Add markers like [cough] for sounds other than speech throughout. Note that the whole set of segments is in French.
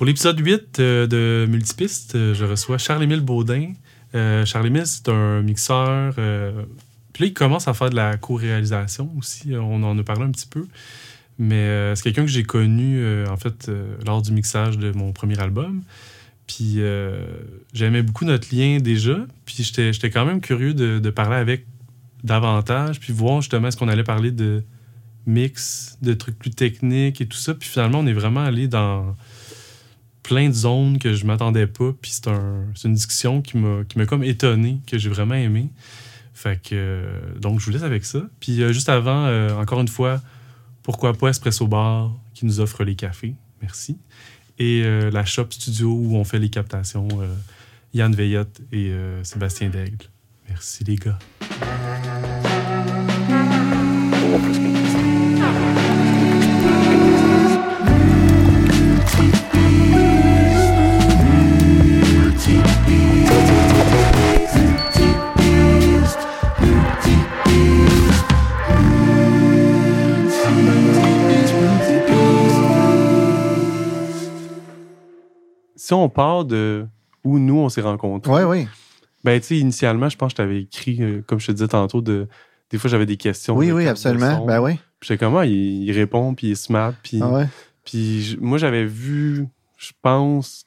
Pour l'épisode 8 euh, de Multipiste, euh, je reçois Charles-Émile Baudin. Euh, Charles-Émile, c'est un mixeur. euh, puis là, il commence à faire de la co-réalisation aussi. On en a parlé un petit peu. Mais c'est quelqu'un que j'ai connu, en fait, lors du mixage de mon premier album. Puis j'aimais beaucoup notre lien déjà. Puis j'étais quand même curieux de, de parler avec davantage, puis voir justement est-ce qu'on allait parler de mix, de trucs plus techniques et tout ça. Puis finalement, on est vraiment allé dans plein de zones que je m'attendais pas. Puis c'est un, c'est une discussion qui m'a, qui m'a comme étonné, que j'ai vraiment aimé. Fait que, euh, donc, je vous laisse avec ça. Puis euh, juste avant, euh, encore une fois, pourquoi pas Espresso Bar qui nous offre les cafés. Merci. Et la Shop Studio où on fait les captations. Yann Veillotte et Sébastien Daigle. Merci les gars. Si on part de où nous on s'est rencontrés, Oui, oui. ben tu sais, initialement, je pense que je t'avais écrit, euh, comme je te disais tantôt, de des fois j'avais des questions. Oui, de oui, absolument. Ben oui. Puis j'étais comme, ah, il, il répond, puis il est smart, puis, Ah ouais. puis moi j'avais vu, je pense,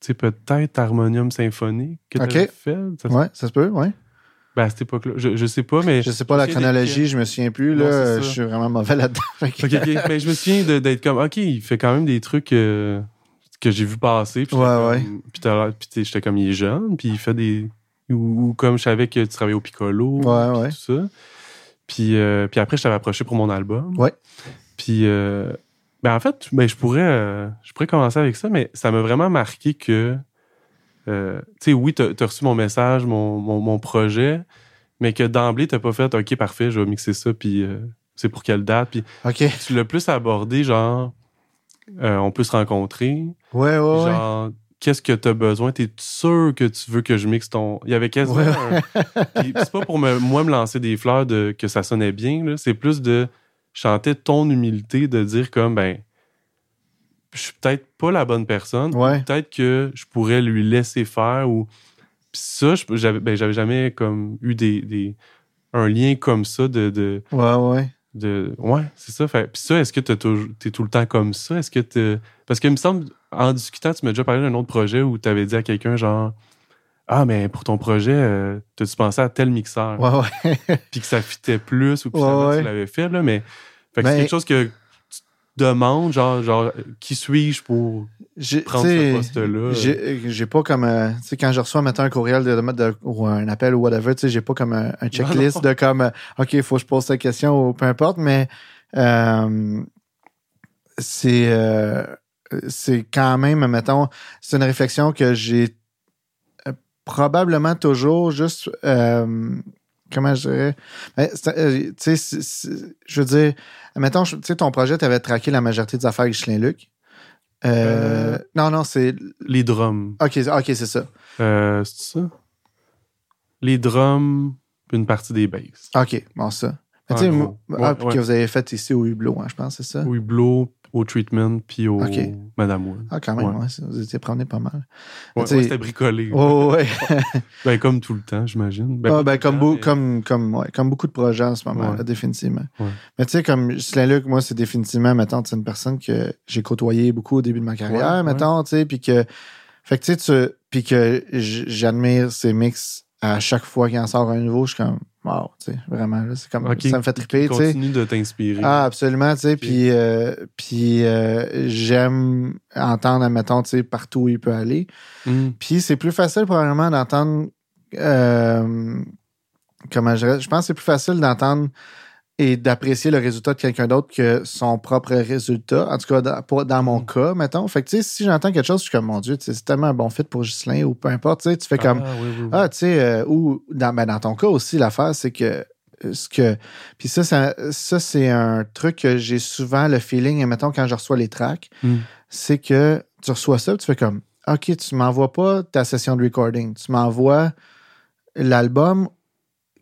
tu sais, peut-être Harmonium Symphonique que Ok. t'avais fait. Ça se- Ouais, ça se peut, oui. Ben, à cette époque-là, je, je sais pas, mais... Je sais pas la chronologie, je me souviens plus. Non, Là, je suis vraiment mauvais là-dedans. [laughs] Ok, ok. Mais je me souviens d'être comme, OK, il fait quand même des trucs euh, que j'ai vu passer. Puis Ouais, comme- Puis j'étais comme, il est jeune, puis il fait des... Ou, ou comme je savais que tu travaillais au Piccolo. Ouais, ouais. Tout ça. Puis, euh, puis après, je t'avais approché pour mon album. Ouais. Puis, euh, ben en fait, ben, je, pourrais, euh, je pourrais commencer avec ça, mais ça m'a vraiment marqué que... euh, tu sais, oui, t'as as reçu mon message, mon, mon, mon projet, mais que d'emblée, t'as pas fait, OK, parfait, je vais mixer ça, puis c'est pour quelle date, puis OK. tu l'as plus abordé, genre, euh, on peut se rencontrer. Ouais, ouais, ouais. genre, qu'est-ce que tu as besoin? T'es sûr que tu veux que je mixe ton. Il y avait quasiment. Ouais. un- [laughs] C'est pas pour me, moi me lancer des fleurs de que ça sonnait bien, là. c'est plus de chanter ton humilité, de dire comme, ben, je suis peut-être pas la bonne personne. Ouais. Peut-être que je pourrais lui laisser faire ou. Puis ça, j'avais ben, j'avais jamais comme eu des, des- un lien comme ça de. de Ouais, ouais. De ouais c'est ça. Fait puis ça est-ce que t'es tout le temps comme ça? Est-ce que t'es parce qu'il me semble en discutant tu m'as déjà parlé d'un autre projet où t'avais dit à quelqu'un genre ah mais pour ton projet euh, t'as-tu pensé à tel mixeur? Ouais, ouais. [laughs] puis que ça fitait plus ou puis Ouais, tu l'avais fait là mais fait que Ben- c'est quelque chose que demandes genre genre qui suis-je pour prendre ce poste-là? J'ai pas comme. euh, tu sais, quand je reçois maintenant un courriel de, de- ou un appel ou whatever, tu sais, j'ai pas comme un, un checklist non. de comme, euh, OK, il faut que je pose cette question ou peu importe, mais euh, c'est. euh, c'est quand même, mettons, c'est une réflexion que j'ai probablement toujours juste. Comment je dirais? Ben, euh, je veux dire, mettons, tu sais, ton projet, tu avais traqué la majorité des affaires avec Luc. Euh, Euh, non, non, c'est. les drums Ok, c'est- ok, c'est ça. euh, c'est ça? Les drums une partie des basses Ok, bon, ça. Mais Ouais, ah, ouais. que vous avez fait ici au Hublot, hein, je pense, c'est ça? au Hublot au treatment puis au. Madame Wood Ah, quand même, Ouais. ouais, vous étiez promené pas mal. Ouais, c'était bricolé. Oh, ouais. [laughs] Ben, comme tout le temps, j'imagine. Ah, ben, tout le comme, temps, beau- mais- comme, comme, ouais, comme beaucoup de projets en ce moment, là, définitivement. Mais tu sais, comme Luc, moi, c'est définitivement, mettons, c'est une personne que j'ai côtoyé beaucoup au début de ma carrière, mettons, tu sais, puis que, fait que tu sais, tu- puis que j'admire ses mix à chaque fois qu'il en sort un nouveau, je suis comme, wow, tu sais, vraiment, c'est comme, ça me fait triper, tu sais. Continue de t'inspirer. Ah, absolument, tu sais, puis euh, puis euh, j'aime entendre, admettons, tu sais, partout où il peut aller. Mm. Puis c'est plus facile probablement d'entendre, euh, comment je dirais, je pense que c'est plus facile d'entendre et d'apprécier le résultat de quelqu'un d'autre que son propre résultat. En tout cas, dans, pour- dans mon Mm. cas, mettons. Fait que, tu sais, si j'entends quelque chose, je suis comme, mon Dieu, c'est tellement un bon fit pour Ghislain ou peu importe, tu fais comme, Ah, oui, oui, oui. ah, tu sais, euh, ou dans, ben, dans ton cas aussi, l'affaire, c'est que euh, ce que. Puis ça, ça, ça, c'est un truc que j'ai souvent le feeling, et mettons, quand je reçois les tracks, Mm. c'est que tu reçois ça, tu fais comme OK, tu m'envoies pas ta session de recording, tu m'envoies l'album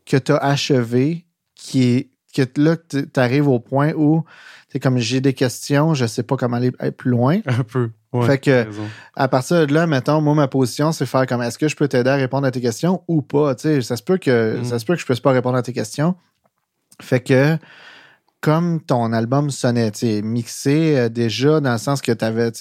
que tu as achevé, qui est que là, tu arrives au point où tu comme j'ai des questions, je sais pas comment aller, plus loin. Un peu. Ouais, Fait que-. À partir de là, mettons, moi, ma position, c'est faire comme est-ce que je peux t'aider à répondre à tes questions ou pas? Tu sais, ça se peut que Mm. ça se peut que je puisse pas répondre à tes questions. Fait que comme ton album sonnait, tu sais, mixé euh, déjà dans le sens que t'avais,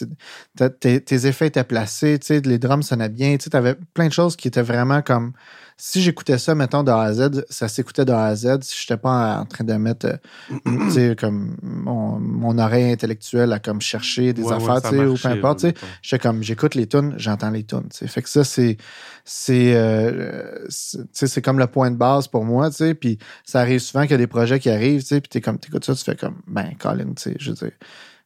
tes, tes effets étaient placés, tu sais, les drums sonnaient bien, tu sais, t'avais plein de choses qui étaient vraiment comme si j'écoutais ça, mettons, de A à Z, ça s'écoutait de A à Z. Si j'étais pas en train de mettre, euh, [clears throat] tu sais, comme mon, mon oreille intellectuelle à comme chercher des Ouais, affaires, tu ou peu importe, tu. J'étais comme, j'écoute les tunes, j'entends les tunes, tu. Fait que ça, c'est, c'est, euh, c'est- tu comme le point de base pour moi, tu sais. Puis ça arrive souvent qu'il y a des projets qui arrivent, tu sais, puis t'es comme, t'écoutes ça, tu fais comme, ben, Colin, tu sais, je veux dire,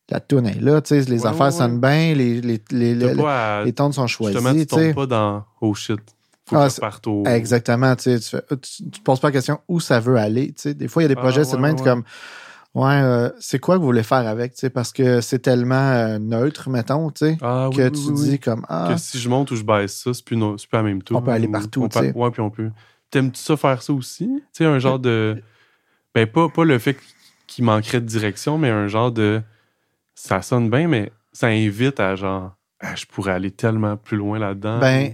la tune est là, tu sais, les Ouais, affaires ouais, sonnent bien, les, les, les, les, à- les sont Justement, choisies, tu tu tombes pas dans oh shit. Faut Ah, que c'est- je parte au. Exactement, tu sais, tu, fais- tu, tu te poses pas la question où ça veut aller, tu sais. Des fois, il y a des Ah, projets, c'est ouais, même, ouais, comme, ouais, euh, c'est quoi que vous voulez faire avec, tu sais, parce que c'est tellement euh, neutre, mettons, tu sais, Ah, oui, que oui, tu oui, dis comme, ah, Que si je monte ou je baisse ça, c'est plus, no- c'est plus la même tour. On peut aller Ou- partout, on tu sais. Ouais, puis on peut. T'aimes-tu ça faire ça aussi? Tu sais, un genre de. Ben, pas, pas le fait qu'il manquerait de direction, mais un genre de. Ça sonne bien, mais ça invite à genre. Ah, je pourrais aller tellement plus loin là-dedans. ben, ou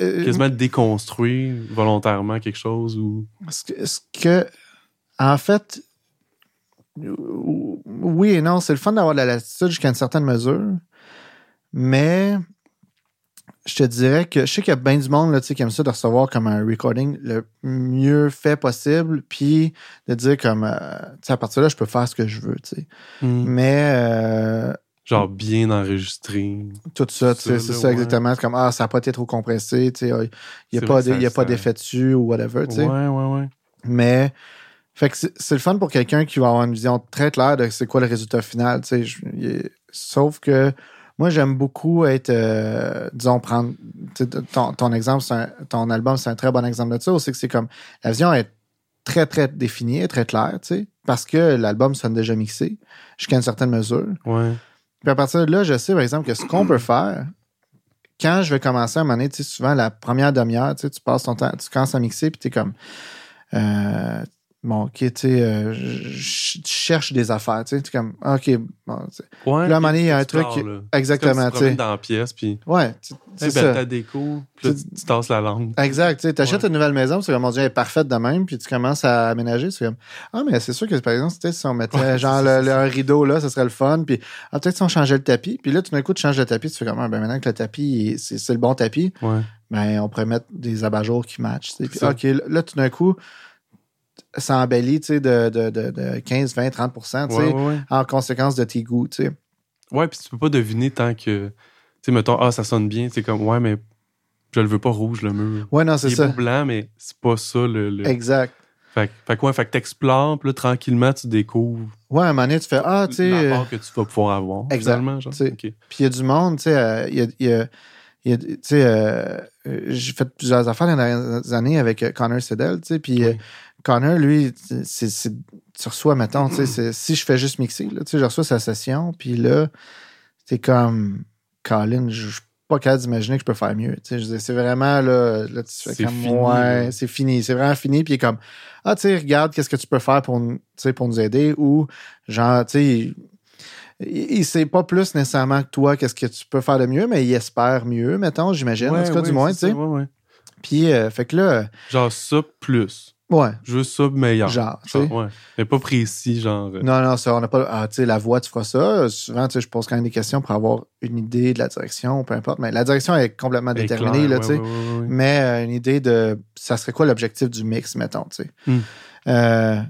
euh, quasiment déconstruire volontairement quelque chose ou. ce que, ce que- en fait, oui et non, c'est le fun d'avoir de la latitude jusqu'à une certaine mesure, mais je te dirais que je sais qu'il y a bien du monde là, qui aime ça de recevoir comme un recording le mieux fait possible, puis de dire comme, euh, tu sais, à partir de là, je peux faire ce que je veux, sais. Mais euh, Genre bien enregistré. tout ça, tu sais, Ça, c'est ça ouais. exactement. C'est comme, ah, ça n'a pas été trop compressé, tu sais, il n'y a, pas d'effet dessus ou whatever, tu sais. Ouais, ouais, ouais. Mais fait que c'est le fun pour quelqu'un qui va avoir une vision très claire de c'est quoi le résultat final. tu sais. Je- sauf que moi, j'aime beaucoup être, euh, disons, prendre ton, ton exemple, un- ton album, c'est un très bon exemple de ça. C'est que c'est comme la vision est très, très définie, très claire, tu sais, parce que l'album sonne déjà mixé jusqu'à une certaine mesure. Ouais. Puis à partir de là, je sais, par exemple, que ce qu'on peut faire, quand je vais commencer à donné, tu sais, souvent, la première demi-heure, tu sais, tu passes ton temps, tu commences à mixer, puis tu es comme, euh, bon, OK, tu sais, euh, je je cherche des affaires, tu sais, tu es comme, OK, bon, sais. Ouais. Puis là, à un moment donné, il y a un truc pars, qui- là. Exactement, tu sais. dans la pièce, puis. Ouais, tu- c'est ben, ta déco, puis là, Tu- tasses la langue. Exact, tu sais, t'achètes Ouais. une nouvelle maison, c'est comme, mon Dieu, elle est parfaite de même, puis tu commences à aménager, c'est comme, ah, mais c'est sûr que, par exemple, tu sais, si on mettait, Ouais, genre, le, le- rideau, là, ça serait le fun, puis, ah, peut-être si on changeait le tapis, puis là, tout d'un coup, tu changes le tapis, tu fais comme, ah, ben, maintenant que le tapis, c'est le bon tapis, Ouais. ben, on pourrait mettre des abat-jours qui matchent, tu sais, puis, Ça. OK, là, tout d'un coup, ça embellit, tu sais, de, de, de, de 15, 20, 30 tu sais, Ouais, ouais, ouais. en conséquence de tes goûts, tu sais. Ouais, puis tu peux pas deviner tant que. Tu sais, mettons, ah, ça sonne bien. C'est comme, ouais, mais je le veux pas rouge, le mur. Ouais, non, c'est Il est ça. beau blanc, mais c'est pas ça le. le... Exact. Fait, que- fait que ouais, fait que t'explores, puis là, tranquillement, tu découvres Ouais, à un moment donné, tu fais, ah, tu sais. la euh, que tu vas pouvoir avoir. Exact. Finalement, genre. Tu sais. Ok. Puis il y a du monde, tu sais, euh, il y a, il y a- il y a- tu sais, euh, j'ai fait plusieurs affaires dans les dernières années avec Connor Siddell, tu sais, puis Oui. Connor, lui, c'est, c'est- tu reçois, mettons, tu sais, c'est- si je fais juste mixer, là, tu sais, je reçois sa session, puis là, c'est comme, Colin, je suis pas capable d'imaginer que je peux faire mieux, je c'est vraiment, là, là tu fais C'est comme, fini, ouais, c'est fini, c'est vraiment fini, puis il est comme, ah, tu sais, regarde, qu'est-ce que tu peux faire pour, pour nous aider, ou, genre, tu sais, il- sait pas plus nécessairement que toi qu'est-ce que tu peux faire de mieux, mais il espère mieux, mettons, j'imagine, en tout cas, ouais, du moins, tu sais. Puis, euh, fait que là, Genre ça plus. Ouais, Juste ça meilleur. genre, tu sais. ouais. Mais pas précis, genre. euh, Non, non, ça, on n'a pas. Ah, tu sais, la voix, tu feras ça. Souvent, tu sais, je pose quand même des questions pour avoir une idée de la direction, peu importe. Mais la direction est complètement déterminée, là, ouais, tu sais. ouais. Mais euh, une idée de. Ça serait quoi l'objectif du mix, mettons, tu sais. Hmm. Euh,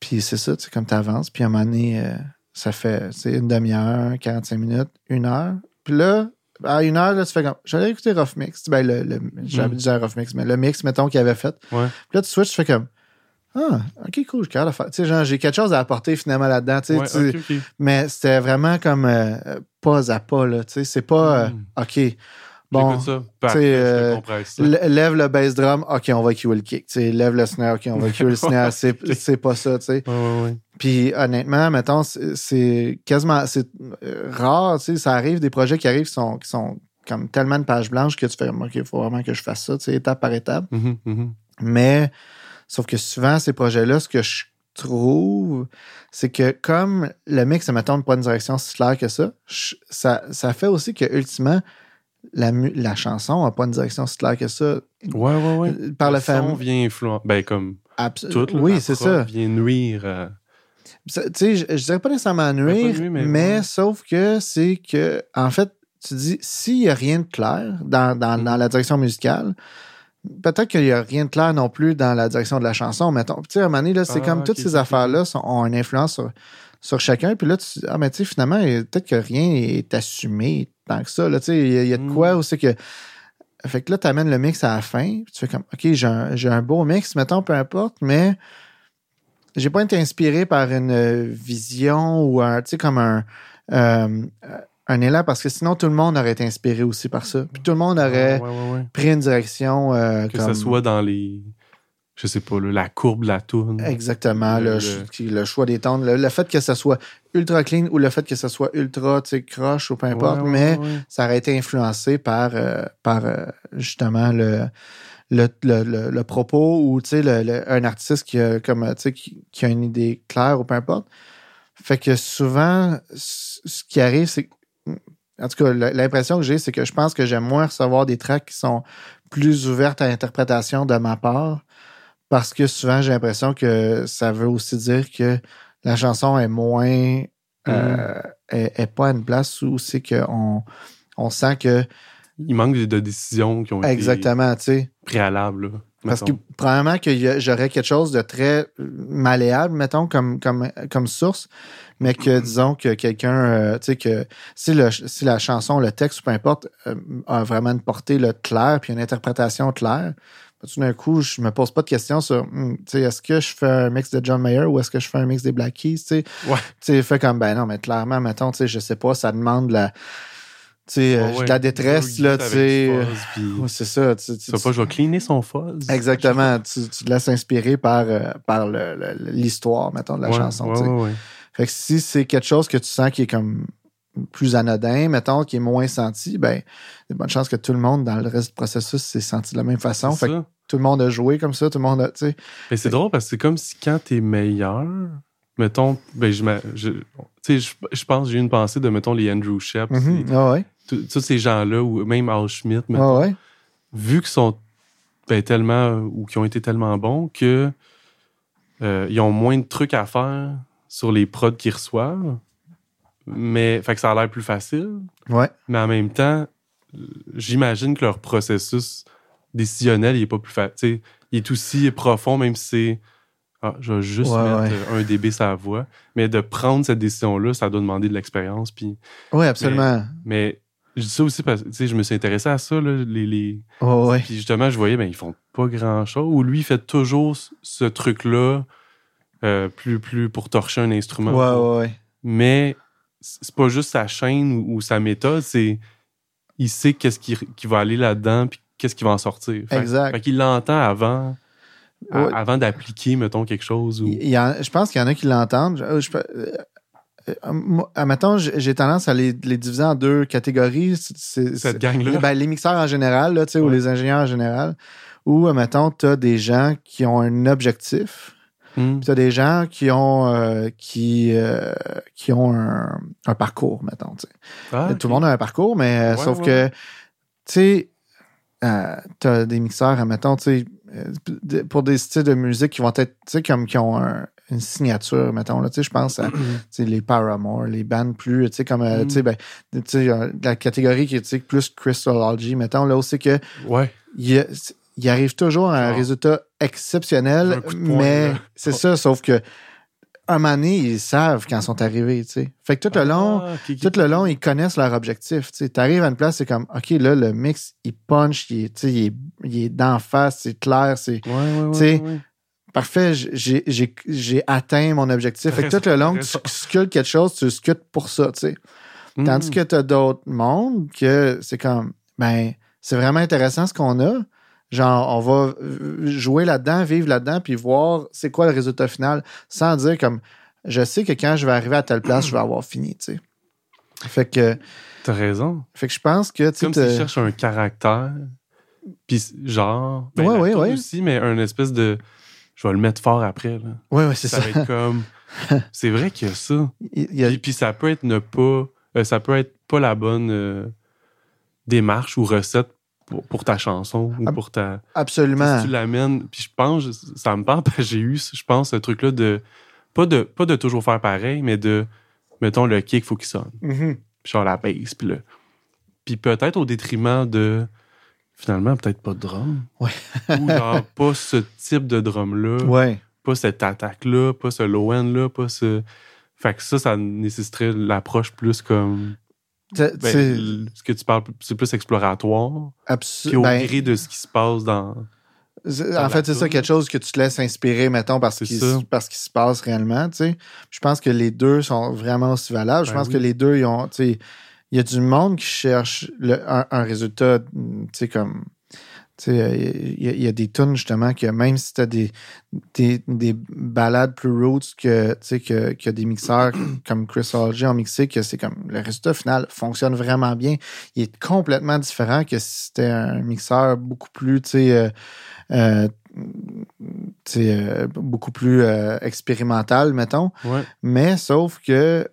puis c'est ça, tu sais, comme tu avances. Puis à un moment donné, euh, ça fait c'est une demi-heure, 45 minutes, une heure. Puis là, à une heure, là, tu fais comme. J'allais écouter Rough Mix. Ben, le, le, j'avais Hmm. un Rough Mix, mais le mix, mettons, qu'il avait fait. Ouais. Puis là, tu switches, tu fais comme. Ah, ok, cool, capable de faire. Tu sais, genre, j'ai quelque chose à apporter finalement là-dedans. Tu sais, Ouais, tu-. Mais c'était vraiment comme euh, pas à pas, là. Tu sais, c'est pas. euh, Mm. ok, bon. Ça. euh, ça. Lève le bass drum, ok, on va cuer le kick. Tu sais, lève le snare, ok, on va cuer le [laughs] snare. C'est, pas ça, tu sais. Ouais, ouais, ouais. Puis honnêtement, mettons, c'est, quasiment c'est euh, rare, tu sais, ça arrive, des projets qui arrivent qui sont, qui sont comme tellement de pages blanches que tu fais, ok, il faut vraiment que je fasse ça, tu sais, étape par étape. Mhm, mhm. Mais, sauf que souvent, ces projets-là, ce que je trouve, c'est que comme le mix, mettons, pas une direction si claire que ça, je- ça, ça fait aussi que, ultimement, la, la chanson n'a pas une direction si claire que ça. Ouais, ouais, ouais. Par le fait. vient influencer. Ben, comme Abs- tout. là, oui, c'est ça. vient nuire Tu sais, je, je dirais pas nécessairement nuire, pas nuire, mais mais, ouais. sauf que c'est que, en fait, tu dis, s'il y a rien de clair dans, dans, Mm. dans la direction musicale, peut-être qu'il y a rien de clair non plus dans la direction de la chanson, mettons. Tu sais, à un moment donné, c'est Ah, comme toutes ces affaires-là ont une influence sur, sur chacun. Puis là, tu dis, ah, mais tu sais, finalement, peut-être que rien est assumé tant que ça. Là, tu sais, il y, a- il y a de Mm. quoi aussi que. Fait que là, tu amènes le mix à la fin. tu fais comme, OK, j'ai un, beau mix, mettons, peu importe, mais j'ai pas été inspiré par une vision ou un, tu sais, comme un, euh, un élan, parce que sinon, tout le monde aurait été inspiré aussi par ça. Puis tout le monde aurait Ouais, ouais, ouais. pris une direction. euh, Que comme- ça soit dans les. Je sais pas, là, la courbe de la tourne. Exactement, Le- choix des tons, le, le fait que ça soit ultra clean ou le fait que ça soit ultra, croche ou peu importe, Ouais, mais ouais. ça aurait été influencé par, euh, par euh, justement le, le, le, le- le propos ou un artiste qui a, comme, qui, qui a une idée claire ou peu importe. Fait que souvent, ce qui arrive, c'est. En tout cas, l'impression que j'ai, c'est que je pense que j'aime moins recevoir des tracks qui sont plus ouvertes à l'interprétation de ma part parce que souvent, j'ai l'impression que ça veut aussi dire que la chanson est moins. euh, est, est pas à une place où c'est qu'on on sent que. Il manque de, décisions qui ont été Exactement, tu sais. préalables. là, Parce que probablement que j'aurais quelque chose de très malléable, mettons, comme, comme, comme source, mais que disons que quelqu'un, euh, tu sais, que si, le, si la chanson, le texte, peu importe, euh, a vraiment une portée là, claire, puis une interprétation claire, ben, tout d'un coup, je me pose pas de questions sur, hmm, tu sais, est-ce que je fais un mix de John Mayer ou est-ce que je fais un mix des Black Keys, tu sais? Ouais. Tu sais, fait comme, ben non, mais clairement, mettons, tu sais, je sais pas, ça demande de la, tu sais, euh, Ouais, de la détresse, là, tu sais. puis- [laughs] ouais, c'est ça. Tu, tu- pas, je vais cleaner son fuzz. Exactement. Tu, tu te laisses inspirer par, euh, par l'histoire, mettons, de la Ouais, chanson. ouais, tu sais. ouais, ouais. Fait que si c'est quelque chose que tu sens qui est comme plus anodin, mettons, qui est moins senti, ben, il y a de bonnes chances que tout le monde, dans le reste du processus, s'est senti de la même façon. Fait que tout le monde a joué comme ça, tout le monde a. Mais c'est drôle parce que c'est comme si quand t'es meilleur, mettons, ben, je, je, je, je pense, j'ai eu une pensée de, mettons, les Andrew Shep, Mhm. Ah ouais. tous ces gens-là, ou même Al Schmidt, Ah mettons, ouais. vu qu'ils sont ben, tellement, ou qui ont été tellement bons que euh, ils ont moins de trucs à faire sur les prods qu'ils reçoivent, mais, fait que ça a l'air plus facile, Ouais. mais en même temps, j'imagine que leur processus décisionnel, il est pas plus facile. Il est aussi profond, même si c'est. Ah, je vais juste Ouais, mettre ouais. un dB sa voix. Mais de prendre cette décision-là, ça doit demander de l'expérience. Puis, Oui, absolument. mais je dis ça aussi parce que je me suis intéressé à ça, là, les, les- Ouais, ouais. Puis justement, je voyais, ben, ils font pas grand-chose. Ou lui, il fait toujours ce- ce truc-là euh, plus, plus pour torcher un instrument. Ouais, ouais, ouais. Mais c'est pas juste sa chaîne ou, ou sa méthode, c'est il sait qu'est-ce qui, qui va aller là-dedans puis qu'est-ce qui va en sortir. Fait, Exact. Fait qu'il l'entend avant, à- avant d'appliquer, mettons, quelque chose. Ou... Il y en- je pense qu'il y en a qui l'entendent. Je, je euh, euh, moi, admettons, j'ai tendance à les, les diviser en deux catégories. C'est- Cette gang-là? Ben, les mixeurs en général, là, ou les ingénieurs en général, ou, mettons, tu as des gens qui ont un objectif, Hmm. puis tu as des gens qui ont, euh, qui, euh, qui ont un, un parcours, mettons. Ah, Tout le monde a un parcours, mais euh, Ouais, sauf ouais, que, tu sais, euh, tu as des mixeurs, mettons, tu sais, pour des styles de musique qui vont être, tu sais, comme qui ont un- une signature, mettons, là, tu sais, je pense à tu sais, les Paramore, les bands plus, tu sais, comme, Mm. tu sais, ben, tu sais, euh, la catégorie qui est, tu sais, plus Crystalogy, mettons, là, aussi que Ouais. il, y a- il arrive toujours à un Genre, résultat exceptionnel, un mais c'est ça, sauf que un moment donné, ils savent quand ils sont arrivés, tu sais. Fait que tout le long, Ah, ok. tout le long, ils connaissent leur objectif. Tu arrives à une place, c'est comme, OK, là, le mix, il punch, il est, tu sais, il est, il est d'en face, c'est clair, c'est Ouais, ouais, ouais, tu sais, ouais. parfait, j'ai- atteint mon objectif. Fait que T'as tout le long, tu sculptes quelque chose, tu sculptes pour ça, tu sais. Tandis Hmm. que tu as d'autres mondes que c'est comme, ben, c'est vraiment intéressant ce qu'on a. Genre, on va euh, jouer là-dedans, vivre là-dedans, puis voir c'est quoi le résultat final, sans dire comme, je sais que quand je vais arriver à telle place, je vais avoir fini, tu sais. Fait que, T'as raison. fait que je pense que, tu sais, Comme t'as- s'il cherche un caractère, puis genre, ben, Ouais, ouais, ouais. aussi, mais un espèce de je vais le mettre fort après. Là. Ouais, ouais, c'est Ça ça. va être comme. [laughs] C'est vrai qu'il y a ça. Il y a- Puis, puis ça peut être ne pas. euh, ça peut être pas la bonne euh, démarche ou recette pour, pour ta chanson ou pour ta. absolument. Si tu l'amènes. Puis je pense, ça me parle parce que j'ai eu, je pense, ce truc-là de pas, de. pas de toujours faire pareil, mais de. Mettons, le kick, faut qu'il sonne. Puis genre la bass. Puis le. Puis peut-être au détriment de. Finalement, peut-être pas de drum. Ouais. ou genre [laughs] pas ce type de drum-là Ouais. pas cette attaque-là, pas ce low-end-là, pas ce. Fait que ça, ça nécessiterait l'approche plus comme. Ben, ce que tu parles, c'est plus exploratoire. absu- Puis au ben, gré de ce qui se passe dans. en fait, c'est ça, quelque chose que tu te laisses inspirer, mettons, parce qu'il parce qu'il se passe réellement, tu sais. Je pense que les deux sont vraiment aussi valables. Je Ben pense oui. que les deux, ils ont, tu sais, il y a du monde qui cherche le- un, un résultat, tu sais, comme. Euh, il y, a- il y a des tunes, justement, que même si tu as des, des, des balades plus roots que, que, que des mixeurs [clears throat] comme Chris Alger ont mixé, que c'est comme le résultat final fonctionne vraiment bien. Il est complètement différent que si c'était un mixeur beaucoup plus, euh, euh, euh, beaucoup plus expérimental, mettons. Ouais. Mais sauf que,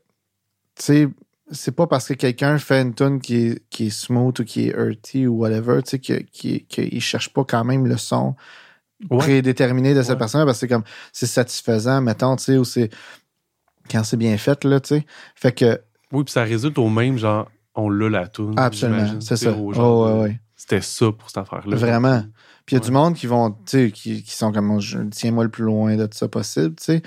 tu sais, c'est pas parce que quelqu'un fait une tune qui est, qui est smooth ou qui est earthy ou whatever, tu sais, que- qui- qu'il cherche pas quand même le son Ouais. prédéterminé de cette Ouais. personne parce que c'est comme, c'est satisfaisant, mettons, tu sais, ou c'est, quand c'est bien fait, là, tu sais. Fait que, Oui, puis ça résulte au même, genre, on l'a la toune. absolument, c'est ça. Oh, ouais. C'était ça pour cette affaire-là. Vraiment. Puis il y a du monde qui vont, tu sais, qui, qui sont comme, je tiens-moi le plus loin de tout ça possible, tu sais.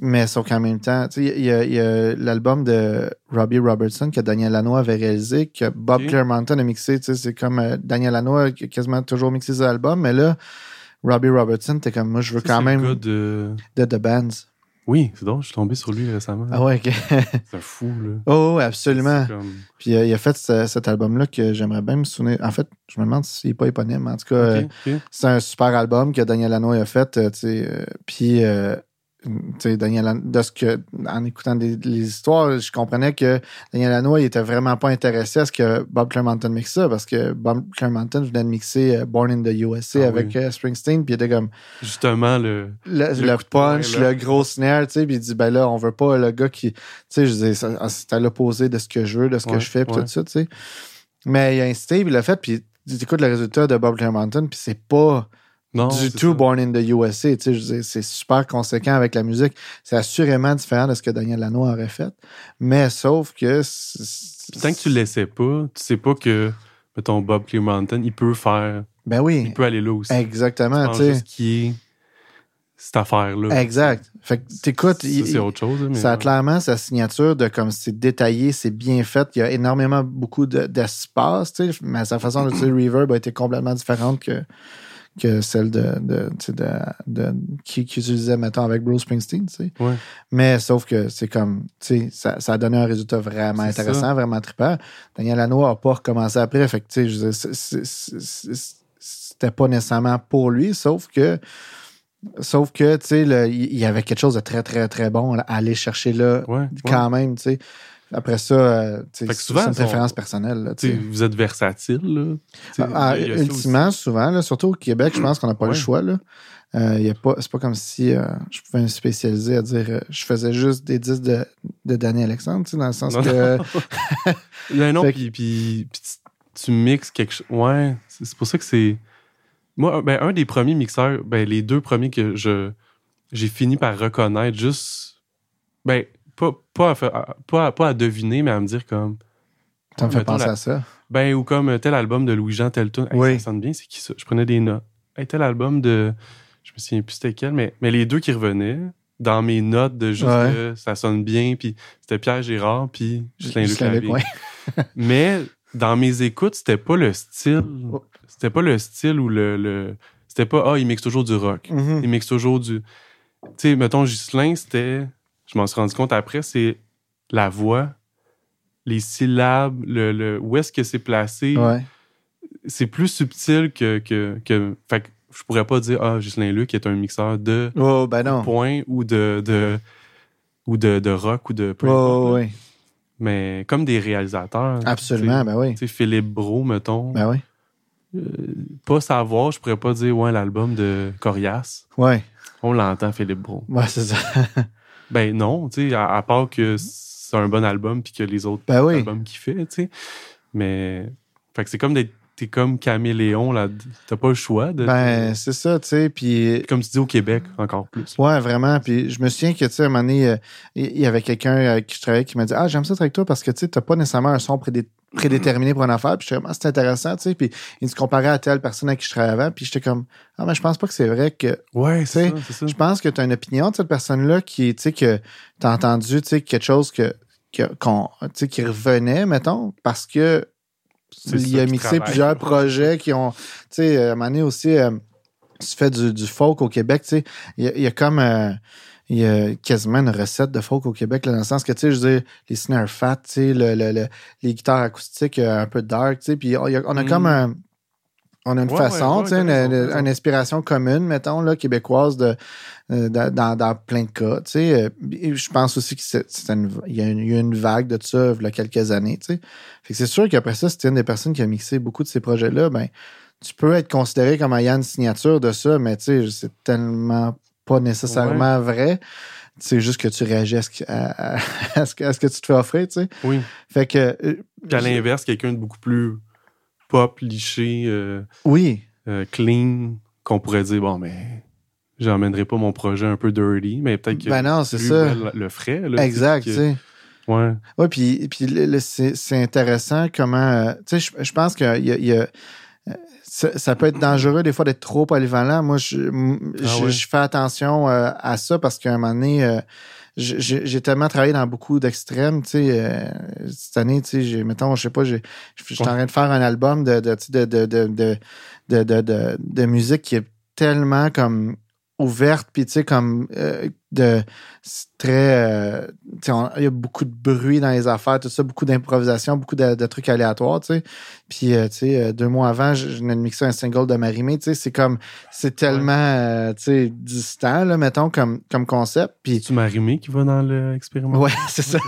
Mais sauf qu'en même temps, tu sais, il y a, a l'album de Robbie Robertson que Daniel Lanois avait réalisé, que Bob Ok. Clearmountain a mixé, tu sais, c'est comme euh, Daniel Lanois qui a quasiment toujours mixé ses albums, mais là, Robbie Robertson, t'es comme, moi, je veux quand le même gars de... de The Bands. Oui, c'est drôle, je suis tombé sur lui récemment. Ah ouais, ok. [laughs] C'est un fou, là. oh, absolument. Comme- Puis euh, il a fait ce- cet album-là que j'aimerais bien me souvenir. En fait, je me demande s'il n'est pas éponyme. En tout cas, euh, c'est un super album que Daniel Lanois a fait. euh, tu sais, euh, puis, euh, Daniel de ce que, en écoutant des- les histoires, je comprenais que Daniel Lanois, il était vraiment pas intéressé à ce que Bob Clearmountain mixe ça, parce que Bob Clearmountain venait de mixer euh, Born in the USA Ah avec oui. euh, Springsteen, puis il était comme Justement, le... le, punch, le gros snare, tu sais, puis il dit, ben là, on veut pas le gars qui, tu sais, je dis, ça- c'est à l'opposé de ce que je veux, de ce que je fais, puis ouais. tout ça, tu sais. Mais il a incité, puis il l'a fait, puis tu écoutes le résultat de Bob Clearmountain, puis c'est pas Non, du tout ça. Born in the USA, sais, c'est super conséquent avec la musique. C'est assurément différent de ce que Daniel Lanois aurait fait, mais sauf que... Puis tant que tu le laissais pas, tu sais pas que, mettons, Bob Clearmountain, il peut faire... Ben oui, Il peut aller là aussi. exactement, Tu sais. qui est cette affaire-là. Exact. Fait que t'écoutes... C'est autre chose. Mais Ça a clairement sa signature de comme c'est détaillé, c'est bien fait. Il y a énormément beaucoup de- d'espace, tu sais, mais sa façon d'utiliser le [clears throat] reverb a été complètement différente que, que celle de, de, de, de- qui, qui utilisait, mettons, avec Bruce Springsteen. Ouais. Mais sauf que c'est comme, ça, ça a donné un résultat vraiment intéressant, ça. vraiment trippant. Daniel Lanois n'a pas recommencé après, fait que, tu sais, c'était pas nécessairement pour lui, sauf que Sauf que, tu sais, il y avait quelque chose de très, très, très bon à aller chercher là, Ouais, ouais. quand même, tu sais. Après ça, euh, c'est souvent, une préférence personnelle. là, vous êtes versatile, là. Ah, il y a ça ultimement, souvent, là, surtout au Québec, je pense qu'on n'a pas le choix. Là. Euh, y a pas, c'est pas comme si euh, je pouvais me spécialiser à dire euh, je faisais juste des disques de, de Danny Alexandre, dans le sens Non, que. Non, [laughs] non, puis, puis, tu, mixes quelque chose. Ouais, c'est c'est pour ça que c'est. Moi, ben, un des premiers mixeurs, ben, les deux premiers que je j'ai fini par reconnaître, juste. Ben, pas, pas, à, pas, à- pas à deviner, mais à me dire comme. Ça me fait mettons penser la- à ça. Ben, ou comme tel album de Louis-Jean, tel tune. Hey, Oui. Ça sonne bien, c'est qui ça? Je prenais des notes. Hey, tel album de. Je me souviens plus c'était quel, mais, mais les deux qui revenaient dans mes notes de juste Ouais. que ça sonne bien, puis c'était Pierre Gérard, puis Justin Luc ouais. [laughs] Mais dans mes écoutes, c'était pas le style. Oh. C'était pas le style ou le. le- c'était pas, ah, il mixe toujours du rock. Mhm. Il mixe toujours du. Tu sais, mettons, Ghislain, c'était. Je m'en suis rendu compte après, c'est la voix, les syllabes, le, le- où est-ce que c'est placé. Ouais. C'est plus subtil que, que, que. Fait que je pourrais pas dire, ah, Ghislain Luc est un mixeur de Oh, ben non. point ou de. de ou de, de rock ou de. peu Oh, oui. Mais comme des réalisateurs. Absolument, ben oui. Tu sais, Philippe Bro, mettons. Ben oui. pas savoir, je pourrais pas dire, ouais, l'album de Corias. Ouais. On l'entend, Philippe Bro. Ouais, c'est ça. [laughs] ben non, tu sais, à, part que c'est un bon album puis que les autres ben oui. albums qu'il fait, tu sais. Mais. Fait que c'est comme d'être t'es comme caméléon, là. T'as pas le choix de. Ben, c'est ça, tu sais. Puis. Comme tu dis au Québec, encore plus. Ouais, vraiment. Puis je me souviens que, tu sais, à un moment donné, euh, il y avait quelqu'un avec qui je travaillais qui m'a dit Ah, j'aime ça avec toi parce que, tu sais, t'as pas nécessairement un son prédéterminé pour une affaire. Puis je vraiment, c'est intéressant, tu sais. Puis il se comparait à telle personne avec qui je travaillais avant. Puis j'étais comme Ah, mais je pense pas que c'est vrai que. Ouais, c'est ça, Je pense que tu as une opinion de cette personne-là qui, tu sais, que t'as entendu, tu sais, quelque chose que. qu'on, tu sais, qui revenait, mettons, parce que il a mixé plusieurs projets qui ont. Tu sais, à un moment donné aussi, euh, tu fais du, du, folk au Québec, tu sais, il y, a comme. Euh, il y a quasiment une recette de folk au Québec, là, dans le sens que, tu sais, je veux dire, les snare fat, tu sais, le, le, les guitares acoustiques euh, un peu dark, tu sais, puis on, a, comme mm. un on a une façon, une, une, inspiration commune, mettons, là, québécoise de, euh, dans, dans, plein de cas. Euh, je pense aussi qu'il y, a eu une vague de ça il y a quelques années. Fait que c'est sûr qu'après ça, c'était une des personnes qui a mixé beaucoup de ces projets-là, ben, tu peux être considéré comme ayant une signature de ça, mais c'est tellement pas nécessairement vrai. C'est juste que tu réagis [laughs] à ce, que, à, ce que, tu te fais offrir, tu sais. Oui. Fait que. Euh, à l'inverse, quelqu'un de beaucoup plus pop, liché, euh, oui. Euh, clean, qu'on pourrait dire, bon, mais j'emmènerai pas mon projet un peu dirty, mais peut-être que ben non, c'est ça. le frais. exact, tu sais. Ouais. Ouais, puis, puis c'est intéressant comment. Euh, tu sais, je pense que y a, ça, peut être dangereux des fois d'être trop polyvalent. Moi, je, ah je, fais attention à ça parce qu'à un moment donné, j'ai tellement travaillé dans beaucoup d'extrêmes, tu sais, euh, cette année, tu sais, mettons, je sais pas, je suis en train de faire un album de, de, de, de, de, de, de musique qui est tellement comme ouverte, puis tu sais, comme euh, de très. Euh, il y a beaucoup de bruit dans les affaires, tout ça, beaucoup d'improvisation, beaucoup de, trucs aléatoires, tu sais. Puis, euh, tu sais, deux mois avant, je, venais de mixer un single de Marimé, tu sais, c'est comme. C'est tellement, tu sais, distant, là, mettons, comme, comme concept. Puis. C'est-tu Marimé qui va dans l'expériment? Ouais, [laughs] c'est ça.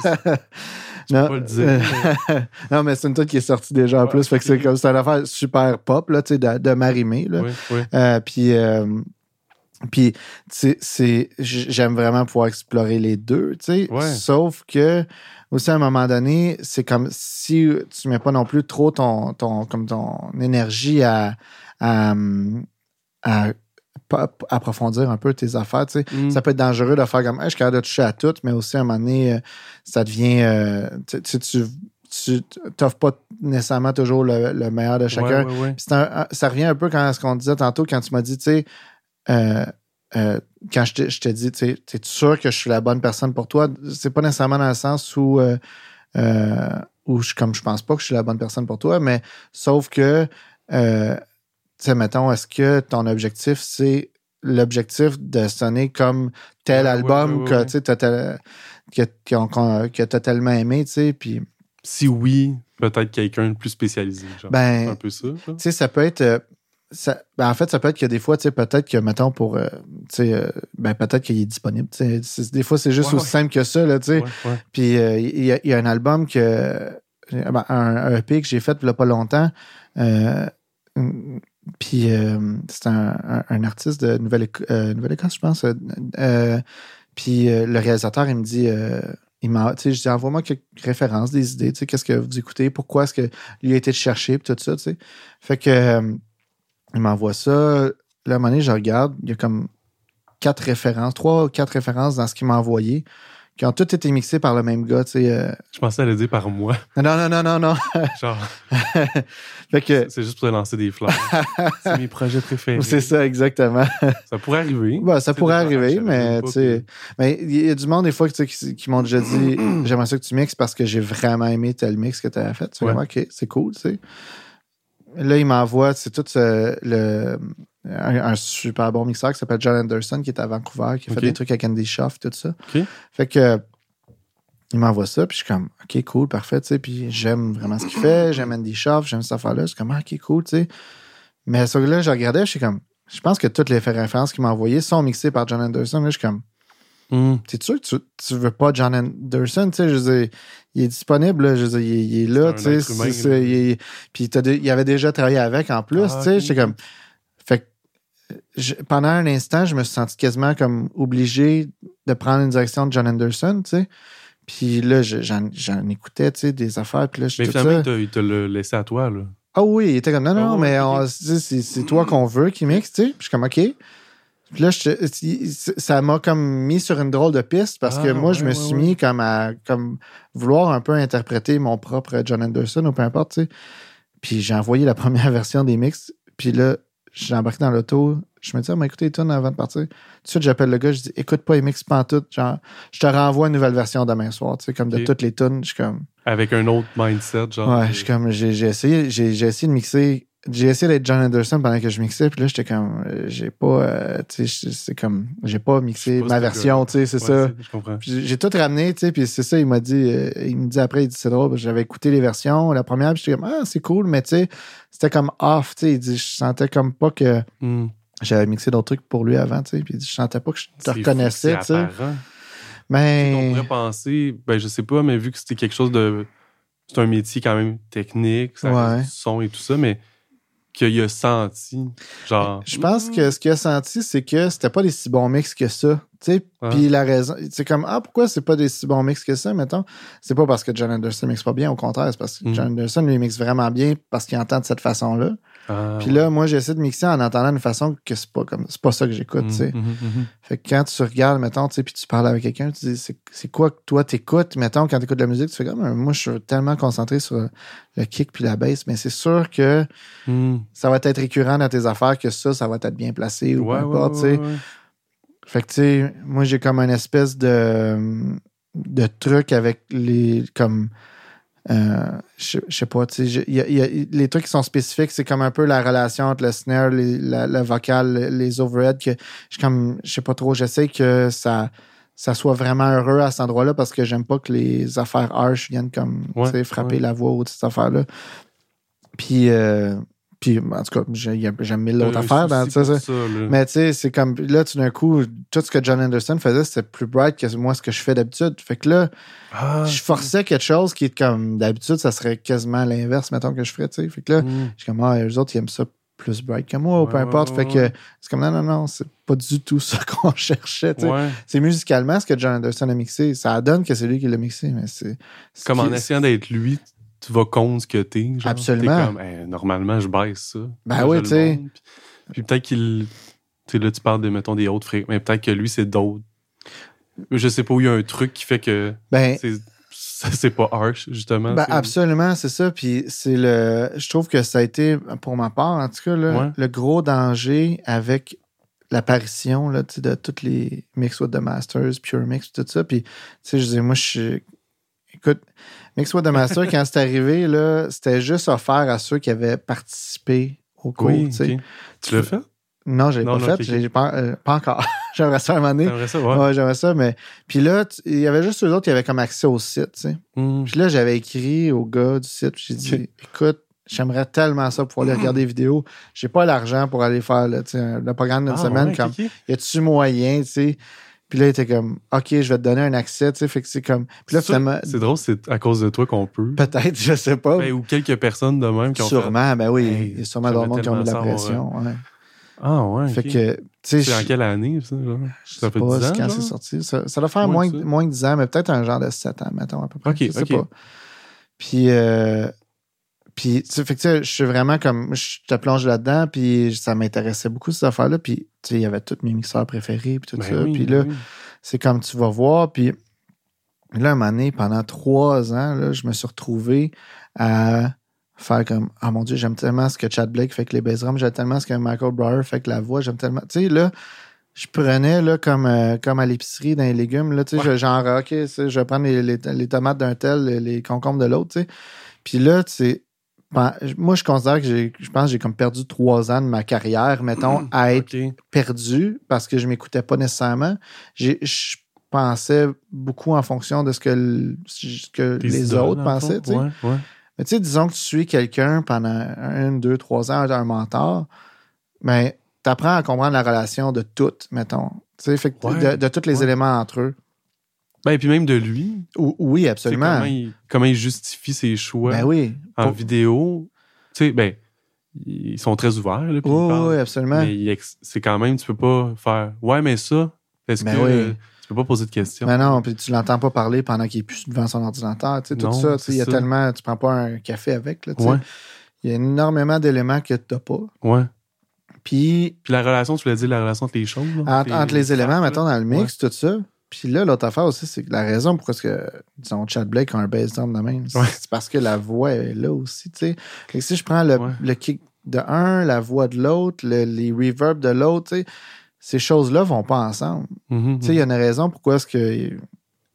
non, pas le dire. [laughs] non, mais c'est une toute qui est sortie déjà en plus. Fait que c'est comme c'est une affaire super pop, là, tu sais, de, de Marimé, là. Oui, oui. puis puis, c'est, j'aime vraiment pouvoir explorer les deux, tu sais. Sauf que, aussi, à un moment donné, c'est comme si tu mets pas non plus trop ton, ton, comme ton énergie à, à, approfondir un peu tes affaires, tu sais. Mm. Ça peut être dangereux de faire comme, je suis capable de toucher à tout, mais aussi, à un moment donné, euh, ça devient, euh, tu tu tu t'offres pas nécessairement toujours le, meilleur de chacun. ça revient un peu quand ce qu'on disait tantôt quand tu m'as dit, tu sais, euh, euh, quand je te, je te dis, tu es sûr que je suis la bonne personne pour toi, c'est pas nécessairement dans le sens où, euh, où je, comme je pense pas que je suis la bonne personne pour toi, mais sauf que, tu sais, mettons, est-ce que ton objectif, c'est l'objectif de sonner comme tel album que tu que, as tellement aimé, tu sais, puis... Si oui, peut-être quelqu'un de plus spécialisé, genre. Ben, un peu ça. Tu sais, ça peut être ben, en fait, ça peut être que des fois, tu sais, peut-être que, mettons, pour, euh, tu sais, euh, ben, peut-être qu'il est disponible. des fois, c'est juste aussi simple que ça, là, tu sais. Puis, euh, il y, a un album que, ben, un, EP que j'ai fait il n'y a pas longtemps. puis, c'est un, artiste de Nouvelle-Écosse, je pense. puis, le réalisateur, il me dit, il m'a, tu sais, je dis, envoie-moi quelques références, des idées, tu sais, qu'est-ce que vous écoutez, pourquoi est-ce que lui a été chercher, puis tout ça, tu sais. Fait que, il m'envoie ça. Là, à un moment donné, je regarde, il y a comme quatre références, trois ou quatre références dans ce qu'il m'a envoyé, qui ont toutes été mixées par le même gars, tu sais. Euh. Je pensais à le dire par moi. Non, non, non, non, non. [laughs] Genre. [laughs] fait que... C'est juste pour te lancer des fleurs. [laughs] c'est mes projets préférés. C'est ça, exactement. ça pourrait arriver. Bah, ça pourrait arriver, mais tu sais. Mais il y a du monde, des fois, qui, qui m'ont déjà dit [clears throat] J'aimerais ça que tu mixes parce que j'ai vraiment aimé tel mix que tu as fait. Tu OK, c'est cool, tu sais là, il m'envoie, c'est tout le, un, super bon mixeur qui s'appelle John Anderson, qui est à Vancouver, qui a fait des trucs avec Andy Schaff, tout ça. Fait que il m'envoie ça, puis je suis comme, OK, cool, parfait, tu sais, puis j'aime vraiment ce qu'il fait, j'aime Andy Schaff, j'aime cette affaire-là, je suis comme, ah, OK, cool, tu sais. Mais ça, là, je regardais, je suis comme, je pense que toutes les références qu'il m'a envoyées sont mixées par John Anderson, là, je suis comme, Mm. T'es sûr que tu, tu veux pas John Anderson? Tu sais, je veux il est disponible, je veux il, est là, tu sais. Puis il avait déjà travaillé avec en plus, ah, tu sais. J'étais comme. Fait je- pendant un instant, je me suis senti quasiment comme obligé de prendre une direction de John Anderson, tu sais. Puis là, je- j'en écoutais, tu sais, des affaires. Puis là, je Mais finalement, ça. il te, l'a laissé à toi, là. Ah oui, il était comme non, non, Ah mais c'est toi qu'on veut qui mixe, tu sais. Puis je suis comme OK. Puis là, je- ça m'a comme mis sur une drôle de piste parce que Ah, moi, je me ouais, suis ouais. mis comme à comme vouloir un peu interpréter mon propre John Anderson ou peu importe, tu sais. Puis j'ai envoyé la [laughs] première version des mix. Puis là, j'ai embarqué dans l'auto. Je me dis, ah, mais écoutez les tunes avant de partir. Tout de suite, j'appelle le gars, je dis, écoute pas les mix pantoute. Genre, je te renvoie une nouvelle version demain soir, tu sais, comme de toutes les tunes. Je suis comme, Avec un autre mindset, genre. Ouais, je suis comme j'ai essayé essayé de mixer j'ai essayé d'être John Anderson pendant que je mixais puis là j'étais comme euh, j'ai pas euh, tu sais c'est comme j'ai pas mixé ma version tu sais c'est Ouais, ça j'ai tout ramené tu sais puis c'est ça il m'a dit euh, il me dit après il dit c'est drôle j'avais écouté les versions la première puis j'étais comme ah c'est cool mais tu sais c'était comme off tu sais il dit je sentais comme pas que Hmm. j'avais mixé d'autres trucs pour lui avant tu sais puis je sentais pas que je te reconnaissais tu sais apparent. On mais pourrait penser, ben je sais pas, mais vu que c'était quelque chose de. C'est un métier quand même technique, ça Ouais. du son et tout ça, mais qu'il a senti, genre. Je pense que ce qu'il a senti, c'est que c'était pas des si bons mix que ça. Tu sais, Ouais. puis la raison, c'est comme ah pourquoi c'est pas des si bons mix que ça, mettons? C'est pas parce que John Anderson mixe pas bien, au contraire, c'est parce que Mm. John Anderson lui mixe vraiment bien parce qu'il entend de cette façon-là. Ah, Puis là, moi j'essaie de mixer en entendant d'une façon que c'est pas comme c'est pas ça que j'écoute, tu sais. mhm, mhm. Fait que quand tu regardes, mettons, tu sais, puis tu parles avec quelqu'un, tu dis c'est, quoi que toi t'écoutes, mettons, quand t'écoutes de la musique, tu fais comme moi je suis tellement concentré sur le kick puis la bass, mais c'est sûr que ça va être récurrent dans tes affaires que ça, ça va être bien placé ou Ouais, peu importe, ouais, tu sais. Fait que, tu sais, moi, j'ai comme une espèce de, de truc avec les. Comme. Euh, je je sais pas, tu sais, j'ai- il y a- il y a- les trucs qui sont spécifiques, c'est comme un peu la relation entre le snare, les, la, la vocale, les overheads, que je comme, je sais pas trop, j'essaie que ça, ça soit vraiment heureux à cet endroit-là parce que j'aime pas que les affaires harsh viennent comme, Ouais, tu sais, frapper ouais. la voix ou ces affaires-là. Puis, euh, puis, en tout cas, j'ai- j'aime mille autres Un affaires dans ça. Mais tu sais, c'est comme là, tout d'un coup, tout ce que John Anderson faisait, c'était plus bright que moi, ce que je fais d'habitude. Fait que là, Ah, je forçais quelque chose qui est comme d'habitude, ça serait quasiment l'inverse, mettons, que je ferais, tu sais. Fait que là, hmm. je suis comme, ah, eux autres, ils aiment ça plus bright que moi, ou peu importe. ouais, fait que c'est comme, non, non, non, c'est pas du tout ça [laughs] qu'on cherchait. C'est musicalement ce que John Anderson a mixé. Ça donne que c'est lui qui l'a mixé, mais c'est. ce Comme en essayant d'être lui, tu vas contre ce que t'es. genre. Absolument. T'es comme, Hey, normalement, je baisse ça. Ben oui, tu sais. Puis, puis peut-être qu'il. Tu sais, là, tu parles de, mettons, des hautes fréquences. Mais peut-être que lui, c'est d'autres. Je sais pas où il y a un truc qui fait que Ben, c'est ça, c'est pas harsh, justement. Ben, c'est- absolument, c'est ça. Puis c'est le. Je trouve que ça a été, pour ma part, en tout cas, là, Ouais. le gros danger avec l'apparition là, de toutes les Mix with the Masters, Pure Mix, tout ça. Puis, tu sais, je disais, moi, je suis. Écoute, Mix with the Master, quand c'est arrivé, là, c'était juste offert à ceux qui avaient participé au cours. Oui, tu l'as fait? Non, je l'ai pas non, fait. j'ai pas, euh, pas encore. [laughs] J'aimerais ça un moment donné. T'aimerais ça, ouais. Ouais, j'aimerais ça, mais. Puis là, il y avait juste eux autres qui avaient comme accès au site, tu sais. Hmm. Puis là, j'avais écrit au gars du site, puis j'ai dit écoute, j'aimerais tellement ça pouvoir aller regarder des vidéos. J'ai pas l'argent pour aller faire le programme d'une Ah, semaine. ouais, comme, y a-tu moyen, tu sais? Puis là, il était comme, OK, je vais te donner un accès, tu sais. Fait que c'est comme. Puis là, Ça, finalement, C'est drôle, c'est à cause de toi qu'on peut. peut-être, je sais pas. Ben, ou quelques personnes de même qui ont fait. sûrement, ben oui. Hey, il y a sûrement d'autres monde qui ont mis de la pression. ouais. Ah, ouais. Fait que, tu sais, C'est en je- quelle année, ça? Genre? je Ça sais fait pas 10 ans? quand c'est sorti. Ça, ça doit faire Moins moins, que ça. moins que 10 ans, mais peut-être un genre de 7 ans, mettons, à peu près. Ok, je sais pas. Puis, euh, puis tu sais, fait que, tu sais, je suis vraiment comme, je te plonge là-dedans, puis ça m'intéressait beaucoup, ces affaires-là. Puis, tu sais, il y avait tous mes mixeurs préférés, puis tout Ben ça. oui, puis ben là, oui. c'est comme tu vas voir, puis là, un moment donné, pendant trois ans, là, je me suis retrouvé à faire comme Ah mon Dieu, j'aime tellement ce que Chad Blake fait que les bass drums, j'aime tellement ce que Michael Brewer fait que la voix, j'aime tellement. Tu sais, là, je prenais là, comme, euh, comme à l'épicerie dans les légumes, là, tu sais, je- genre, OK, tu sais, je vais prendre les, les- les tomates d'un tel, les, les concombres de l'autre, tu sais. Puis là, tu sais, moi, je considère que j'ai, je pense que j'ai comme perdu trois ans de ma carrière, mettons, [clears throat] à être perdu parce que je m'écoutais pas nécessairement. J'ai- Je pensais beaucoup en fonction de ce que, le- ce que Tes les autres pensaient. fond? tu sais. Ouais, ouais. Mais tu sais, disons que tu suis quelqu'un pendant un, deux, trois ans, un mentor, mais tu apprends à comprendre la relation de toutes, mettons. Tu sais, fait que Ouais, de, de tous les éléments entre eux. Ben, et puis même de lui. Ou- oui, absolument. Comment il, comment il justifie ses choix Ben oui. en Pour- vidéo. Tu sais, ben, ils sont très ouverts. Là, ils Oui, parlent. oui, absolument. Mais c'est quand même, tu peux pas faire Ouais, mais ça, est-ce Ben que oui. euh, tu peux pas poser de questions? Mais non, puis tu l'entends pas parler pendant qu'il est plus devant son ordinateur. Tu sais, tout ça, tu sais, il y a ça. tellement. Tu prends pas un café avec. Là, tu sais. Ouais, Il y a énormément d'éléments que tu n'as pas. ouais. Puis, Puis la relation, tu l'as dit, la relation entre les choses. là, entre, entre les éléments, mettons, dans le mix, tout ça. Puis là, l'autre affaire aussi, c'est que la raison pourquoi que, disons, Chad Blake a un bass drum de même, c'est Ouais. c'est parce que la voix est là aussi, tu sais. Si je prends le, Ouais. le kick de un, la voix de l'autre, le- les reverbs de l'autre, tu sais, ces choses-là vont pas ensemble. Mhm, Tu sais, il y a une raison pourquoi est-ce que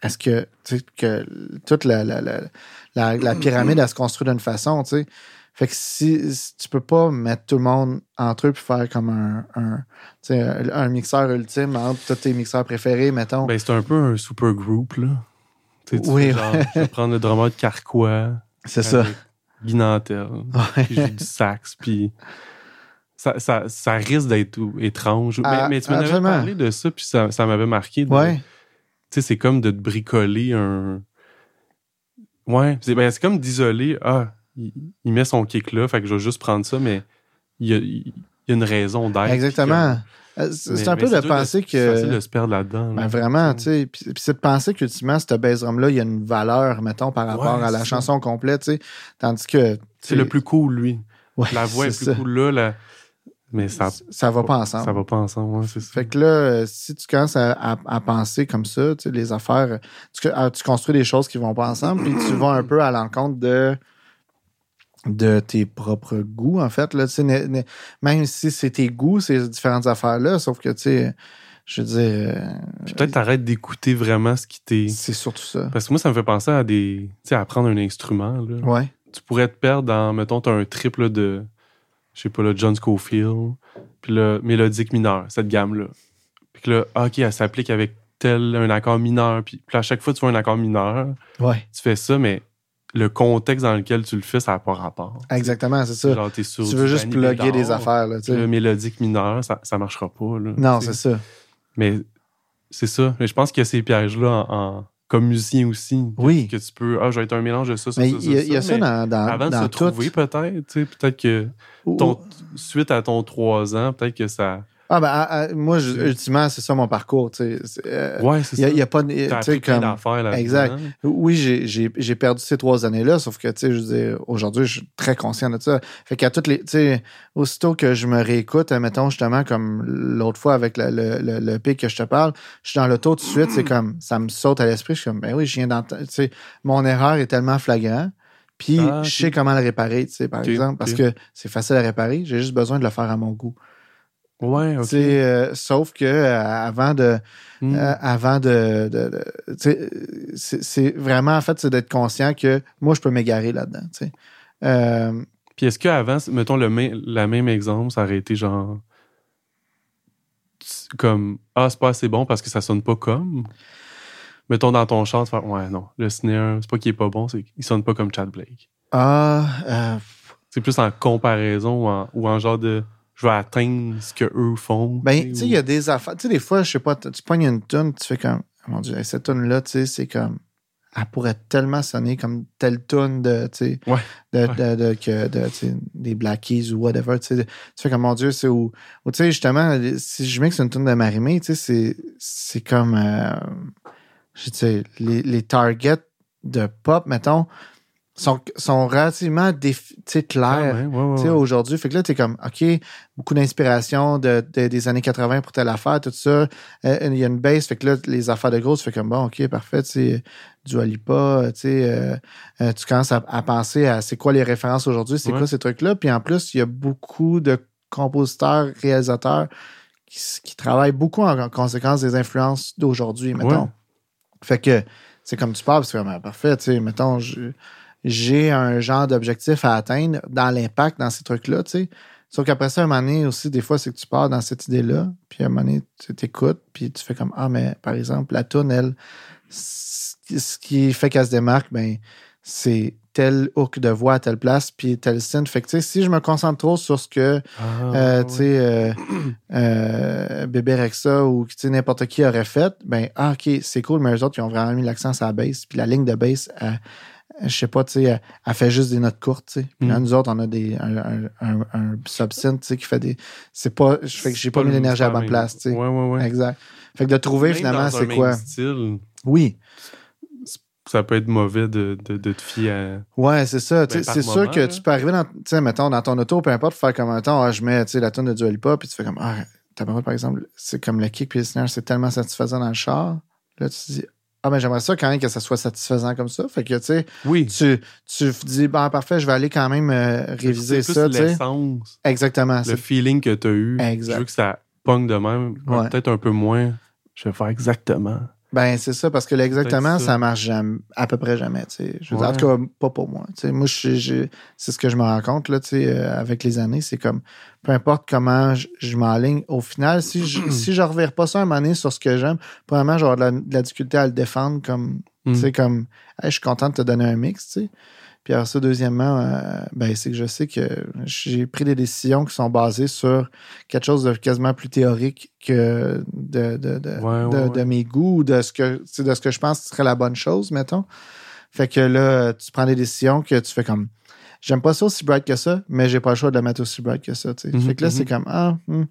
est-ce que tu sais, que toute la, la, la, la, la pyramide elle se construit d'une façon, tu sais. Fait que si, si tu peux pas mettre tout le monde entre eux puis faire comme un, un, un, un mixeur ultime entre tous tes mixeurs préférés, mettons. Ben, c'est un peu un super group, là. Tu Oui. genre, je vais prendre le drummer de Carquois. c'est ça. Guy Nantel, Ouais. qui joue du sax, puis ça, ça, ça risque d'être étrange. Ah, mais, mais tu m'en avais absolument. parlé de ça, puis ça, ça m'avait marqué. de- Ouais. Tu sais, c'est comme de te bricoler un... Ouais, c'est ben, c'est comme d'isoler, ah, il, il met son kick là, fait que je vais juste prendre ça, mais il y a, il y a une raison d'être. Exactement. Euh, que- C'est un peu de penser C'est facile de que. se perdre là-dedans. Ben là. vraiment, tu sais. Puis, puis c'est de penser qu'ultimement, ce bass drum-là, il y a une valeur, mettons, par rapport Ouais, à la chanson complète, tu sais. Tandis que. C'est le plus cool, lui. Ouais, La voix est, c'est plus ça. cool là, la- mais ça, Ça va pas ensemble. ça va pas ensemble. Ouais, c'est ça. Fait que là, euh, si tu commences à, à- à penser comme ça, tu sais, les affaires, tu, ah, tu construis des choses qui vont pas ensemble, puis tu vas un peu à l'encontre de de tes propres goûts, en fait. Là, même si c'est tes goûts, ces différentes affaires-là, sauf que, tu sais, je veux dire, euh, Puis peut-être t'arrêtes d'écouter vraiment ce qui t'est. c'est surtout ça. Parce que moi, ça me fait penser à des. Tu sais, à apprendre un instrument. Là. Ouais. Tu pourrais te perdre dans, mettons, t'as un triple de. Je sais pas, le John Scofield. Puis le mélodique mineur, cette gamme-là. Puis que là, ah, OK, elle s'applique avec tel un accord mineur. Puis, puis à chaque fois que tu vois un accord mineur, Ouais. tu fais ça, mais le contexte dans lequel tu le fais, ça n'a pas rapport. Exactement, c'est ça. Genre, t'es sur Tu veux juste plugger des affaires, là, tu Le mélodique mineur, ça, ça marchera pas. Là, Non, c'est ça. Mais c'est ça. Mais je pense qu'il y a ces pièges-là en, en- comme musicien aussi. que- Oui. Que tu peux. Ah, je vais être un mélange de ça, ça, Mais ça, il y a, il y a ça dans, dans, Avant de dans se tout. trouver, peut-être. Peut-être que ton, suite à ton 3 ans, peut-être que ça. Ah, ben, moi, je- ultimement, c'est ça mon parcours, tu sais. C'est, euh, Ouais, c'est ça. il y a pas de. Tu sais, comme. là Exact. Oui, j'ai- j'ai j'ai perdu ces trois années-là, sauf que, tu sais, je veux dire, aujourd'hui, je suis très conscient de ça. Fait qu'à toutes les, tu sais, aussitôt que je me réécoute, mettons, justement, comme l'autre fois avec le, le, le, le pic que je te parle, je suis dans l'auto tout de suite, c'est comme, ça me saute à l'esprit, je suis comme, ben oui, je viens d'entendre, tu sais, mon erreur est tellement flagrant, puis Ah, je sais comment le réparer, tu sais, par exemple, parce que c'est facile à réparer, j'ai juste besoin de le faire à mon goût. Ouais, Tu ok. sais, euh, sauf que euh, avant de, Hmm. euh, avant de, de- c'est vraiment en fait c'est d'être conscient que moi je peux m'égarer là-dedans Puis est-ce qu'avant, mettons le même, la même exemple, ça aurait été genre. Comme, ah, c'est pas assez bon parce que ça sonne pas comme. Mettons dans ton chant, fais, ouais, non, le snare, c'est pas qu'il est pas bon, c'est qu'il sonne pas comme Chad Blake. ah euh, C'est plus en comparaison ou en, ou en genre de je vais atteindre ce que eux font. ben tu sais il y a des affaires tu sais des fois je sais pas tu pognes une tune tu fais comme oh mon dieu hey, cette tune là tu sais c'est comme elle pourrait tellement sonner comme telle tune de tu sais Ouais, de, ouais. de, de, que de, des Black Keys ou whatever tu sais tu fais comme mon dieu c'est où tu sais justement si je mixe une tune de Marimé tu sais c'est c'est comme euh, je sais les, les targets de pop mettons sont, sont relativement tu Ah, clairs ouais, ouais, ouais, tu sais, ouais. aujourd'hui. Fait que là, t'es comme, OK, beaucoup d'inspiration de, de- des années 80 pour telle affaire, tout ça. Euh, Il y a une base, fait que là, les affaires de gros, tu fais comme, bon, OK, parfait, tu du Alipa, tu sais, euh, euh, tu commences à, à penser à c'est quoi les références aujourd'hui, c'est quoi ces trucs-là. Puis en plus, il y a beaucoup de compositeurs, réalisateurs qui, travaillent beaucoup en, en conséquence des influences d'aujourd'hui, mettons. Fait que c'est comme tu parles, c'est vraiment parfait, tu sais, mettons, je- j'ai un genre d'objectif à atteindre dans l'impact dans ces trucs-là, tu sais. Sauf qu'après ça, à un moment donné aussi, des fois, c'est que tu pars dans cette idée-là, puis à un moment donné, tu t'écoutes, puis tu fais comme Ah, mais par exemple, la toune, elle, ce qui- fait qu'elle se démarque, ben, c'est tel hook de voix à telle place, puis tel synth. Fait que, tu sais, si je me concentre trop sur ce que Ah, euh, tu sais, euh, euh, Bébé Rexa ou tu sais, n'importe qui aurait fait, ben, ah, ok, c'est cool, mais eux autres, ils ont vraiment mis l'accent sur la bass, puis la ligne de bass, elle, je sais pas, tu sais, elle, elle fait juste des notes courtes, tu sais. Puis là, Mm. nous autres, on a des, un, un, un, un subsynth, tu sais, qui fait des. C'est pas. Je fais que j'ai pas mis l'énergie à la bonne place, tu sais. Ouais, ouais, ouais. Exact. Fait que de trouver Même finalement, c'est quoi? style, Oui. ça peut être mauvais de, de, de te fier à. Ouais, c'est ça. Tu sais, Ben, c'est sûr moment, que là. tu peux arriver dans, tu sais, mettons, dans ton auto, peu importe, faire comme un temps, ah, je mets, tu sais, la tonne de Dua Lipa, puis tu fais comme, ah, ta parole, par exemple, c'est comme le kick puis le snare, c'est tellement satisfaisant dans le char. Là, tu te dis, ah, ben, j'aimerais ça quand même que ça soit satisfaisant comme ça. Fait que, tu sais, Oui. tu, tu te dis, ben, parfait, je vais aller quand même euh, réviser ça, plus tu sais. l'essence, Exactement. le feeling que tu as eu. Exact. Je veux que ça pogne de même. Ouais. Peut-être un peu moins. Je vais faire exactement. Ben, c'est ça, parce que l'exactement, Peut-être ça. ça. marche jamais, à peu près jamais, tu sais. Je veux dire, en tout cas, pas pour moi. Tu sais, moi, je, je- c'est ce que je me rends compte, là, tu sais, euh, avec les années, c'est comme, peu importe comment je, je m'enligne, au final, si je, [clears throat] si je revire pas ça un moment donné sur ce que j'aime, premièrement, j'aurai de la, de la difficulté à le défendre comme, Mm. tu sais, comme, Hey, je suis content de te donner un mix, tu sais. Puis alors ça, deuxièmement, euh, ben, c'est que je sais que j'ai pris des décisions qui sont basées sur quelque chose de quasiment plus théorique que de, de, de, Ouais, ouais, de- mes goûts ou de ce que de ce que je pense serait la bonne chose, mettons. Fait que là, tu prends des décisions que tu fais comme j'aime pas ça aussi bright que ça, mais j'ai pas le choix de le mettre aussi bright que ça. Mhm, fait que là, mhm. c'est comme ah, hmm,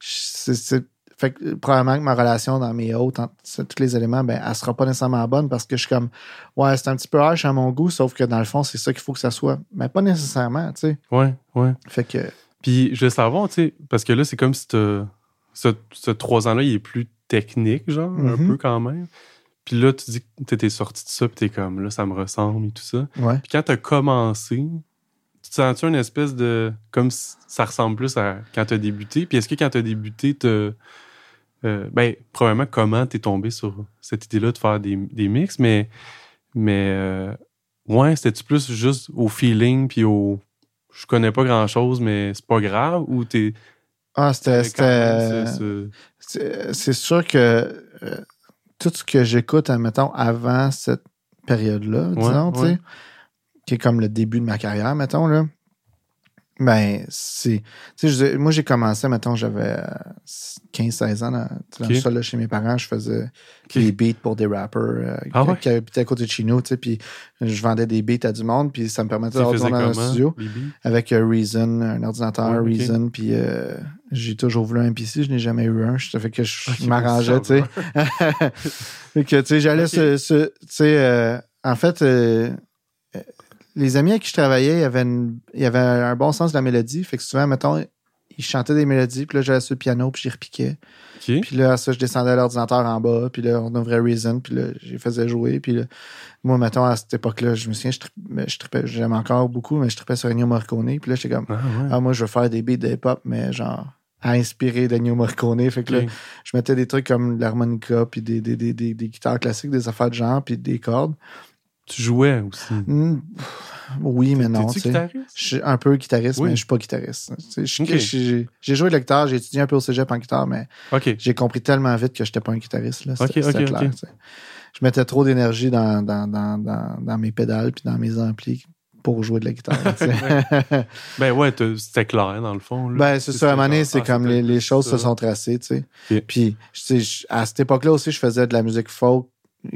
c'est- fait que euh, probablement que ma relation dans mes hôtes, entre tous les éléments, ben, elle sera pas nécessairement bonne parce que je suis comme ouais, c'est un petit peu harsh à mon goût, sauf que dans le fond, c'est ça qu'il faut que ça soit. Mais pas nécessairement, tu sais. Ouais, ouais. Fait que Puis je veux savoir, tu sais, parce que là, c'est comme si ce, ce trois ans-là, il est plus technique, genre, un Mhm. peu quand même. Puis là, tu dis que t'étais sorti de ça, puis t'es comme, là, ça me ressemble et tout ça. ouais. Puis quand t'as commencé, tu te sens-tu une espèce de. comme si ça ressemble plus à quand t'as débuté? Puis est-ce que quand t'as débuté, t'as. Euh, ben, probablement, comment t'es tombé sur cette idée-là de faire des, des mix, mais. Mais. euh, ouais, c'était-tu plus juste au feeling, puis au. Je connais pas grand-chose, mais c'est pas grave, ou t'es. Ah, c'était. c'est sûr que euh, tout ce que j'écoute, admettons, avant cette période-là, disons, tu sais, qui est comme le début de ma carrière, mettons, là, ben, c'est. Tu sais, je- moi, j'ai commencé, mettons, j'avais euh, 15-16 ans, dans, dans le sol, là, chez mes parents, je faisais des beats pour des rappers euh, Ah qui, ouais? qui habitaient à côté de chez nous, tu sais, puis je vendais des beats à du monde, puis ça me permettait du monde dans comment, studio avec euh, Reason, un ordinateur Ouais. Reason, puis euh, j'ai toujours voulu un PC, je n'ai jamais eu un. Ça fait que je m'arrangeais, tu sais. [laughs] que, tu sais, j'allais ce, ce- tu sais, euh, en fait, euh, euh, les amis avec qui je travaillais, il y avait, une- il y avait un bon sens de la mélodie. Fait que souvent, mettons, ils chantaient des mélodies, puis là, j'allais sur le piano, puis j'y repiquais. Puis là, ça, je descendais à l'ordinateur en bas, puis là, on ouvrait Reason, puis là, j'y faisais jouer. Puis là, moi, mettons, à cette époque-là, je me souviens, je, je tripais, j'aime encore beaucoup, mais je tripais sur Ennio Morricone. Puis là, j'étais comme, Ah, ouais. ah, moi, je veux faire des beats de hip-hop, mais genre, à inspirer d'Ennio Morricone. Fait que là, je mettais des trucs comme l'harmonica, puis des, des, des, des, des guitares classiques, des affaires de genre, puis des cordes. Tu jouais aussi? Pff, oui, mais non. Tu? Je suis un peu guitariste, Oui. mais je suis pas guitariste. J'ai joué de la guitare, j'ai étudié un peu au cégep en guitare, mais j'ai compris tellement vite que j'étais pas un guitariste. Là. Clair. Je mettais trop d'énergie dans, dans, dans, dans, dans mes pédales puis dans mes amplis pour jouer de la guitare. [laughs] Ben ouais, c'était clair, dans le fond. là. ben, c'est ça. À un moment donné, c'est ah, comme les, choses ça. se sont tracées. Puis, à cette époque-là aussi, je faisais de la musique folk,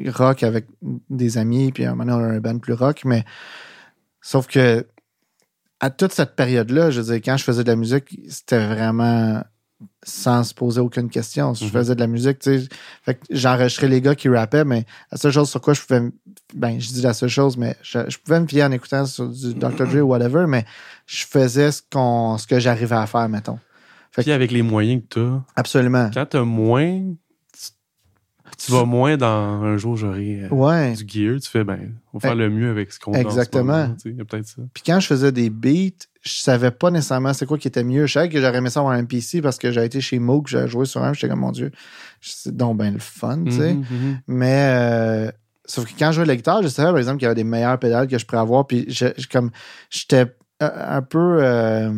rock avec des amis. Puis à un moment donné, on a un band plus rock. Mais sauf que à toute cette période-là, je veux dire, quand je faisais de la musique, c'était vraiment sans se poser aucune question. Je Mhm. faisais de la musique, tu sais. Fait que j'enregistrais les gars qui rappaient, mais la seule chose sur quoi je pouvais. Ben, je dis la seule chose, mais je, je pouvais me fier en écoutant sur du Dr. Dre ou whatever, mais je faisais ce, qu'on, ce que j'arrivais à faire, mettons. Fait Puis avec les moyens que t'as, Absolument. quand t'as moins, tu, vas moins dans un jour j'aurai euh, Ouais. du gear, tu fais ben, on va faire le mieux avec ce qu'on a Exactement. Il y a peut-être ça. Puis quand je faisais des beats, je savais pas nécessairement c'est quoi qui était mieux. Je savais que j'aurais aimé ça avoir un PC parce que j'ai été chez Moog, j'ai joué sur un, j'étais comme mon Dieu, c'est donc ben le fun, tu sais. Mhm, mhm. Mais euh, sauf que quand je jouais de la guitare, je savais par exemple qu'il y avait des meilleures pédales que je pourrais avoir. Puis je, je- comme j'étais euh, un peu euh,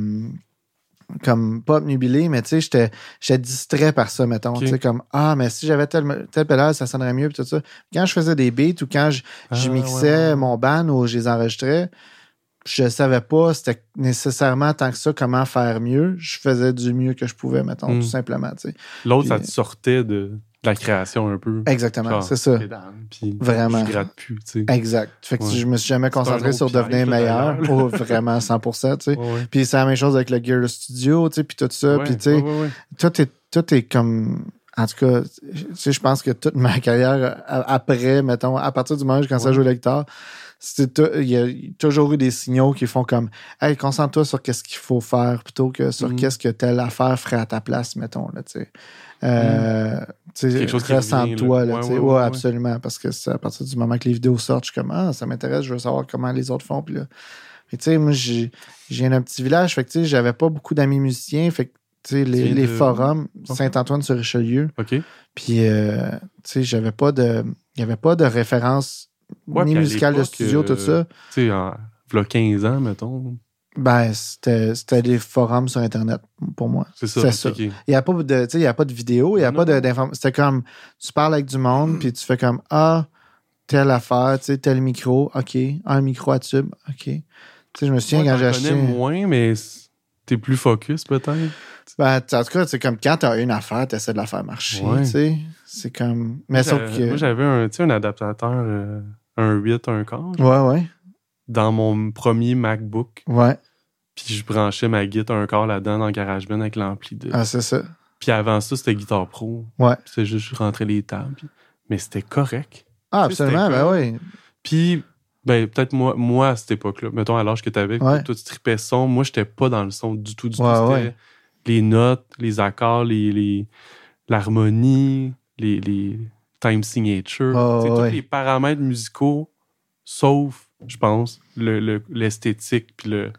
comme pas obnubilé, mais tu sais, j'étais j'étais distrait par ça, mettons. Tu sais, comme Ah, mais si j'avais tel, tel pédale, ça sonnerait mieux, puis tout ça. Quand je faisais des beats ou quand je, je Ah, mixais ouais, ouais, ouais. mon band ou je les enregistrais, je savais pas c'était nécessairement tant que ça comment faire mieux. Je faisais du mieux que je pouvais, mettons, Mm. tout simplement. tu sais. L'autre, ça te sortait de, la création un peu. Exactement, c'est ça. puis Vraiment. Je gratte plus, tu sais. Exact. Fait que Ouais. je me suis jamais concentré sur devenir meilleur. Oh, vraiment, 100%, tu sais. [laughs] Ouais. Puis c'est la même chose avec le Gear Studio, tu sais, puis tout ça. Puis tu sais, tout est, tout est comme. En tout cas, tu sais, je pense que toute ma carrière après, mettons, à partir du moment où j'ai commencé à jouer la guitare, il y a toujours eu des signaux qui font comme Hey, concentre-toi sur qu'est-ce qu'il faut faire plutôt que sur Mhm. qu'est-ce que telle affaire ferait à ta place, mettons, là, tu sais. Euh, Mm. Quelque chose qui revient, ressens-toi, là. là, Ouais, ouais, absolument. Parce que c'est à partir du moment que les vidéos sortent, je suis comme Ah, ça m'intéresse, je veux savoir comment les autres font. Puis là, tu sais, moi, j'ai d'un petit village, fait que, tu sais, j'avais pas beaucoup d'amis musiciens, fait que, tu sais, les, les de- forums. Saint-Antoine-sur-Richelieu, OK. puis, euh, tu sais, j'avais pas de, il y avait pas de référence ni musicale de studio, tout euh, ça. Tu sais, en v'là 15 ans, mettons. Ben, c'était des forums sur Internet, pour moi. C'est ça. Ça. Il n'y a pas de, tu sais, il y a pas de vidéo, il n'y a Non. pas de- d'information. C'était comme, tu parles avec du monde, puis tu fais comme, ah, telle affaire, tu sais, tel micro, OK. Un micro à tube, OK. Tu sais, je me souviens Ouais, quand j'ai acheté. moins, mais t'es plus focus, peut-être? Ben, en tout cas, c'est comme quand tu as une affaire, tu essaies de la faire marcher, Ouais. tu sais. C'est comme. Mais Moi, sauf que. Moi, j'avais un adaptateur, euh, un 8, un quart, Ouais, ouais. Dans mon premier MacBook. Ouais. Puis je branchais ma guitare un quart là-dedans dans GarageBand avec l'ampli de. Ah, c'est ça. Puis avant ça, c'était Guitar Pro. Ouais. C'est juste, je rentrais les tables. Mais c'était correct. Ah, Tu sais, absolument, ben oui. Puis, ben, peut-être moi, moi, à cette époque-là, mettons à l'âge que t'avais, Ouais. toi, tu tripais son. Moi, j'étais pas dans le son du tout, du Ouais, tout. C'était ouais. les notes, les accords, les, les- l'harmonie, les, les time signature. Tu sais, ouais. Tous les paramètres musicaux, sauf, je pense, le- le- l'esthétique, puis le.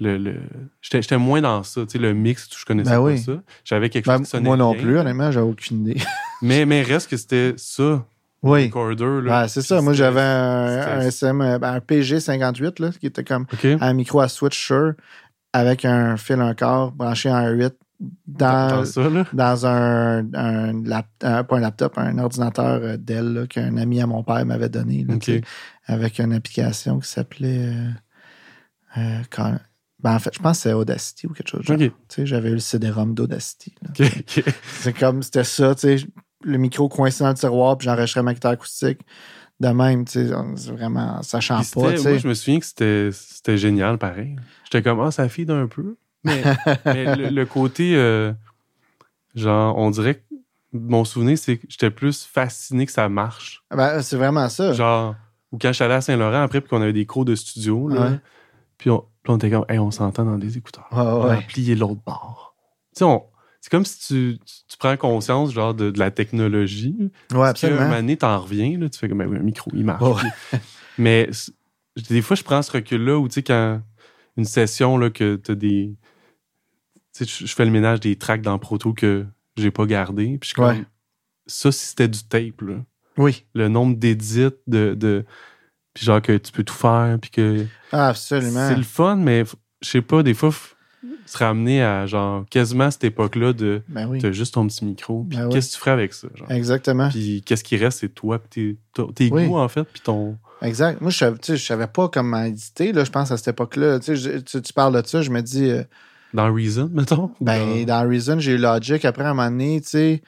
le, le- J'étais moins dans ça. Tu sais, le mix, je connaissais Ben pas oui. ça. J'avais quelque chose Ben, qui sonnait moi non bien. plus, honnêtement, j'ai aucune idée. [laughs] Mais, mais reste que c'était ça, oui. recorder. Là, Ouais, c'est ça. Moi, j'avais un, SM, ben, un PG58, là, qui était comme un micro à switch Shure avec un fil quart branché en un 8 dans, Dans ça, là? dans un, un, lap- un- pas un laptop, un ordinateur euh, Dell qu'un ami à mon père m'avait donné, là, avec une application qui s'appelait. euh, euh, quand- ben, en fait, je pense que c'est Audacity ou quelque chose. genre. J'avais eu le CD-ROM d'Audacity. [laughs] C'est comme, c'était ça, tu sais, le micro coincé dans le tiroir, puis j'enregistrais ma guitare acoustique. De même, tu sais, vraiment, sachant Puis pas, Moi, je me souviens que c'était c'était génial, pareil. J'étais comme, ah, ça fide un peu. Mais, mais le, le côté, euh, genre, on dirait que mon souvenir, c'est que j'étais plus fasciné que ça marche. Ben, c'est vraiment ça. Genre, ou quand je suis allé à Saint-Laurent, après, puis qu'on avait des cours de studio, là, Ouais. puis on, puis on était comme, hey, on s'entend dans des écouteurs. Ouais, On ouais. a plié l'autre bord. Tu sais, c'est comme si tu, tu, tu prends conscience, genre, de, de la technologie. Ouais, un absolument. moment donné, t'en reviens, là, tu fais comme, ben oui, un micro, il marche. Mais des fois, je prends ce recul-là où, tu sais, quand une session, là, que t'as des. Tu sais, je fais le ménage des tracks dans Proto que j'ai pas gardé. Puis je suis comme. Ouais. Ça, si c'était du tape, là. Oui, Le nombre d'édits, de, de. Puis genre que tu peux tout faire, puis que. Ah, absolument. C'est le fun, mais je sais pas, des fois, se ramener à, genre, quasiment cette époque-là de. Ben oui, T'as juste ton petit micro, puis Ben qu'est-ce que tu ferais avec ça, genre? exactement. Puis qu'est-ce qui reste, c'est toi, puis tes, tes- tes Oui. goûts, en fait, puis ton. Exact. Moi, je je savais pas comment éditer, là, je pense, à cette époque-là. Tu, tu, parles de ça, je me dis, euh, Dans Reason, mettons? ben, dans Reason, j'ai eu Logic. Après, à un moment donné, tu sais,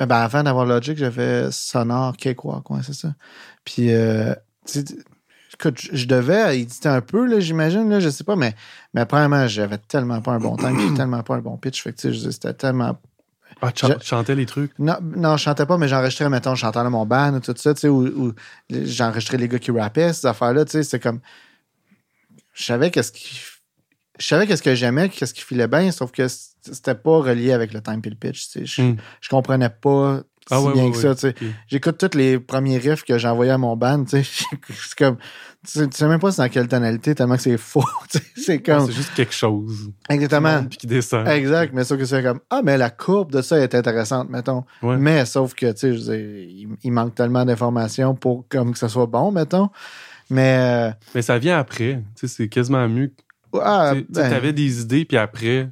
euh, ben, avant d'avoir Logic, j'avais Sonore Cakewalk, ouais, c'est ça. Puis, euh, écoute, je devais éditer un peu, là, j'imagine, là, je sais pas, mais, mais premièrement, j'avais tellement pas un bon temps, puis tellement pas un bon pitch. Fait que, tu sais, c'était tellement Ah, tu Je- chantais les trucs? Non, non, je chantais pas, mais j'enregistrais, mettons, je chantais dans mon band ou tout ça, tu sais, ou, j'enregistrais les gars qui rappaient, ces affaires-là, tu sais, c'est comme. Je savais qu'est-ce qui. Je savais qu'est-ce que j'aimais, qu'est-ce qui filait bien, sauf que c'était pas relié avec le time puis le pitch, tu sais. Je, Hmm. je comprenais pas si Ah ouais, bien ouais, que ouais. ça, tu sais. J'écoute tous les premiers riffs que j'ai envoyés à mon band, tu sais. [laughs] C'est comme. Tu sais, tu sais même pas c'est dans quelle tonalité, tellement que c'est faux, [laughs] tu sais. C'est Ouais, comme. C'est juste quelque chose. Exactement. Puis qui descend. Exact, mais sauf que c'est comme Ah, mais la courbe de ça est intéressante, mettons. Ouais. Mais sauf que, tu sais, je veux dire, il, il manque tellement d'informations pour comme que ça soit bon, mettons. Mais. Mais ça vient après. Tu sais, c'est quasiment mieux. euh, ah, tu sais, ben, avais des idées, puis après,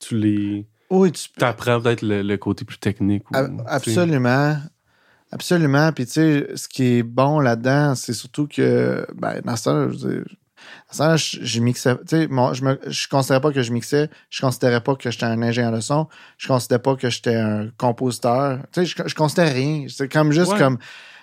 tu les. Oui, tu T'apprends peut-être le, le côté plus technique. ou. Absolument. Absolument. Puis, tu sais, ce qui est bon là-dedans, c'est surtout que, ben, dans ce temps je veux dire, Ça, je, je mixais, tu sais, moi, je me, je considérais pas que je mixais, je considérais pas que j'étais un ingénieur de son, je considérais pas que j'étais un compositeur, tu sais, je, je considérais rien. C'est comme juste Ouais. comme,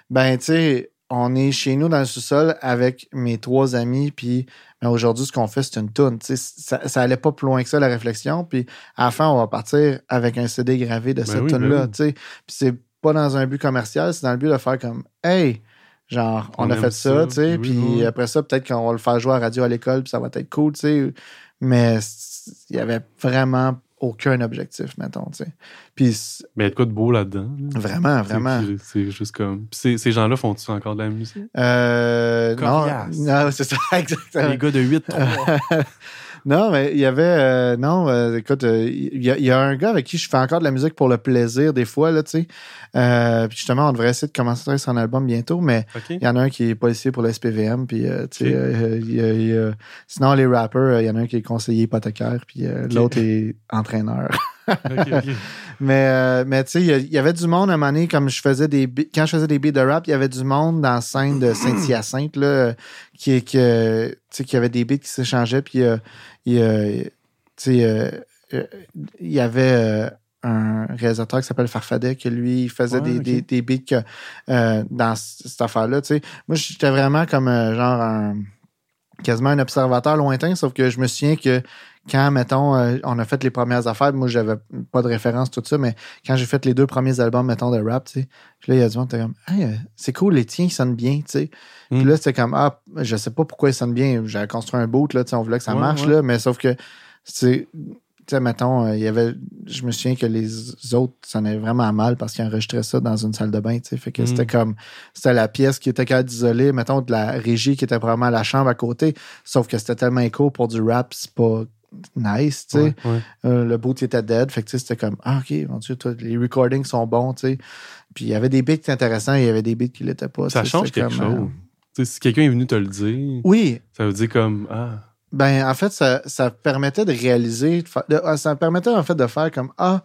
ben, tu sais, on est chez nous dans le sous-sol avec mes trois amis, puis aujourd'hui, ce qu'on fait, c'est une toune. Ça, ça allait pas plus loin que ça, la réflexion, puis à la fin, on va partir avec un CD gravé de Ben cette oui, ben oui. sais. Puis c'est pas dans un but commercial, c'est dans le but de faire comme, hey, genre, on, On a fait ça, ça, tu sais, puis oui, après ça, peut-être qu'on va le faire jouer à la radio à l'école, puis ça va être cool, tu sais. Mais il y avait vraiment aucun objectif, mettons. Puis Mais il y a de quoi de beau là-dedans. là? vraiment, vraiment. c'est- juste comme. Puis ces, ces gens-là font-tu encore de la musique? Euh, non, Coriace. non, c'est ça, [laughs] exactement. Les gars de 8 [laughs] non, mais il y avait. euh, non, euh, écoute, euh, il y, y a un gars avec qui je fais encore de la musique pour le plaisir, des fois, là, tu sais. Euh, puis justement, on devrait essayer de commencer un album bientôt, mais il y en a un qui est policier pour le SPVM, puis, euh, tu sais, euh, sinon, les rappers, euh, il y en a un qui est conseiller hypothécaire, puis euh, l'autre est entraîneur. Mais, euh, mais tu sais, il y avait du monde à un moment donné, comme je faisais des quand je faisais des beats de rap, il y avait du monde dans la scène de Saint-Hyacinthe, là, euh, qui, qui, euh, tu sais, qui avait des beats qui s'échangeaient, puis euh, il, euh, euh, il y avait un réalisateur qui s'appelle Farfadet, que lui, il faisait Ouais, des, ok. des, des beats euh, dans cette affaire-là, tu sais. Moi, j'étais vraiment comme, euh, genre, un quasiment un observateur lointain, sauf que je me souviens que quand, mettons, euh, on a fait les premières affaires, moi, j'avais pas de référence, tout ça, mais quand j'ai fait les deux premiers albums, mettons, de rap, tu sais, puis là, il y a du monde qui était comme, Hey, euh, c'est cool, les tiens, ils sonnent bien, tu sais. Puis Mm. là, c'était comme, ah, je sais pas pourquoi ils sonnent bien. J'avais construit un boot, là, tu sais, on voulait que ça Ouais, marche, ouais. là, mais sauf que, tu sais, mettons, euh, il y avait, je me souviens que les autres sonnaient vraiment mal parce qu'ils enregistraient ça dans une salle de bain, tu sais. Fait que Mm. c'était comme, c'était la pièce qui était capable d'isoler, mettons, de la régie qui était vraiment la chambre à côté, sauf que c'était tellement écho pour du rap, c'est pas nice, tu sais. Ouais, ouais. Euh, le boot était dead. Fait que tu sais, c'était comme Ah, ok, mon Dieu, toi, les recordings sont bons, tu sais. Puis il y avait des beats intéressants, il y avait des beats qui l'étaient pas. Ça change quelque comme, euh, chose. Sais, si quelqu'un est venu te le dire, Oui, ça veut dire comme Ah, ben en fait, ça, ça permettait de réaliser, de fa- de- ah, ça permettait en fait de faire comme Ah,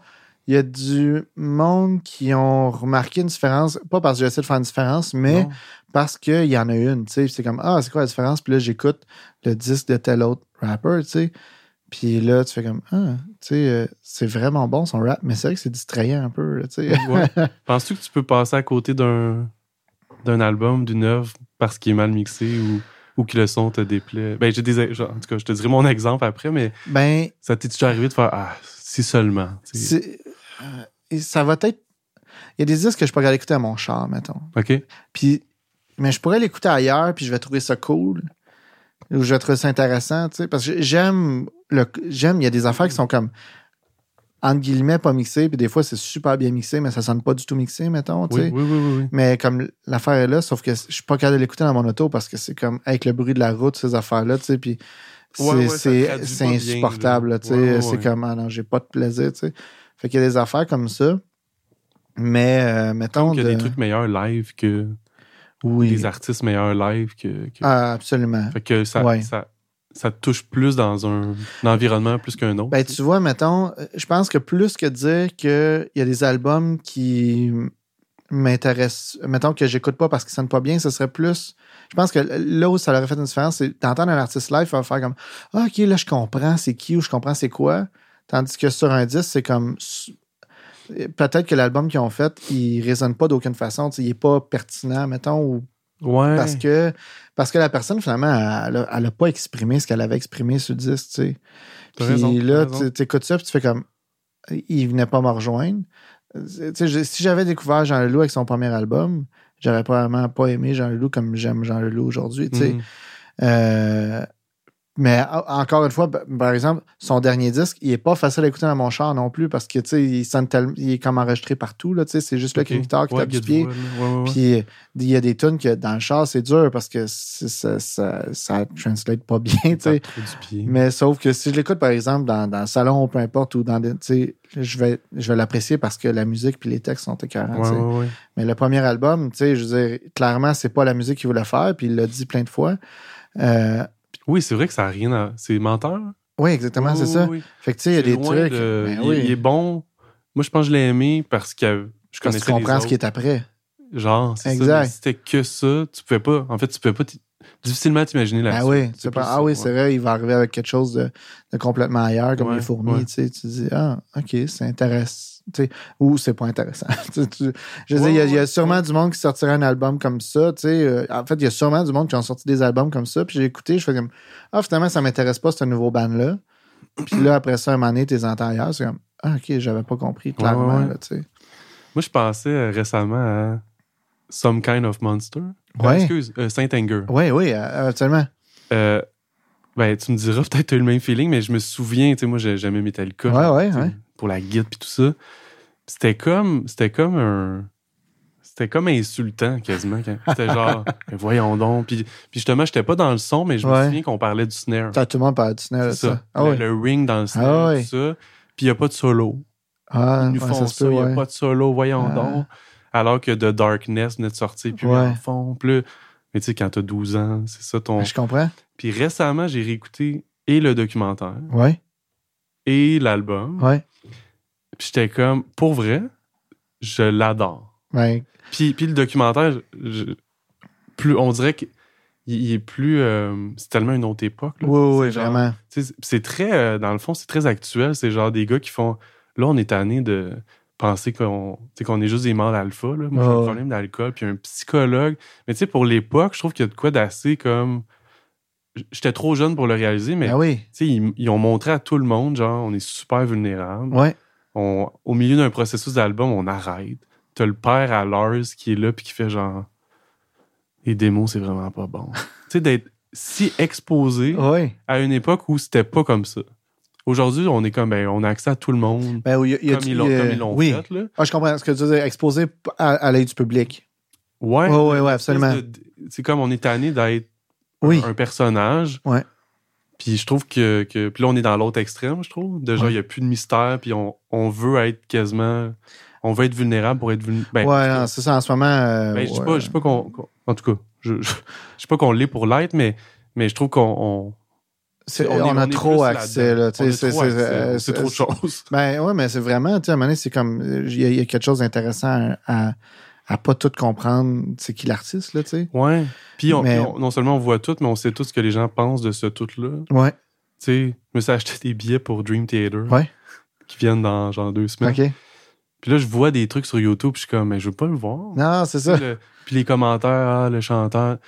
il y a du monde qui ont remarqué une différence, pas parce que j'ai essayé de faire une différence, mais non. parce qu'il y en a une, tu sais. C'est comme Ah, c'est quoi la différence? Puis là, j'écoute le disque de tel autre rapper, tu sais. Puis là, tu fais comme Ah, tu sais, euh, c'est vraiment bon son rap, mais c'est vrai que c'est distrayant un peu, là, tu sais. Ouais. [laughs] Penses-tu que tu peux passer à côté d'un d'un album, d'une œuvre, parce qu'il est mal mixé ou, ou que le son te déplaît? Ben, j'ai des. genre, En tout cas, je te dirai mon [laughs] exemple après, mais Ben, ça t'est déjà arrivé de faire Ah, si seulement. euh, ça va être. Il y a des disques que je pourrais aller écouter à mon char, mettons. OK? Puis, mais je pourrais l'écouter ailleurs, puis je vais trouver ça cool. Ou je vais trouver ça intéressant, tu sais. Parce que j'aime. le J'aime, il y a des affaires qui sont comme. Entre guillemets, pas mixées, puis des fois, c'est super bien mixé, mais ça sonne pas du tout mixé, mettons, tu Oui, sais. oui, oui, oui. Mais comme l'affaire est là, sauf que je suis pas capable de l'écouter dans mon auto parce que c'est comme avec le bruit de la route, ces affaires-là, tu sais, puis c'est Ouais, bien, insupportable, tu sais. Ouais, c'est comme, ah non, j'ai pas de plaisir, tu sais. Fait qu'il y a des affaires comme ça. Mais, euh, mettons. Qu'il y a des de- trucs meilleurs live que. Oui. Des artistes meilleurs live que. que- Ah, absolument. Fait que ça, Ouais. ça, ça te touche plus dans un, un environnement plus qu'un autre. Ben, tu vois, mettons, euh, je pense que plus que dire qu'il y a des albums qui m'intéressent, mettons que j'écoute pas parce qu'ils sonnent pas bien, ce serait plus. Je pense que là où ça aurait fait une différence, c'est d'entendre un artiste live, faire comme Ah, ok, là, je comprends c'est qui ou je comprends c'est quoi. Tandis que sur un disque, c'est comme. Peut-être que l'album qu'ils ont fait, il résonne pas d'aucune façon. Il est pas pertinent, mettons, ou ouais. parce que, parce que la personne, finalement, elle a, elle a pas exprimé ce qu'elle avait exprimé sur le disque, tu sais. Puis raison, là, tu écoutes ça, puis tu fais comme. Il venait pas me rejoindre. Je- si j'avais découvert Jean Leloup avec son premier album, j'aurais probablement pas aimé Jean Leloup comme j'aime Jean Leloup aujourd'hui, tu sais. Mhm. Euh, mais encore une fois, par exemple, son dernier disque, il est pas facile à écouter dans mon char non plus parce que, tu sais, il sonne tellement, il est comme enregistré partout, là, tu sais, c'est juste Ok. le guitare qui Ouais, tape du pied. Puis euh, il y a des tunes que dans le char, c'est dur parce que ça, ça, ça translate pas bien. Mais sauf que si je l'écoute, par exemple, dans, dans le salon ou peu importe, ou dans des. Tu sais, je vais, je vais l'apprécier parce que la musique puis les textes sont écœurants. Ouais, ouais. Mais le premier album, tu sais, je veux dire, clairement, c'est pas la musique qu'il voulait faire, puis il l'a dit plein de fois. Euh, Oui, c'est vrai que ça n'a rien à. C'est menteur. oui, exactement, c'est ça. oui. Fait que tu sais, il y a des trucs. de- ben il, oui, il est bon. Moi, je pense que je l'ai aimé parce que je parce connaissais tu comprends les ce qui est après. Genre, c'est ça. Exact. mais Si c'était que ça, tu pouvais pas. En fait, tu pouvais pas. difficilement t'imaginer la Ah suite. oui, tu ça, ah oui, ouais. c'est vrai, il va arriver avec quelque chose de, de complètement ailleurs, comme Ouais, les fourmis, ouais. tu sais. Tu dis, ah, OK, c'est intéressant. Ou c'est pas intéressant. [laughs] Tu je Ouais, il y y, a sûrement ouais. du monde qui sortirait un album comme ça, tu sais. euh, en fait, il y a sûrement du monde qui ont sorti des albums comme ça, puis j'ai écouté, je fais comme, ah, finalement, ça m'intéresse pas, ce nouveau band-là. Puis là, après ça, un moment donné, tes entends c'est comme, ah, OK, j'avais pas compris, clairement, Ouais, là. Moi, je pensais euh, récemment à Some Kind of Monster. Ouais. excuse, euh, Saint Anger. Oui, oui, absolument. Euh, ben, tu me diras, [laughs] peut-être tu as eu le même feeling, mais je me souviens, tu sais, moi, j'ai- j'aimais Metallica. Ouais, ouais, ouais. Pour la guide puis tout ça. C'était comme, c'était comme un. C'était comme insultant quasiment. C'était [laughs] genre, Mais voyons donc. Puis, puis justement, j'étais pas dans le son, mais je me souviens qu'on parlait du snare. T'as tout le monde parle du snare, C'est ça. Ah le, oui. le ring dans le snare, Ah ouais. tout ça. Puis il n'y a pas de solo. Ah, Ils nous ouais, font ça ça, il n'y a pas de solo, voyons Ah. donc. Alors que The Darkness venait de sortir, puis Ouais. en fond. Là, mais tu sais, quand t'as 12 ans, c'est ça ton. Je comprends. Puis récemment, j'ai réécouté et le documentaire Ouais, et l'album. ouais. Puis j'étais comme, pour vrai, je l'adore. Puis, puis le documentaire, je- plus, on dirait qu'il il est plus. euh, c'est tellement une autre époque. là. oui, oui, genre- vraiment. C'est très, euh, dans le fond, c'est très actuel. C'est genre des gars qui font. Là, on est tanné de penser qu'on qu'on est juste des morts d'alpha. là. Moi, j'ai un problème d'alcool, puis un psychologue. Mais tu sais, pour l'époque, je trouve qu'il y a de quoi d'assez comme. J'étais trop jeune pour le réaliser, mais Ben oui, ils, ils ont montré à tout le monde, genre, on est super vulnérable. ouais. On- au milieu d'un processus d'album, on arrête. T'as le père à Lars qui est là, puis qui fait genre. Les démos, c'est vraiment pas bon. [laughs] tu sais, d'être si exposé Oui. à une époque où c'était pas comme ça. Aujourd'hui, on est comme, ben, on a accès à tout le monde. Ben oui, il y a- il y a comme, ils l'ont, y a- comme ils l'ont oui. fait, là. Ah, je comprends ce que tu veux dire, exposé à, à l'œil du public. Ouais. Ouais, ouais, ouais, absolument. C'est comme on est tanné d'être Oui. un personnage. Ouais. Puis je trouve que, que. Puis là, on est dans l'autre extrême, je trouve. Genre, il Ouais. n'y a plus de mystère, puis on, on veut être quasiment. On veut être vulnérable pour être vulnérable. Ben, en ouais, c'est ça, en ce moment. euh, ben, je dis ouais. pas, dis pas qu'on. En tout cas, je, je dis pas qu'on l'est pour l'être, mais, mais je trouve qu'on. on- a trop accès, là. sais, c'est- trop euh, trop de choses. Ben ouais, mais c'est vraiment, tu sais, à un moment donné, c'est comme. Il y, a- il y a quelque chose d'intéressant à, à, à pas tout comprendre, c'est qui l'artiste, là, tu sais. Ouais. Puis, on- Mais- puis on- non seulement on voit tout, mais on sait tout ce que les gens pensent de ce tout-là. Ouais, Tu sais, je me suis acheté des billets pour Dream Theater. Ouais. Qui viennent dans genre deux semaines. OK. Puis là, je vois des trucs sur YouTube, puis je suis comme, mais je veux pas le voir. Non, c'est ça. le- puis les commentaires, ah, le chanteur.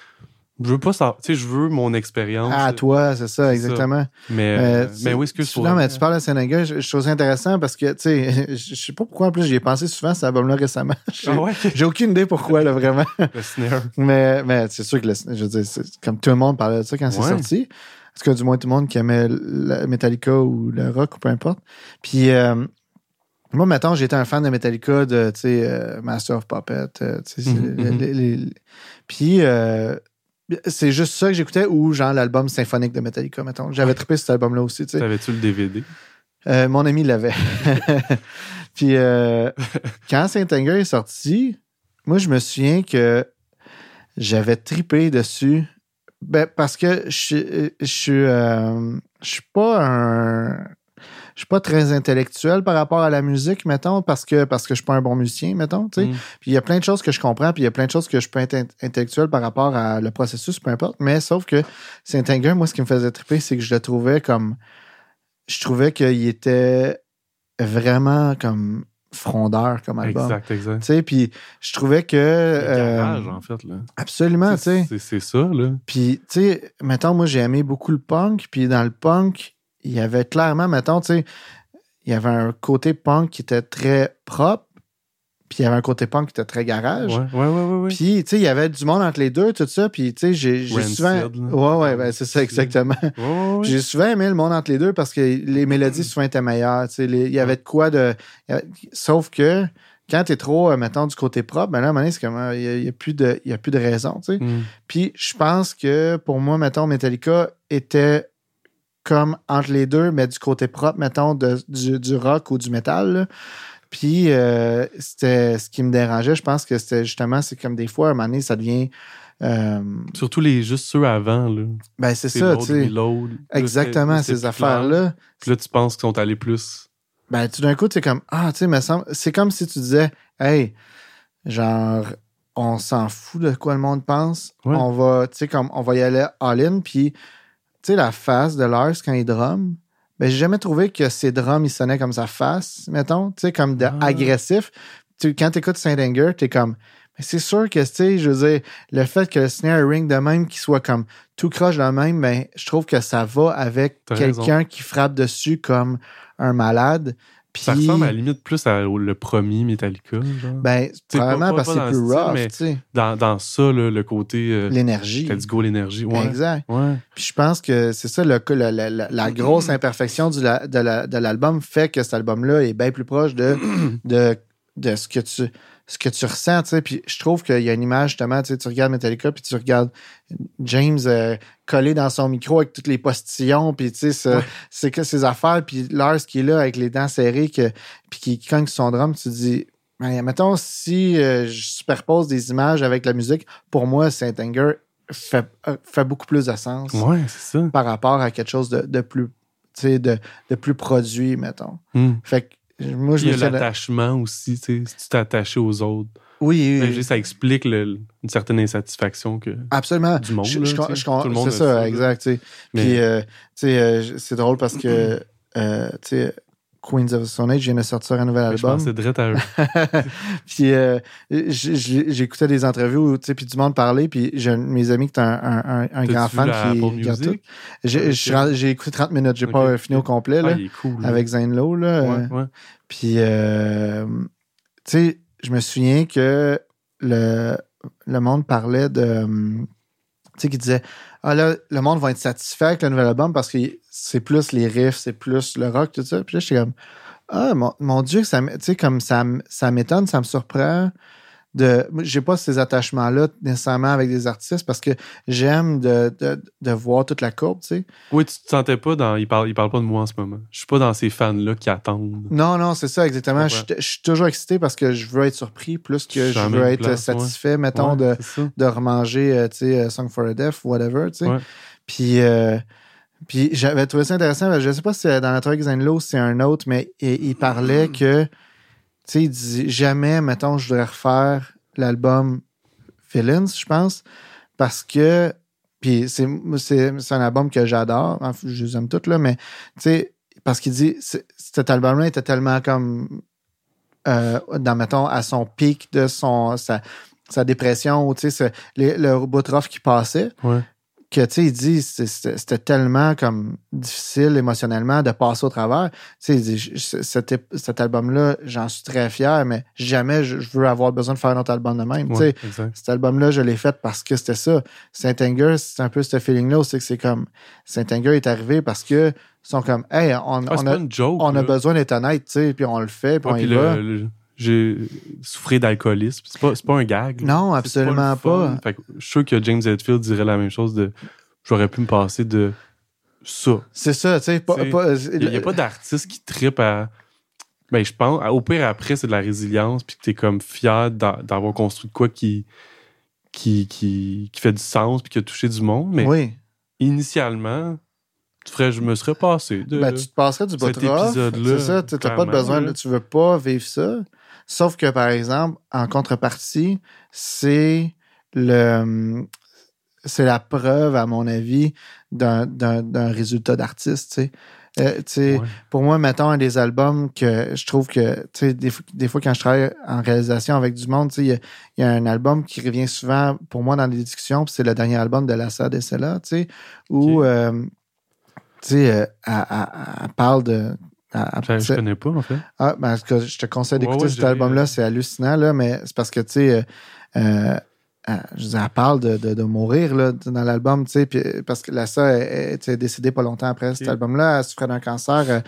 Je veux pas ça. Tu sais, je veux mon expérience. À toi, c'est ça, exactement. Mais, Euh, euh, mais oui, excuse tu- Non, mais tu parles de Sénégal, je, je trouve ça intéressant parce que, tu sais, [laughs] je je sais pas pourquoi, en plus, j'y ai pensé souvent, cet album-là récemment. J'ai Ah ouais? j'ai aucune idée pourquoi, là, vraiment. [laughs] le snare. Mais, mais c'est sûr que, le- je veux dire, comme tout le monde parlait de ça quand c'est sorti. Parce que du moins tout le monde qui aimait Metallica ou le rock ou peu importe. Puis, euh, moi, mettons, j'étais un fan de Metallica, de, tu sais, euh, Master of Puppet. euh, les- mhm. les- les- Puis, euh, c'est juste ça que j'écoutais ou genre l'album symphonique de Metallica, mettons. J'avais trippé cet album-là aussi, tu sais. T'avais-tu le DVD? Euh, mon ami l'avait. [laughs] Puis euh, [laughs] quand Saint Anger est sorti, moi je me souviens que j'avais tripé dessus. Ben, parce que je, suis- je suis euh, je suis pas un je suis pas très intellectuel par rapport à la musique, mettons, parce que parce que je suis pas un bon musicien, mettons, tu sais. Mm. Puis il y a plein de choses que je comprends, puis il y a plein de choses que je peux être int- intellectuel par rapport à le processus, peu importe. Mais sauf que Saint Anger, moi, ce qui me faisait triper, c'est que je le trouvais comme. Je trouvais qu'il était vraiment comme frondeur comme album. Exact, exact. Tu sais, puis je trouvais que. Le euh, garage, en fait, là. absolument, tu sais. C'est c'est ça, là. Puis, tu sais, mettons, moi, j'ai aimé beaucoup le punk. Puis, dans le punk, il y avait clairement, mettons, tu sais, il y avait un côté punk qui était très propre. Puis, il y avait un côté punk qui était très garage. Ouais, ouais, ouais, ouais. Puis, tu sais, il y avait du monde entre les deux, tout ça. Puis, tu sais, j'ai souvent. là. Ouais, ouais, ben, c'est ça, exactement. Ouais, ouais, ouais. J'ai souvent aimé le monde entre les deux parce que les mélodies souvent étaient meilleures. tu sais, Il y avait de quoi de. Sauf que quand t'es trop, euh, mettons, du côté propre, ben là, à un moment donné, c'est comme. euh, Il n'y a, plus de- y a plus de raison. tu sais. Mm. Puis je pense que pour moi, mettons, Metallica était comme entre les deux, mais du côté propre, mettons, de- du, du rock ou du métal. là. Puis euh, c'était ce qui me dérangeait. Je pense que c'était justement, c'est comme des fois, à un moment donné, ça devient. euh, Surtout les juste ceux avant, là. ben, c'est ça, tu sais. Exactement, ces affaires-là. Puis là, tu penses qu'ils sont allés plus. Ben, tout d'un coup, c'est comme, ah, tu sais, semble, c'est comme si tu disais, hey, genre, on s'en fout de quoi le monde pense. Ouais. On va, tu sais, comme on va y aller all-in. Puis, tu sais, la face de Lars quand il drum, ben, j'ai jamais trouvé que ses drums, ils sonnaient comme sa face, mettons, tu sais, comme de Ah. agressif. Tu, quand t'écoutes Saint Anger, t'es comme, mais c'est sûr que, tu sais, je veux dire, le fait que le snare ring de même, qu'il soit comme tout croche de même, ben, je trouve que ça va avec quelqu'un qui frappe dessus comme un malade. Puis, Ça ressemble à la limite plus à le premier Metallica. Genre. ben, probablement parce que c'est plus rough, tu sais. dans, dans ça, là, le côté. euh, L'énergie. Let's go, l'énergie. Ouais. Exact. Ouais. Puis je pense que c'est ça, le, la, la- la- la grosse [clears throat] imperfection du la- de la- de l'album fait que cet album-là est bien plus proche de, [clears throat] de, de ce, que tu, ce que tu ressens. tu sais. Puis je trouve qu'il y a une image, justement, tu sais, tu regardes Metallica, puis tu regardes James euh, collé dans son micro avec toutes les postillons, puis tu sais, Ouais. c'est que ses affaires, puis Lars qui est là avec les dents serrées, que, puis qui cogne son drum, tu te dis... Ben, mettons, si euh, je superpose des images avec la musique, pour moi, Saint Anger fait, euh, fait beaucoup plus de sens Ouais, c'est ça. par rapport à quelque chose de, de plus tu sais, de, de plus produit, mettons. Hmm. Fait que moi, je Il y a l'attachement aussi, tu sais, si tu t'es attaché aux autres. Oui, Ben, oui, dis, ça explique le- une certaine insatisfaction que. absolument. du monde, Je- là, je- sais. je- Tout le monde C'est ça, ça, là. exact. tu sais. Mais- Puis, euh, tu sais, euh, c'est drôle parce que, [clears throat] euh, tu sais, Queens of the Stone Age vient de sortir un nouvel je album. pensais direct à eux. [laughs] puis euh, j'écoutais des interviews, où, tu sais, puis du monde parlait, puis j'ai mes amis qui est un, grand fan qui Apple regarde tout. Music? J'ai je écouté 30 minutes, j'ai pas fini au complet, là, Ah, il est cool. là. avec Zane Lowe, là. Ouais, euh, ouais. Puis, euh, tu sais, je me souviens que le, le monde parlait de. Tu sais, qui disait Ah là, le monde va être satisfait avec le nouvel album parce que c'est plus les riffs, c'est plus le rock, tout ça. Puis là, j'étais comme Ah, mon, mon Dieu, ça, comme ça, ça m'étonne, ça me surprend. De, j'ai pas ces attachements-là nécessairement avec des artistes parce que j'aime de, de, de voir toute la courbe, tu sais. Oui, tu te sentais pas dans. Il parle, il parle pas de moi en ce moment. Je suis pas dans ces fans-là qui attendent. Non, non, c'est ça, exactement. Je Je comprends. je suis toujours excité parce que je veux être surpris plus que Je veux être place, satisfait, mettons, Ouais, de, de remanger, euh, tu sais, euh, Song for a Death, whatever, tu sais. Puis, euh, puis j'avais trouvé ça intéressant. Je sais pas si dans la track Zenlo, c'est un autre, mais il, il parlait [clears throat] que, sais, il dit jamais, mettons, je voudrais refaire l'album Villains, je pense, parce que, puis c'est un album que j'adore, Enfin, je les aime toutes, là, mais, tu sais, parce qu'il dit, cet album-là était tellement comme, euh, dans, mettons, à son pic de sa, sa dépression, tu sais, les- le bout qui passait. Que, tu sais, il dit, c'était tellement comme difficile émotionnellement de passer au travers. Tu sais, il dit, cet, cet album-là, j'en suis très fier, mais jamais je, je veux avoir besoin de faire un autre album de même. Tu sais, cet album-là, je l'ai fait parce que c'était ça. Saint Anger, c'est un peu ce feeling-là aussi que c'est comme Saint Anger est arrivé parce que ils sont comme, hey, on, Ah, on a, joke. on besoin d'être honnête, tu sais, puis on le fait, puis Ouais, on y puis va. le- le- J'ai souffert d'alcoolisme. C'est pas, pas un gag. Non, absolument pas. Fait que je suis sûr que James Hetfield dirait la même chose de j'aurais pu me passer de ça. C'est ça, tu sais. Il n'y a, pas d'artiste qui trippe à. Ben, je pense, au pire, après, c'est de la résilience, puis que t'es comme fier d'a- d'avoir construit de quoi qui, qui, qui, qui fait du sens, puis qui a touché du monde. Mais Oui. initialement, tu ferais, je me serais passé de. Ben, tu te passerais du épisode-là, C'est ça, tu n'as pas de besoin, là. tu veux pas vivre ça. Sauf que, par exemple, en contrepartie, c'est le c'est la preuve, à mon avis, d'un- résultat d'artiste. Euh, Ouais. Pour moi, mettons, un des albums que je trouve que, des, fois- des fois, quand je travaille en réalisation avec du monde, il y a, il y a un album qui revient souvent pour moi dans les discussions, c'est le dernier album de Lassa Dessela, tu sais, où, euh, tu sais, euh, elle, elle- elle parle de. elle- Je, connais pas, en fait. ah, ben, je te conseille d'écouter ouais, cet album-là, c'est hallucinant, là, mais c'est parce que, tu sais, euh, euh, euh, je elle parle de, de, de mourir là, dans l'album, tu sais, euh, parce que Lassa est, est, sais, décédée pas longtemps après cet album-là, elle souffrait d'un cancer. euh,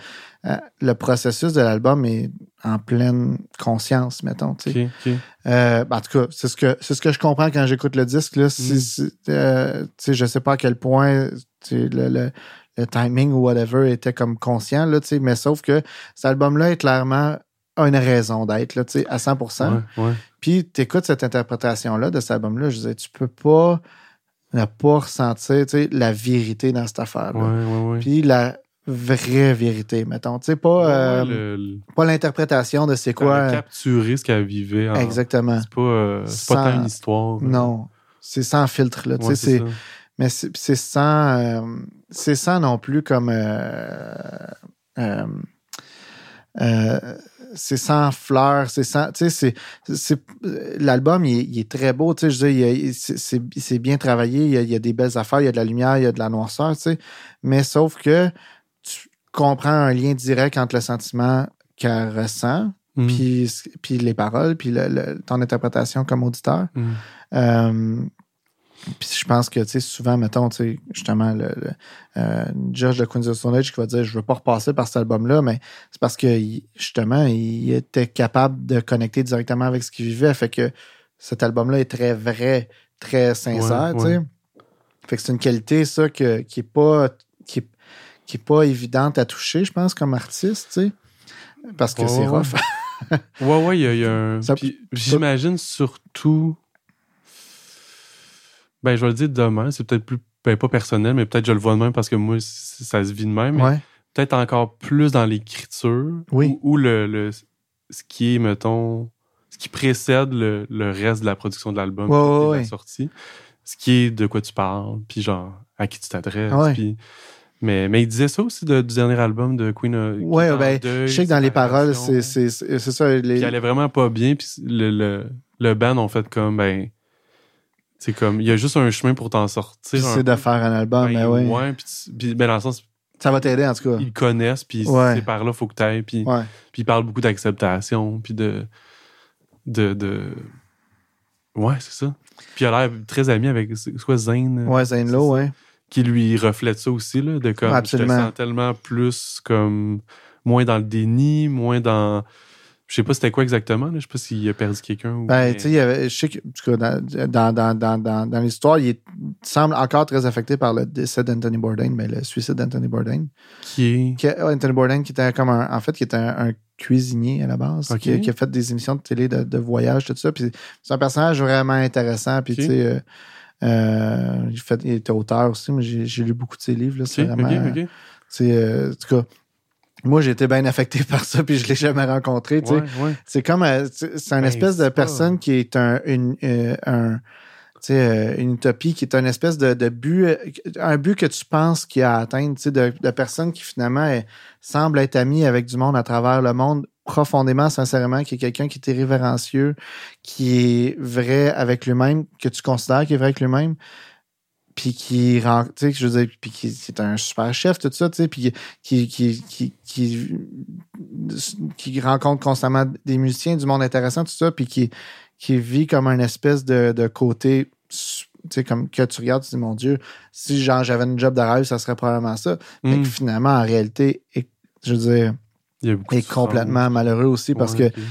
euh, le processus de l'album est en pleine conscience, mettons, tu sais. Euh, ben, en tout cas, c'est ce que c'est ce que je comprends quand j'écoute le disque. Là, Si- Mm. si- euh, tu sais, je sais pas à quel point le, le timing ou whatever était comme conscient, là, tu sais, mais sauf que cet album-là est clairement a une raison d'être, là, tu sais, à 100%. Ouais, ouais. Puis tu écoutes cette interprétation-là de cet album-là, je disais, tu peux pas ne pas ressentir tu sais, la vérité dans cette affaire-là. Ouais. Puis la, vraie vérité, mettons. Tu sais, pas, euh, le- pas l'interprétation de c'est quoi. capturé ce qu'elle vivait. en- Exactement. C'est pas, euh, c'est pas tant une histoire. Non. C'est sans filtre, là. Tu Ouais, sais, c'est. Mais c'est, sans, euh, c'est sans non plus comme, euh, euh, c'est sans fleurs, c'est sans, tu sais, c'est, c'est, l'album, il, est- il est très beau, tu sais, je veux dire, c'est, bien travaillé, il y, a, il y a des belles affaires, il y a de la lumière, il y a de la noirceur, tu sais, mais sauf que tu comprends un lien direct entre le sentiment qu'elle ressent, Mm. puis, puis les paroles, puis le- le- ton interprétation comme auditeur. Mm. Euh, puis je pense que, tu sais, souvent, mettons, tu sais, justement, le, le, euh, Judge de Queens of Stone Age qui va dire Je veux pas repasser par cet album-là, mais c'est parce que, justement, il était capable de connecter directement avec ce qu'il vivait. Fait que cet album-là est très vrai, très sincère, Ouais, tu sais. ouais. Fait que c'est une qualité, ça, que, qui est pas. Qui est, qui est pas évidente à toucher, je pense, comme artiste, tu sais. Parce que Ouais, c'est rough. [laughs] Ouais, ouais, il y a, il y a un. J'imagine surtout. Ben, je vais le dire demain, c'est peut-être plus. Ben, pas personnel, mais peut-être je le vois de même parce que moi, ça se vit de même. mais Ouais. Peut-être encore plus dans l'écriture. Oui. Ou, ou le, le- Ce qui est, mettons. Ce qui précède le, le reste de la production de l'album. Ouais, ouais, la sortie. Ce qui est de quoi tu parles, puis genre, à qui tu t'adresses. Ouais. puis- Mais, mais il disait ça aussi de- du dernier album de Queen est en ben, deuil, je sais que dans les paroles, séparation. c'est, c'est, c'est, c'est ça. Les... Puis il allait vraiment pas bien. Puis le, le, le band ont fait comme, ben. C'est comme, il y a juste un chemin pour t'en sortir. C'est de faire un album, Ben, mais oui. Ouais, puis, ben, dans le sens, Ça va t'aider, en tout cas. ils connaissent, puis Ouais. c'est par là, faut que t'ailles. Puis, Ouais. puis ils parlent beaucoup d'acceptation, puis de. de, de... Ouais, c'est ça. Puis il a l'air très ami avec, quoi, Zane? Ouais, Zane Lowe, ouais. Qui lui reflète ça aussi, là, de comme, Ouais, je absolument. te sens tellement plus comme, moins dans le déni, moins dans. Je sais pas c'était quoi exactement, là. je sais pas s'il a perdu quelqu'un ou. Ben, tu sais, je sais que, dans, dans, dans, dans, l'histoire, il, est- semble encore très affecté par le décès d'Anthony Bourdain, mais le suicide d'Anthony Bourdain. qui est? Qui a- Anthony Bourdain, qui était comme un, en fait, qui était un, un cuisinier à la base, qui, a- qui a fait des émissions de télé de, de voyage, tout ça. Puis c'est un personnage vraiment intéressant. Puis, tu sais, euh, euh, il, fait, il était auteur aussi, mais j'ai lu beaucoup de ses livres. C'est Ok, vraiment. euh, en tout cas, moi, j'ai été bien affecté [laughs] par ça, puis je l'ai jamais rencontré. Ouais, ouais. C'est comme, euh, c'est une Ben, espèce de personne qui est un, une, euh, un, euh, une utopie, qui est une espèce de, de but, euh, un but que tu penses qu'il a atteint, tu sais, de, de personne qui finalement est- semble être amie avec du monde à travers le monde profondément, sincèrement, qui est quelqu'un qui est irrévérencieux, qui est vrai avec lui-même, que tu considères qu'il est vrai avec lui-même, puis qui rend, tu sais, je veux dire, puis qui, qui est un super chef, tout ça, tu sais, puis qui, qui, qui, qui, qui rencontre constamment des musiciens, du monde intéressant, tout ça, puis qui, qui vit comme un espèce de, de côté, tu sais, comme que tu regardes, tu dis, mon Dieu, si genre j'avais une job de rêve, ça serait probablement ça. Mais Mm. que finalement, en réalité, est- je veux dire, Il y est complètement malheureux aussi parce que Ouais, ok.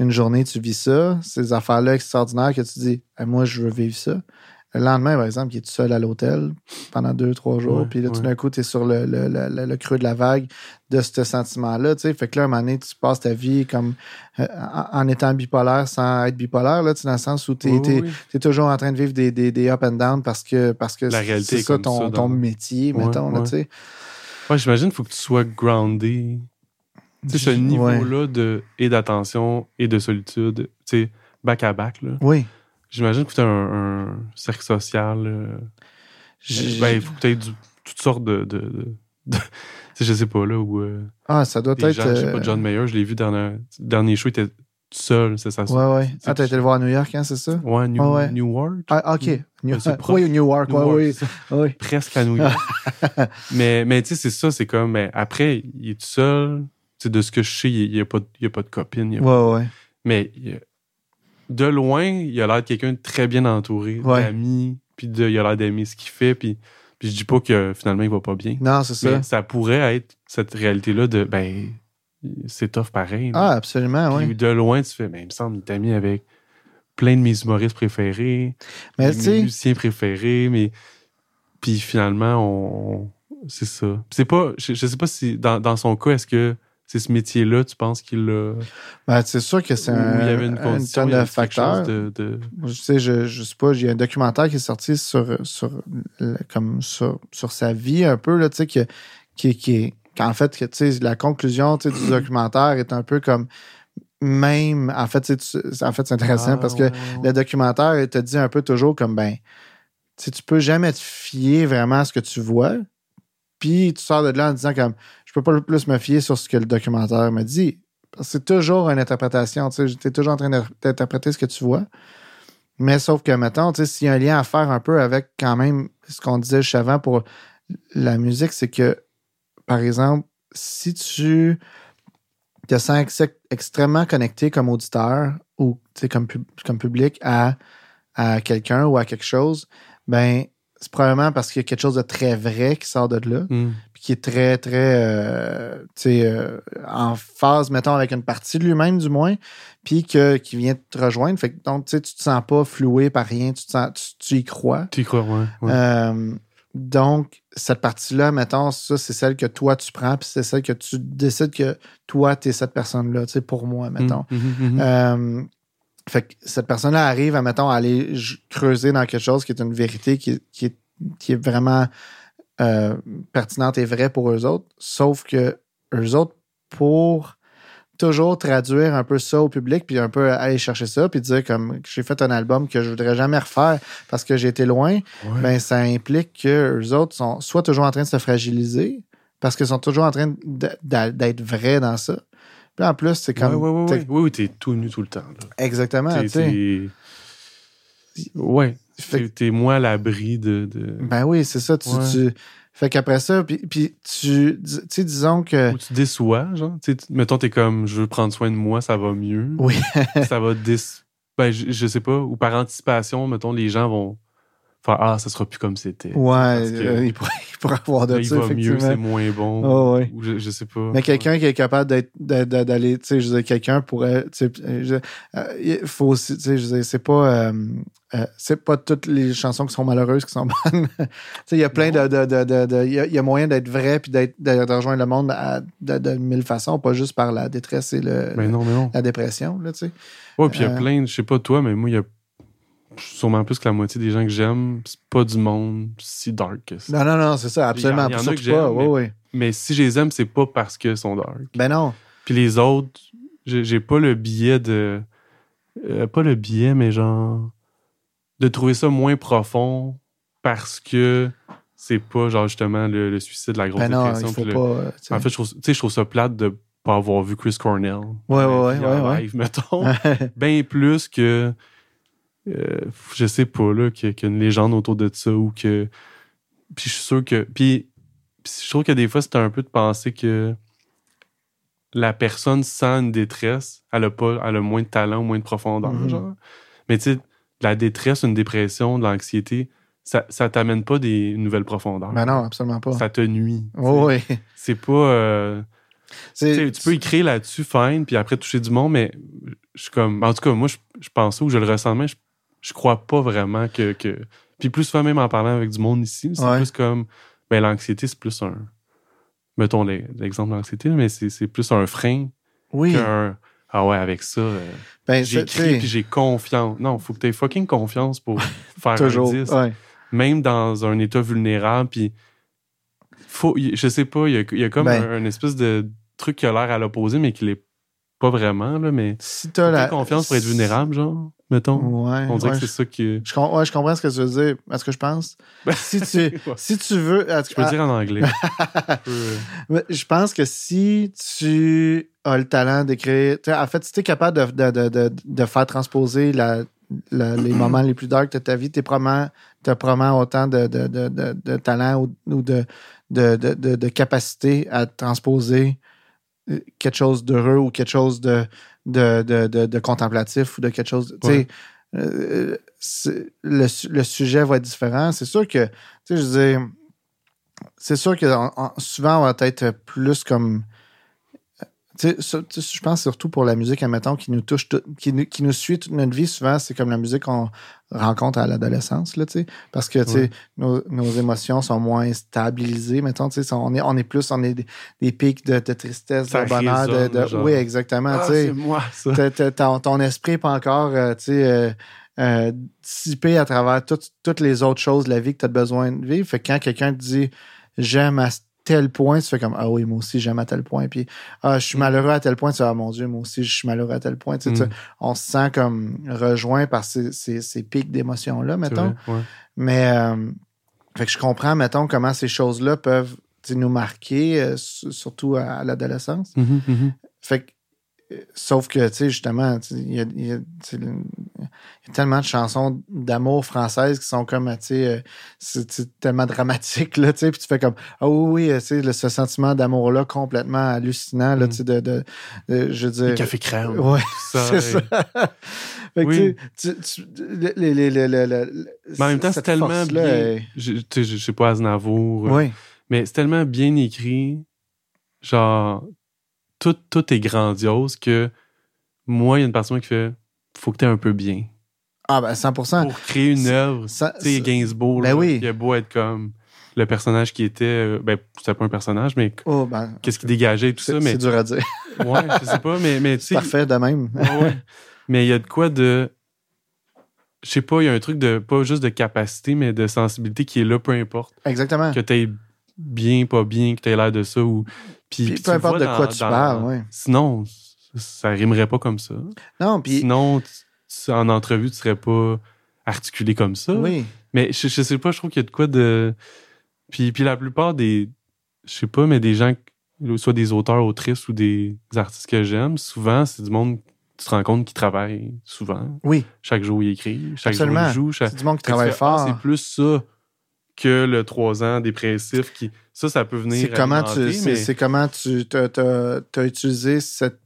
une journée, tu vis ça, ces affaires-là extraordinaires que tu dis, moi, je veux vivre ça. Le lendemain, par exemple, il est tout seul à l'hôtel pendant deux, trois jours, Ouais, puis là, tout ouais. d'un coup, tu es sur le, le- le- le- creux de la vague de ce sentiment-là, tu sais. Fait que là, à un moment donné, tu passes ta vie comme euh, en, en étant bipolaire sans être bipolaire, là, tu sais, dans le sens où tu Oui, es, oui, toujours en train de vivre des, des, des up and down parce que, parce que c'est ça ton, ça ton métier, Ouais, mettons, là, ouais. tu sais. Ouais, j'imagine qu'il faut que tu sois groundé. Tu sais, ce niveau-là de, et d'attention et de solitude, tu sais, back à back, là. Oui. J'imagine que tu as un, un cercle social. euh, ben, il faut que tu aies du- toutes sortes de. de, de- de- [laughs] tu sais, je sais pas, là, où. euh, Ah, ça doit être. gens, je sais pas, euh, John Mayer, je l'ai vu dans le dernier show, il était tout seul, c'est ça. Ouais, ouais. Ah, t'as été le voir à New York, hein, c'est ça? Ouais, New, Ouais, ouais. Newark. Ah, OK. New- Ouais, proche. oui, Newark, Newark, ça. oui. [laughs] oui. presque à New York. [laughs] mais mais tu sais, c'est ça, c'est comme, mais après, il est tout seul. Tu sais, de ce que je sais, il n'y a, pas de- a pas copine. il y a- Ouais, ouais. Mais il y a- de loin, il a l'air de quelqu'un de très bien entouré, Ouais. d'amis, puis de, il a l'air d'aimer ce qu'il fait. Puis, puis je dis pas que finalement, il va pas bien. Non, c'est ça. Mais ça pourrait être cette réalité-là de, ben, c'est tough pareil. Ah, absolument, Puis oui. de loin, tu fais, ben, il me semble, il est ami avec plein de mes humoristes préférés, Mais mes musiciens préférés, mais puis finalement, on, c'est ça. Puis C'est pas, je, je sais pas si dans, dans son cas, est-ce que c'est ce métier-là, tu penses qu'il a, ben, c'est sûr que c'est un, il y avait une tonne de facteurs. de, de- Je sais, je, je sais pas, il y a un documentaire qui est sorti sur, sur, comme sur, sur sa vie un peu, là, tu sais, qui, qui, est- qu'en fait, que, la conclusion du [clears throat] documentaire est un peu comme même. En fait, tu en fait c'est intéressant Ah, parce que ouais, le documentaire il te dit un peu toujours comme ben, tu peux jamais te fier vraiment à ce que tu vois. Puis tu sors de là en disant comme peux pas plus me fier sur ce que le documentaire me dit. C'est toujours une interprétation. Tu es toujours en train d'in- d'interpréter ce que tu vois. Mais sauf que, mettons, s'il y a un lien à faire un peu avec quand même ce qu'on disait juste avant pour la musique, c'est que, par exemple, si tu te sens ex- extrêmement connecté comme auditeur ou comme, comme public à, à quelqu'un ou à quelque chose, ben c'est probablement parce qu'il y a quelque chose de très vrai qui sort de là Hmm. Puis qui est très, très, euh, tu sais, euh, en phase, mettons, avec une partie de lui-même, du moins, puis qui vient te rejoindre. Fait que, donc, tu te sens pas floué par rien, tu, te sens, tu, tu y crois. Tu y crois, ouais. ouais. Euh, donc, cette partie-là, mettons, ça, c'est celle que toi, tu prends, puis c'est celle que tu décides que toi, tu es cette personne-là, tu sais, pour moi, mettons. Hmm, hmm, hmm. Euh, fait que cette personne-là arrive à, mettons, à aller creuser dans quelque chose qui est une vérité qui, qui, est, qui est vraiment euh, pertinente et vraie pour eux autres. Sauf que eux autres, pour toujours traduire un peu ça au public, puis un peu aller chercher ça, puis dire comme j'ai fait un album que je voudrais jamais refaire parce que j'ai été loin, Ouais. ben ça implique que eux autres sont soit toujours en train de se fragiliser parce qu'ils sont toujours en train d'être vrais dans ça. Puis en plus, c'est comme ouais, ouais, ouais. Oui, oui, t'es tout nu tout le temps. Là. exactement, T'es- tu sais. t'es- Ouais. Fait T'es- moins à l'abri de. de... Ben oui, c'est ça. Tu, Ouais. tu- Fait qu'après ça, puis, puis tu, tu sais, disons que. Ou tu déçois, genre. Tu sais, tu- mettons, t'es comme, je veux prendre soin de moi, ça va mieux. Oui. ça va dé... Ben, je, je sais pas. Ou par anticipation, mettons, les gens vont faire, ah, ça sera plus comme c'était. Ouais, que euh, il, pourrait, il pourrait avoir de là, il ça, va mieux, c'est moins bon. Oh, ouais. Ou je, je sais pas. Mais quelqu'un qui est capable d'être d'a- d'a- d'aller, tu sais, je veux quelqu'un pourrait, tu sais, euh, il faut aussi, tu sais, je veux c'est pas, euh, euh, c'est pas toutes les chansons qui sont malheureuses qui sont bonnes. [laughs] tu sais, il y a plein de, de, de, de- de- il y, a, il y a moyen d'être vrai puis d'être, de, rejoindre le monde à- de, mille façons, pas juste par la détresse et le, Mais non, mais non. la dépression, là. Ouais, puis il y a Euh, plein, de- je sais pas toi, mais moi, il y a sûrement plus que la moitié des gens que j'aime, c'est pas du monde si dark que ça. Non, non, non, c'est ça, absolument. Il y en a que pas, j'aime, ouais, mais- ouais. Mais si je les aime, c'est pas parce qu'ils sont dark. Ben non. Puis les autres, j'ai j'ai pas le billet de. euh, pas le billet, mais genre. De trouver ça moins profond parce que c'est pas, genre, justement, le, le suicide, la grosse Ben non, il faut le- pas. euh. En fait, je trouve, tu sais, je trouve ça plate de pas avoir vu Chris Cornell. Ouais, ouais, ouais, ouais. live, mettons. [laughs] Bien plus que. Euh, je sais pas, là, qu'il y a- une légende autour de ça ou que. Puis je suis sûr que. Puis, je trouve que des fois, c'est un peu de penser que la personne sent une détresse, elle a, pas, elle a moins de talent, moins de profondeur, Mhm. genre. Mais tu sais, la détresse, une dépression, de l'anxiété, ça, ça t'amène pas des nouvelles profondeurs. ben non, absolument pas. Ça te nuit. Oh, oui. C'est pas. euh, tu peux écrire là-dessus, fine, puis après toucher du monde, mais je suis comme. En tout cas, moi, je, je pense ça ou je le ressens, mais je, je crois pas vraiment que, que. Puis plus souvent, même en parlant avec du monde ici, c'est Ouais. plus comme. Ben, l'anxiété, c'est plus un. Mettons l'e- l'exemple de l'anxiété, mais c'est plus un frein Oui. qu'un. Ah ouais, avec ça, euh, Ben, j'écris puis j'ai confiance. Non, faut que tu aies fucking confiance pour [laughs] faire toujours. un disque Ouais. même dans un état vulnérable, puis faut, je sais pas, il y a, il y a comme Ben. un, un espèce de truc qui a l'air à l'opposé, mais qui l'est pas vraiment, là, mais Si t'as la. confiance pour être vulnérable, genre, mettons. Ouais. On dirait ouais, que c'est ça qui... Je, ouais, je comprends ce que tu veux dire. À ce que je pense? [laughs] Si tu, si tu veux. Je peux dire en anglais. [laughs] Je euh, Mais Je pense que si tu as le talent d'écrire, en fait, si tu es capable de, de, de, de, de faire transposer la, la- les [clears throat] moments les plus dark de ta vie, tu as probablement autant de, de, de, de, de talent ou, ou de, de, de, de, de capacité à transposer euh, quelque chose d'heureux ou quelque chose de, de, de, de, de contemplatif ou de quelque chose. Tu sais, euh, le, le sujet va être différent. C'est sûr que, tu sais, je c'est sûr que en- en- souvent, on va être plus comme. euh, Tu sais, ça- tu sais, je pense surtout pour la musique, admettons, qui nous touche, tout- qui, nous, qui nous suit toute notre vie, souvent, c'est comme la musique qu'on rencontre à l'adolescence, là, tu sais. Parce que, tu sais, Ouais. nos, nos émotions sont moins stabilisées, mettons, tu sais. On est, on est plus, on est des, des pics de, de tristesse, Ça de bonheur, de, résonne, de-. Oui, exactement, Ah, tu sais moi, ça. ton, ton esprit n'est pas encore euh, tu sais, euh, euh, dissipé à travers toutes toutes les autres choses de la vie que tu as besoin de vivre. Fait que quand quelqu'un te dit j'aime à tel point, tu fais comme Ah oui, moi aussi, j'aime à tel point. Puis Ah, je suis malheureux à tel point, tu fais Ah mon Dieu, moi aussi, je suis malheureux à tel point. Tu sais, Mm. tu- on se sent comme rejoint par ces, ces, ces pics d'émotions-là, mettons. vrai, ouais. Mais euh, fait que je comprends, mettons, comment ces choses-là peuvent nous marquer, euh, su- surtout à, à l'adolescence. Mhm, mhm. Fait que, sauf que, tu sais, justement, il y a, y y tellement de chansons d'amour françaises qui sont comme, tu sais, euh, c'est tellement dramatique, là, tu sais, puis tu fais comme, ah oui, oui, euh, tu sais, ce sentiment d'amour-là complètement hallucinant, là, Mm. tu sais, de, de, de- je veux dire... Le café crème. Ouais, [laughs] c'est ça. [laughs] fait que, Oui. tu tu- tu- le- le- le- le- le- le- Mais en même temps, c'est tellement bien. est- Je, tu sais, je, je sais pas, Aznavour. euh, Oui, Mais c'est tellement bien écrit. Genre, tout, tout est grandiose que moi, il y a une partie de moi qui fait faut que tu un peu bien. ah ben 100%. Pour créer une œuvre. Tu sais, Gainsbourg, Ben là, oui. il a beau être comme le personnage qui était. euh, Ben, c'était pas un personnage, mais oh, ben, qu'est-ce qu'il dégageait et tout c'est ça. Mais, c'est dur à dire. ouais, je sais pas, mais, mais [laughs] tu sais. Parfait de même. [laughs] Ouais. Mais il y a de quoi de. Je sais pas, il y a un truc de. Pas juste de capacité, mais de sensibilité qui est là, peu importe. Exactement. Que t'aies bien, pas bien, que t'aies l'air de ça. Ou... Puis, Puis puis peu importe de dans- quoi tu dans- parles, oui. Sinon, ça rimerait pas comme ça. Non, puis Sinon, tu- tu- en entrevue, tu serais pas articulé comme ça. oui. Mais je, je sais pas, je trouve qu'il y a de quoi de. Puis, puis la plupart des. Je sais pas, mais des gens, soit des auteurs, autrices ou des artistes que j'aime, souvent, c'est du monde, tu te rends compte qui travaille souvent. Oui, Chaque jour, il écrit. Chaque Absolument. jour, il joue. Chaque... c'est du monde qui travaille fais, ah, fort. c'est plus ça que le 3 ans dépressif qui. Ça, ça peut venir. C'est comment tu mais- c'est comment tu as utilisé cette,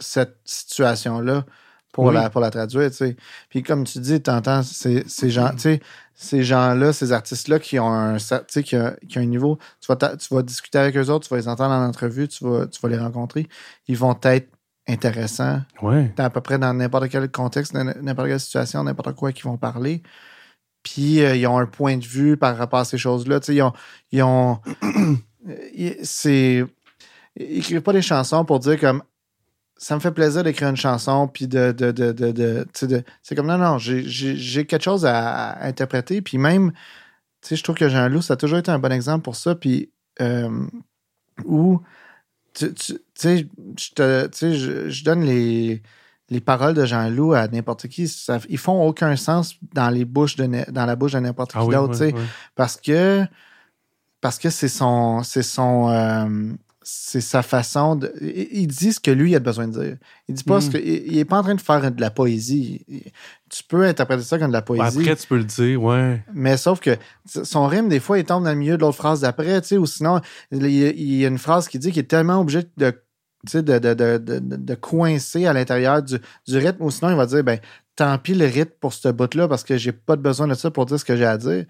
cette situation-là pour, Oui. la, pour la traduire, tu sais. Puis comme tu dis, tu entends ces, ces gens, tu sais, ces gens-là, ces artistes-là qui ont un qui, a- qui ont un niveau, tu vas, ta- tu vas discuter avec eux autres, tu vas les entendre en entrevue, tu vas, tu vas les rencontrer. Ils vont être intéressants Ouais. à peu près dans n'importe quel contexte, n'importe quelle situation, n'importe quoi qu'ils vont parler. Puis euh, ils ont un point de vue par rapport à ces choses-là. Ils ont. Ils ont [clears throat] c'est. Ils écrivent pas des chansons pour dire comme. Ça me fait plaisir d'écrire une chanson, puis de. de, de, de, de- c'est comme non, non, j'ai- quelque chose à, interpréter. Puis même, tu je trouve que Jean Loup, ça a toujours été un bon exemple pour ça. Puis. euh, où. Tu je donne les, les paroles de Jean-Loup à n'importe qui. Ça, ils font aucun sens dans, les bouches de, dans la bouche de n'importe qui Ah oui, d'autre. sais, ouais. Parce que parce que c'est son. C'est son. euh, c'est sa façon de. Il dit ce que lui a besoin de dire. Il dit pas Mm. ce que. Il, est pas en train de faire de la poésie. Tu peux interpréter ça comme de la poésie. Après, tu peux le dire, ouais. Mais sauf que son rime, des fois, il tombe dans le milieu de l'autre phrase d'après, tu sais, ou sinon, il y, a, il y a une phrase qui dit qu'il est tellement obligé de, de, de, de, de, coincer à l'intérieur du, du rythme, ou sinon, il va dire, ben, tant pis le rythme pour ce bout-là, parce que j'ai pas de besoin de ça pour dire ce que j'ai à dire.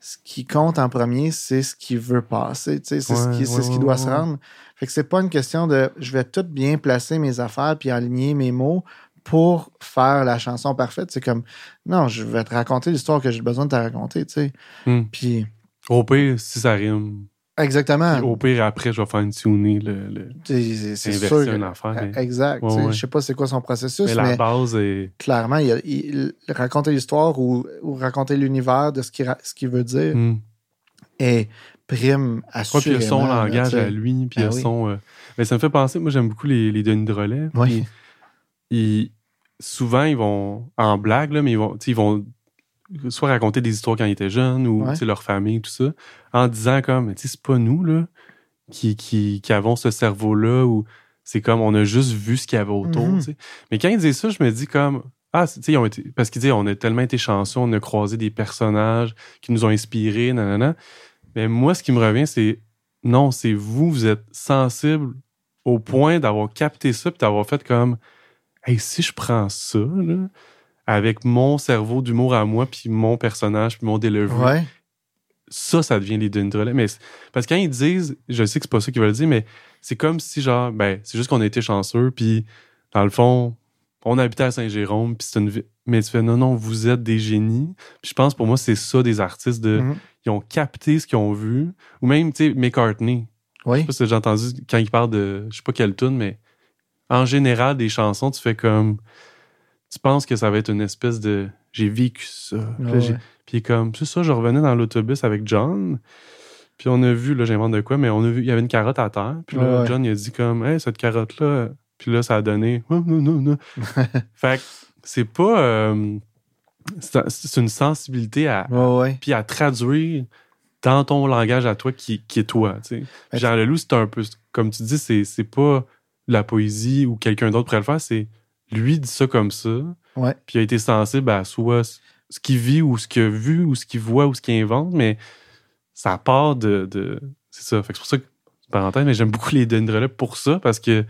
Ce qui compte en premier, c'est ce qu'il veut passer, c'est ce qui, ouais, ce qui doit se rendre. Fait que c'est pas une question de, je vais tout bien placer mes affaires puis aligner mes mots pour faire la chanson parfaite. C'est comme, non, je vais te raconter l'histoire que j'ai besoin de te raconter, tu sais. Hmm. Puis, Au pire, si ça rime. Exactement. Puis au pire, après, je vais faire une tuner le, le- C'est sûr. une affaire. Mais, Exact. Ouais, ouais. Je sais pas c'est quoi son processus, mais mais, la base est. clairement, il, a- il- raconter l'histoire ou, ou raconter l'univers de ce qu'il ce veut dire Hmm. est prime Je crois qu'il a son langage à lui, puis il Ah a oui. son. euh, Mais ça me fait penser, moi j'aime beaucoup les, les Denis Drolet. Oui. puis ils- souvent, ils vont, en blague, là, mais ils vont, ils vont soit raconter des histoires quand ils étaient jeunes ou Ouais. leur famille, tout ça, en disant comme, tu sais, c'est pas nous, là, qui, qui, qui avons ce cerveau-là, ou c'est comme, on a juste vu ce qu'il y avait autour, tu sais. Mais quand ils disent ça, je me dis comme, ah, c'est- tu sais, ils ont été, parce qu'ils disent, on a tellement été chanceux, on a croisé des personnages qui nous ont inspirés, nanana. Mais moi, ce qui me revient, c'est, non, c'est vous, vous êtes sensible au point d'avoir capté ça, puis d'avoir fait comme, hey, si je prends ça, là, avec mon cerveau d'humour à moi, puis mon personnage, puis mon delivery, Ouais. ça, ça devient les Denis Drolet. Mais parce que quand ils disent, je sais que c'est pas ça qu'ils veulent dire, mais c'est comme si, genre, ben, c'est juste qu'on a été chanceux, puis dans le fond, on habitait à Saint-Jérôme, puis c'est une ville. Mais tu fais, non, non, vous êtes des génies. Puis je pense, pour moi, c'est ça des artistes de. Mhm. Ils ont capté ce qu'ils ont vu. Ou même, tu sais, McCartney. Je Oui. sais pas si j'ai entendu quand il parle de. Je sais pas quelle tune, mais en général, des chansons, tu fais comme. Tu penses que ça va être une espèce de. J'ai vécu ça. Puis là, Ouais, puis comme, c'est ça, je revenais dans l'autobus avec John. Puis on a vu, là, j'invente de quoi, mais on a vu, il y avait une carotte à terre. Puis là, Ouais. John, il a dit comme, hey, cette carotte-là. Puis là, ça a donné, oh, non, non, non. [laughs] fait que c'est pas. euh, c'est une sensibilité à, Ouais, puis à traduire dans ton langage à toi qui, qui est toi. Tu sais. Puis Jean Leloup, c'est un peu, comme tu dis, c'est pas la poésie ou quelqu'un d'autre pourrait le faire, c'est lui dit ça comme ça. Ouais. Puis il a été sensible à soit ce qu'il vit ou ce qu'il a vu ou ce qu'il voit ou ce qu'il invente, mais ça part de. de c'est ça. Fait que c'est pour ça que, parenthèse, mais j'aime beaucoup les Dendrelais pour ça parce que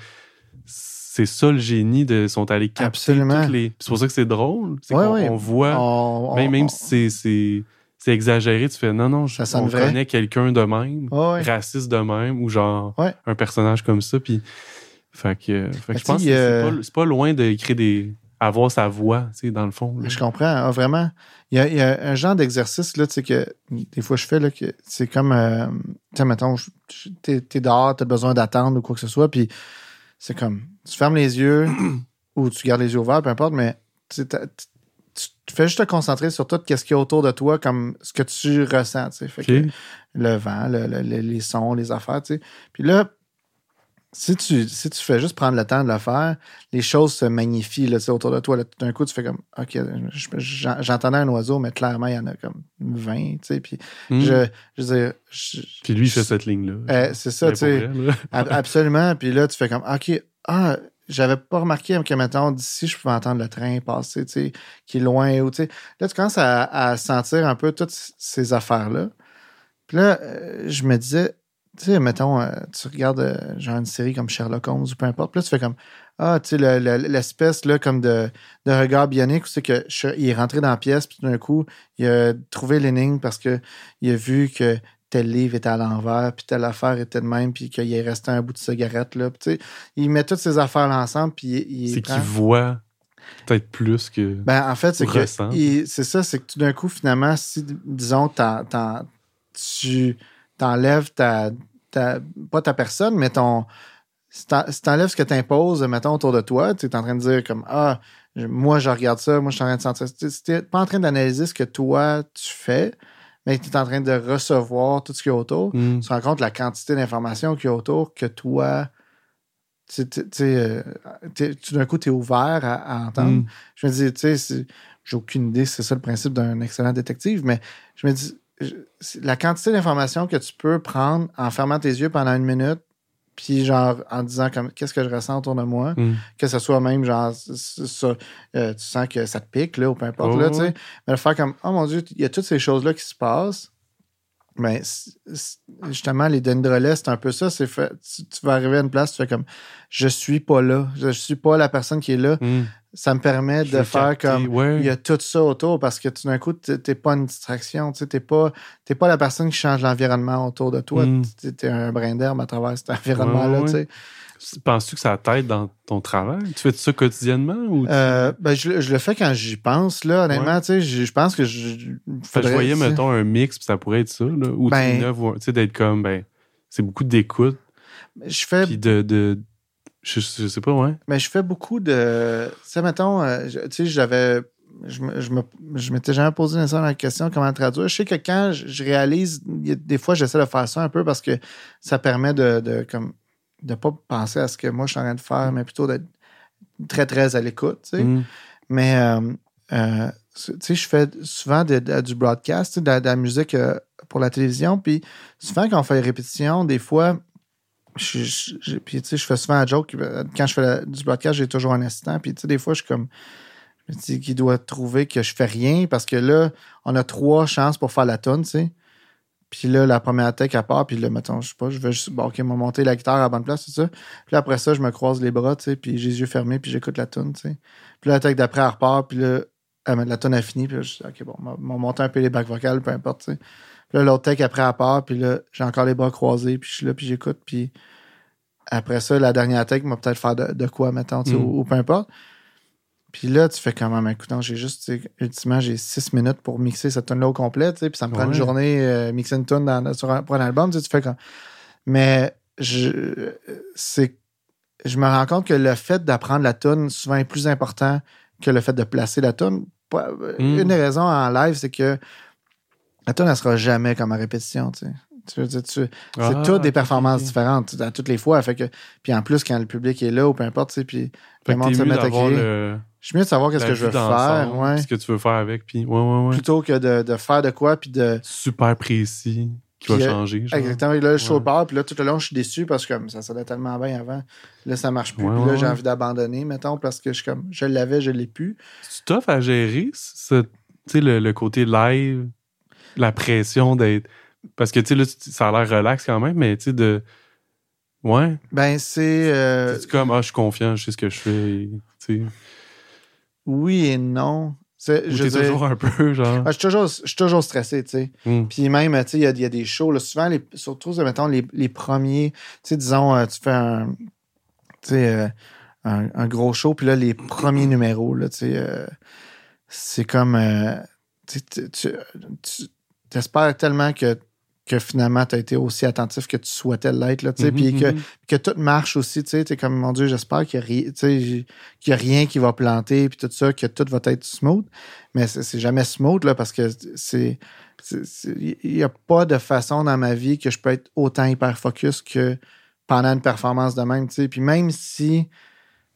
c'est ça le génie de ils sont allés capter Absolument. toutes les. C'est pour ça que c'est drôle. C'est Ouais, qu'on ouais. on voit. On- Même, on- même si c'est- c'est exagéré, tu fais non, non, je, Ça sonne on vrai. connaît quelqu'un de même, ouais. raciste de même, ou genre Ouais. un personnage comme ça. Puis, fait que, fait que Mais je pense que c'est euh, pas, c'est pas loin d'écrire des. avoir sa voix, tu sais, dans le fond. là. Je comprends, ah, vraiment. Il y, a, il y a un genre d'exercice, là, tu sais, que des fois je fais, là, que c'est comme, euh, tu sais, mettons, t'es t'es dehors, t'as besoin d'attendre ou quoi que ce soit, puis c'est comme, tu fermes les yeux [clears throat] ou tu gardes les yeux ouverts, peu importe, mais tu fais juste te concentrer sur tout ce qu'il y a autour de toi, comme ce que tu ressens, tu sais. Fait que Ok. le vent, le- le- le- les sons, les affaires, tu sais. Puis là, si tu, si tu fais juste prendre le temps de le faire, les choses se magnifient là, autour de toi. là. Tout d'un coup, tu fais comme, OK, je- j'en- j'entendais un oiseau, mais clairement, il y en a comme 20, tu sais. Puis Hmm. je, je veux dire, je- Puis lui, il fait cette ligne-là. euh, c'est ça, tu sais. Absolument. Puis là, tu fais comme, OK, ah, j'avais pas remarqué que, mettons, d'ici, je pouvais entendre le train passer, tu sais, qui est loin. Ou, tu sais. Là, tu commences à, à sentir un peu toutes ces affaires-là. Puis là, euh, je me disais, tu sais, mettons, euh, tu regardes euh, genre une série comme Sherlock Holmes ou peu importe. Puis là, tu fais comme, ah, tu sais, le- le- l'espèce, là, comme de, de regard bionique où c'est que je- il est rentré dans la pièce, puis tout d'un coup, il a trouvé l'énigme parce que il a vu que tel livre était à l'envers, puis telle affaire était de même, puis qu'il est resté un bout de cigarette, là. Puis, tu sais, il met toutes ces affaires-là ensemble, puis il, C'est prend- qu'il voit peut-être plus que. Ben, en fait, c'est que c'est ça, c'est que tout d'un coup, finalement, si, disons, tu t'enlèves ta, ta- pas ta personne, mais ton, si t'en- si t'enlèves ce que t'imposes, mettons, autour de toi, tu es en train de dire comme, ah, moi, je regarde ça, moi, je suis en train de sentir, tu n'es pas en train d'analyser ce que toi, tu fais, mais tu es en train de recevoir tout ce qu'il y a autour. Hmm. Tu te rends compte de la quantité d'informations qu'il y a autour que toi, tu euh, tout d'un coup, tu es ouvert à, à entendre. Hmm. Je me dis, tu sais, j'ai aucune idée si c'est ça le principe d'un excellent détective, mais je me dis, la quantité d'informations que tu peux prendre en fermant tes yeux pendant une minute, puis genre en disant comme qu'est-ce que je ressens autour de moi, Hmm. que ce soit même genre ça, euh, tu sens que ça te pique là ou peu importe Oh, là, tu sais, mais le faire comme oh mon dieu, il y a toutes ces choses là qui se passent. Mais justement, les dendrelais, c'est un peu ça. C'est fait, tu, tu vas arriver à une place, tu fais comme je suis pas là, je suis pas la personne qui est là. Hmm. Ça me permet Je de faire capter, comme ouais. il y a tout ça autour parce que tout d'un coup, t'es t'es pas une distraction. Tu t'es pas, pas la personne qui change l'environnement autour de toi. Mm. Tu es un brin d'herbe à travers cet environnement-là. Ouais, tu. Penses-tu que ça t'aide dans ton travail? Tu fais ça quotidiennement ou tu- Euh, ben, je, le- je le fais quand j'y pense, là, honnêtement. Ouais. tu sais, Je, je pense que je. Faudrait- je voyais, tu sais. mettons, un mix, puis ça pourrait être ça, là, ou Ben- tu tu sais, d'être comme, ben, c'est beaucoup d'écoute, Je fais, puis de, de je, je sais pas, ouais. mais je fais beaucoup de. Tu sais, mettons, euh, tu sais, j'avais. Je je me- je m'étais jamais posé nécessairement la question comment traduire. Je sais que quand je, je réalise, des fois, j'essaie de faire ça un peu parce que ça permet de, de comme de pas penser à ce que moi je suis en train de faire, mais plutôt d'être très, très à l'écoute. tu sais. Mm. Mais, euh, euh, tu sais, je fais souvent de- de- du broadcast, de, la- musique pour la télévision. Puis souvent, quand on fait les répétitions, des fois, je, puis, tu sais, je fais souvent un joke. euh, Quand je fais du broadcast, j'ai toujours un assistant. Puis, tu sais, des fois, je suis comme. Je me dis qu'il doit trouver que je fais rien parce que là, on a trois chances pour faire la tune, tu sais. Puis là, la première tech à part, puis là, mettons, je sais pas, je vais juste, bon, OK, m'a monter la guitare à la bonne place, tout ça. Puis là, après ça, je me croise les bras, tu sais, puis j'ai les yeux fermés, puis j'écoute la tune, tu sais. Puis là, la tech d'après, elle repart, puis là, la tune a fini, puis là, je dis, OK, bon, m'a monté un peu les bacs vocales, peu importe, tu sais. Puis là, l'autre tech après, elle part, puis là, j'ai encore les bras croisés, puis je suis là, puis j'écoute, puis après ça, la dernière tech m'a peut-être faire de, de quoi, mettons, tu sais, Mm. ou, ou peu importe. Puis là, tu fais quand même, écoute, j'ai juste, tu sais, ultimement, j'ai six minutes pour mixer cette tune là au complet, tu sais, puis ça me prend une journée euh, mixer une tune dans- sur un- pour un album, tu sais, tu fais comme. Mais je, c'est, je me rends compte que le fait d'apprendre la tune souvent est plus important que le fait de placer la tune. Pas- Mm. Une des raisons en live, c'est que la tune, elle sera jamais comme à répétition, tu sais. Tu veux dire, tu- c'est Ah, toutes des performances différentes à toutes les fois. Fait que, puis en plus, quand le public est là ou peu importe, tu sais, puis Fait le monde se met à crier. le, Je suis mieux de savoir qu'est-ce que je veux faire, ouais. ce que tu veux faire avec, puis ouais, ouais, ouais. plutôt que de, de faire de quoi, puis de. Super précis, qui va euh, changer. genre. Exactement. Là, je suis au bar, puis là, tout le long, je suis déçu parce que comme ça sonnait tellement bien avant. Là, ça marche plus. Puis là, j'ai envie d'abandonner, mettons, parce que je suis comme, je l'avais, je l'ai plus. C'est tough à gérer, ce- tu sais, le, le côté live, la pression d'être. Parce que, tu sais, là, ça a l'air relax quand même, mais, tu sais, de. Ouais. Ben, c'est. euh, C'est comme, ah, je suis confiant, je sais ce que je fais. et, Tu sais. oui et non. C'est- Je dire- toujours un peu, genre. Ah, je, suis toujours, je suis toujours stressé, tu sais. hmm. Puis même, tu sais, il y a, il y a des shows, là, souvent, les, surtout, mettons, les, les premiers, tu sais, disons, euh, tu fais un, tu sais, euh, un, un gros show, puis là, les premiers numéros, là, tu sais, euh, c'est comme, tu, tu espères tellement que, que finalement, tu as été aussi attentif que tu souhaitais l'être, là, tu sais, Mhm, puis que, mhm. que tout marche aussi, tu sais, t'es comme, mon Dieu, j'espère qu'il y a, y a rien qui va planter, puis tout ça, que tout va être smooth. Mais c'est jamais smooth, là, parce que c'est. Il n'y a pas de façon dans ma vie que je peux être autant hyper focus que pendant une performance de même, tu sais. Puis même si,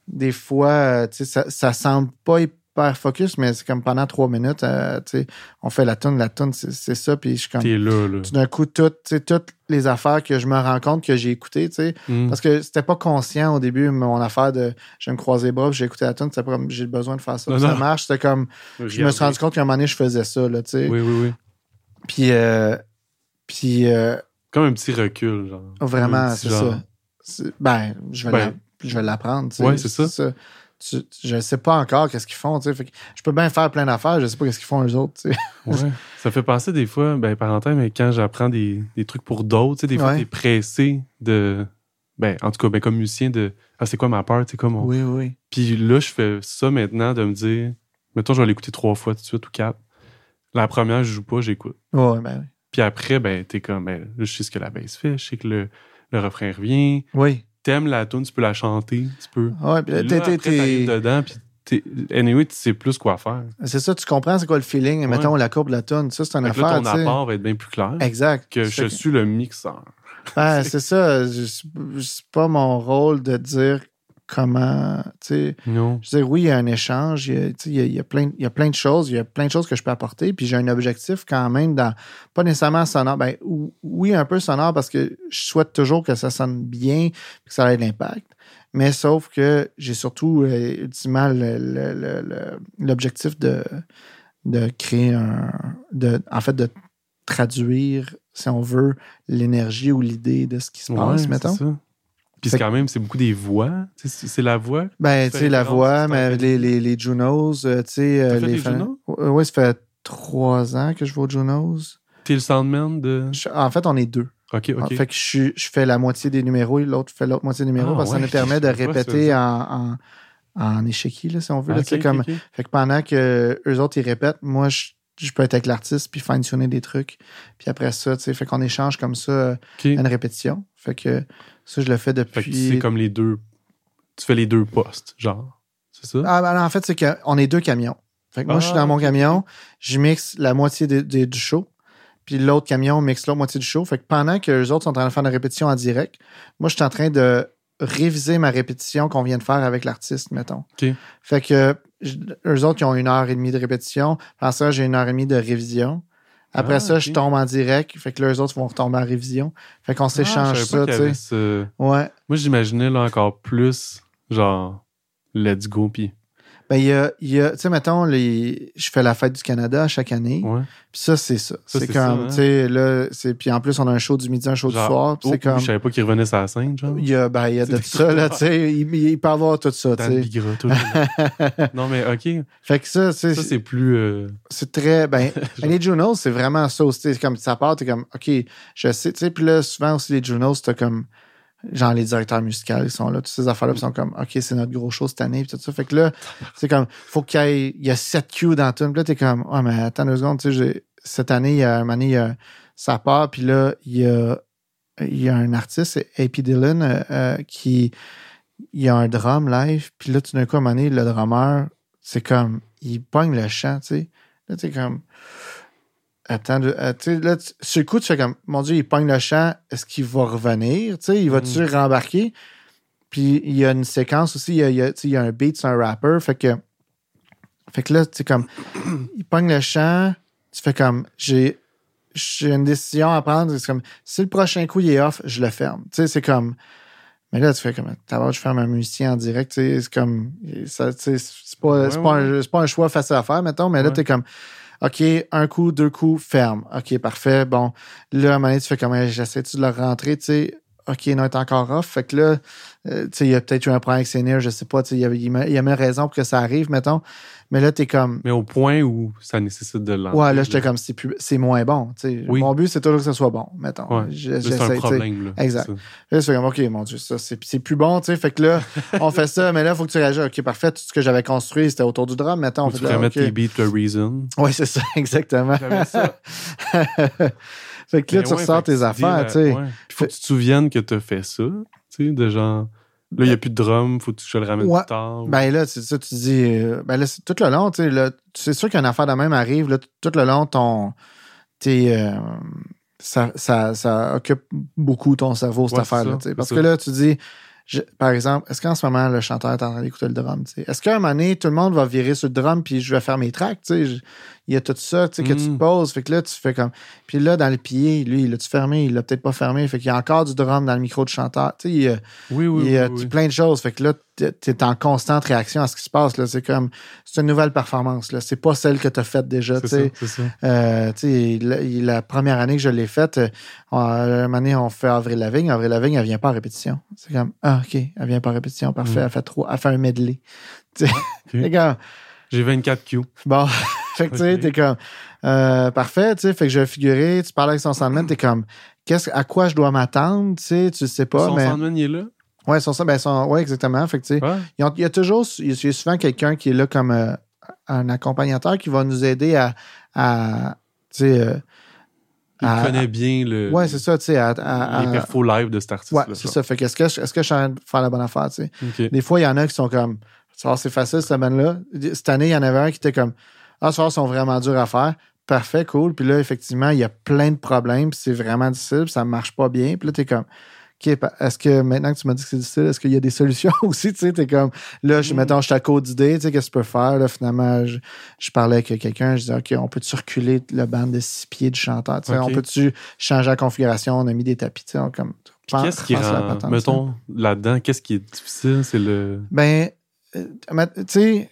des fois, euh, tu sais, ça, ça semble pas hyper focus, mais c'est comme pendant trois minutes, euh, tu sais, on fait la tune, la tune, c'est ça, puis je suis comme T'es là, là. tout d'un coup, toutes, les affaires que je me rends compte que j'ai écoutées, tu sais, Hmm. parce que c'était pas conscient au début, mon affaire de je vais me croiser les bras, j'ai écouté la tune, c'était pas comme j'ai besoin de faire ça, Non, ça non. marche, c'était comme je me suis rendu compte qu'à un moment donné, je faisais ça, là, tu sais. Oui, oui, oui. Puis, euh, puis euh, Comme un petit recul, genre. vraiment, c'est ça. Ben, je vais Ben. je vais l'apprendre, tu sais. Ouais, c'est ça. Tu- je sais pas encore qu'est-ce qu'ils font. Fait que je peux bien faire plein d'affaires, je sais pas qu'est-ce qu'ils font eux autres. [laughs] Ouais. Ça fait penser des fois, ben, parenthèse, mais quand j'apprends des, des trucs pour d'autres, des fois, Ouais. t'es pressé de. Ben, en tout cas, ben, comme musicien, de. Ah, c'est quoi ma peur, tu sais, comme. on- Oui, oui. Puis là, je fais ça maintenant de me dire. Mettons, je vais l'écouter trois fois tout de suite ou quatre. La première, je joue pas, j'écoute. Ouais, ben oui. Puis après, ben, t'es comme, ben, je sais ce que la basse fait, je sais que le, le refrain revient. Oui. T'aimes la tune, tu peux la chanter, tu peux. Ouais, puis là, après, dedans, puis t'es. Anyway, tu sais plus quoi faire. C'est ça, tu comprends c'est quoi le feeling, Ouais. mettons la courbe de la tonne, ça c'est une Fait que là, affaire, ton apport va être bien plus clair. Exact. Que je suis le mixeur. Ben, [laughs] c'est ça, c'est pas mon rôle de dire comment, tu sais. Je veux dire, oui, il y a un échange, il y a, tu sais, il y a, il y a plein, il y a plein de choses, il y a plein de choses que je peux apporter, puis j'ai un objectif quand même dans, pas nécessairement sonore, ben ou- oui, un peu sonore parce que je souhaite toujours que ça sonne bien, puis que ça ait de l'impact, mais sauf que j'ai surtout, euh, ultimement, l'objectif de, de créer un, de, en fait, de traduire, si on veut, l'énergie ou l'idée de ce qui se passe, Ouais, mettons. Puis c'est quand même, c'est beaucoup des voix. C'est la voix. Ben, Tu sais, la voix, mais les, les, les Junos, euh, tu sais. euh, les Junos? Euh, Oui, ça fait trois ans que je vais aux Junos. T'es le soundman de. Je- en fait, on est deux. Ok, ok. Fait que je, je fais la moitié des numéros et l'autre fait l'autre moitié des numéros Ah, parce que ça nous permet de vois, répéter en, en, en échiquier, là, si on veut. Ah, là, ok, comme. Fait que pendant que eux autres, ils répètent, moi, je, je peux être avec l'artiste puis fine-tuner des trucs. Puis après ça, tu sais, fait qu'on échange comme ça à une répétition. Fait que ça, je le fais depuis... c'est comme les deux. Tu fais les deux postes, genre. C'est ça? Ah, ben, en fait, c'est qu'on est deux camions. Fait que moi, je suis Ah, dans mon ok, camion, je mixe la moitié du show, puis l'autre camion mixe l'autre moitié du show. Fait que pendant que les autres sont en train de faire une répétition en direct, moi, je suis en train de réviser ma répétition qu'on vient de faire avec l'artiste, mettons. Fait que eux autres, ils ont une heure et demie de répétition. Après ça, j'ai une heure et demie de révision. Après Ah, ça, je tombe en direct. Fait que là, eux autres vont retomber en révision. Fait qu'on Ah, s'échange ça, tu sais. ce- Ouais. Moi, j'imaginais là encore plus, genre, let's go, puis. Ben, il y a, il y a tu sais, mettons, les, je fais la fête du Canada chaque année. Ouais. Puis ça, c'est ça. Ça, c'est comme, hein? tu sais, là, c'est, puis en plus, on a un show du midi, un show Genre, du soir. oh, c'est comme, Je savais pas qu'il revenait sur la scène, genre. il y a, ben, il y a de des ça, là, [laughs] tu sais, il, il peut avoir tout ça, tu sais. [laughs] non, mais ok. Fait que ça, c'est, Ça, c'est plus. euh, c'est très, ben, [laughs] les Junos, c'est vraiment ça aussi. C'est comme, ça part, t'es comme, OK, je sais, tu sais, puis là, souvent aussi, les Junos, t'as comme, genre, les directeurs musicaux, ils sont là, toutes ces affaires-là, ils sont comme, OK, c'est notre gros show cette année, puis tout ça. Fait que là, [laughs] c'est comme, faut qu'il y ait, il y a 7 Q dans tout. Puis là, t'es comme, ouais, mais attends deux secondes, tu sais, cette année, il y a un année, il y a, ça part, puis là, il y a, il y a un artiste, c'est A.P. Dillon, euh, euh, qui, il y a un drum live, puis là, tout d'un coup, à un moment donné, le drummer, c'est comme, il pogne le chant, tu sais. Là, t'es comme, attends, euh, tu sais, là, le coup, tu fais comme, mon Dieu, il pogne le champ, est-ce qu'il va revenir? Tu sais, il va-tu Mm. rembarquer? Puis il y a une séquence aussi, il y a, il y a- tu sais, il y a un beat, c'est un rapper, fait que, fait que là, tu sais, comme, [clears throat] il pogne le champ, tu fais comme, j'ai, j'ai une décision à prendre, c'est comme, si le prochain coup, il est off, je le ferme. Tu sais, c'est comme, mais là, tu fais comme, t'as je ferme un musicien en direct, tu sais, c'est comme, c'est pas, Ouais, pas, un, c'est pas un choix facile à faire, mettons, mais là, Ouais. t'es comme, OK, un coup, deux coups, ferme. OK, parfait. Bon, là, à un moment donné, tu fais comme, Hey, j'essaie-tu de le rentrer, tu sais, OK, non, il est encore off. Fait que là, euh, tu sais, il y a peut-être eu un problème avec ses nerfs, je sais pas, tu sais, il y a- il y a même raison pour que ça arrive, mettons. Mais là, t'es comme, Mais au point où ça nécessite de l'enlever. ouais, là, j'étais comme, c'est plus, c'est moins bon, tu sais. Oui. Mon but, c'est toujours que ce soit bon, mettons. Ouais. C'est un problème. Là. Exact. C'est ça. Là, fais comme, OK, mon Dieu, ça, c'est, c'est plus bon, tu sais. Fait que là, on fait ça, mais là, il faut que tu réagisses. OK, parfait. Tout ce que j'avais construit, c'était autour du drum. Mettons, on fait tu là, pourrais mettre OK. tes beats to reason. Oui, c'est ça, [laughs] exactement. J'avais ça. fait que là, Mais tu ouais, ressors tes affaires, dis, tu sais. ouais. Puis faut que tu te souviennes que tu as fait ça. Tu sais, de genre. Là, il n'y a plus de drum, faut que je le ramène Ouais. plus tard. Ben là, c'est ça, tu dis. euh, Ben là, tout le long, tu sais. là, C'est sûr qu'une affaire de même arrive, là, tout le long, ton. T'es. euh, ça, ça, ça occupe beaucoup ton cerveau, cette Ouais, affaire-là. Parce ça. que là, tu dis. je- par exemple, est-ce qu'en ce moment, le chanteur est en train d'écouter le drum? tu sais? Est-ce qu'à un moment donné, tout le monde va virer sur le drum puis je vais faire mes tracks? tu sais? Je- Il y a tout ça tu sais, que tu te Mm. poses. Fait que là, tu fais comme. Puis là, dans le pied, lui, il l'a-tu fermé? Il l'a peut-être pas fermé. Fait qu'il y a encore du drum dans le micro de chanteur. Tu sais, il y a- Oui, oui, il y a oui, plein de choses. Fait que là, t'es- en constante réaction à ce qui se passe. Là. C'est comme, c'est une nouvelle performance. Là. C'est pas celle que t'as faite déjà. C'est tu sais. ça, c'est ça. Euh, tu sais, la, la première année que je l'ai faite, euh, euh, une année, on fait Avril Lavigne. Avril Lavigne, elle vient pas en répétition. C'est comme, ah, OK, elle vient pas en répétition. Parfait. Mm. Elle fait trois, elle fait un medley. [laughs] Tu sais, Ok. les gars, J'ai 24 Q. bon. Fait que tu sais, t'es comme, euh, parfait. Tu sais, fait que je vais figurer. Tu parles avec son sandman, t'es comme, qu'est-ce, à quoi je dois m'attendre? Tu sais, tu sais pas. Son mais, Sandman, il est là? ouais, son, ben, son, ouais, exactement. Fait que tu sais, Ouais. Il y a toujours, il y a souvent quelqu'un qui est là comme euh, un accompagnateur qui va nous aider à, à tu sais, euh, Il à- connaît bien le, ouais, c'est ça, tu sais, à, à- les perfos live de cet artiste. ouais, c'est ça. Fait que est-ce que, je- est-ce que je suis en train de faire la bonne affaire, tu sais? Des fois, il y en a qui sont comme, c'est facile, cette semaine-là. Cette année, il y en avait un qui était comme, ah, ce soir, ils sont vraiment durs à faire. Parfait, cool. Puis là, effectivement, il y a plein de problèmes, puis c'est vraiment difficile, puis ça marche pas bien. Puis là, t'es comme, OK, est-ce que maintenant que tu m'as dit que c'est difficile, est-ce qu'il y a des solutions [laughs] aussi? Tu sais, t'es comme, là, je, Mm. mettons, je suis à côte d'idées, tu sais, qu'est-ce que tu peux faire? Là, finalement, je, je parlais avec quelqu'un, je disais, OK, on peut-tu reculer le band de six pieds du chanteur? Tu sais. On peut-tu changer la configuration? On a mis des tapis, tu sais, on comme, Qu'est-ce qui la rend, patente, mettons, là-dedans, qu'est-ce qui est difficile? C'est le. Ben, euh, tu sais,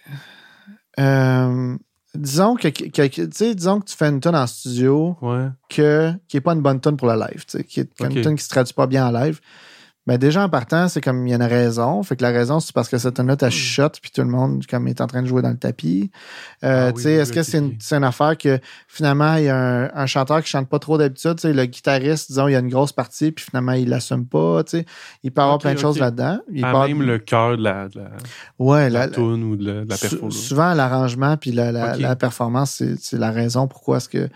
euh, disons que, que- disons que tu fais une tonne en studio Ouais. que, qui est pas une bonne tonne pour le live, qui est une tonne qui se traduit pas bien en live. Ben déjà en partant, c'est comme il y a une raison. Fait que la raison, c'est parce que cette tonne-là, t'as chuchote, puis tout le monde comme est en train de jouer dans le tapis. Euh, Ah oui, oui, est-ce oui, que c'est une, une affaire que finalement, il y a un, un chanteur qui chante pas trop d'habitude, le guitariste, disons, il y a une grosse partie, puis finalement, il l'assume pas, tu sais. Il peut avoir plein de choses là-dedans. Il peut avoir- même le cœur de la, de la, ouais, de la la- toune ou de la, de la Sou- perfo. là. souvent, l'arrangement puis la, performance, c'est c'est la raison pourquoi est-ce que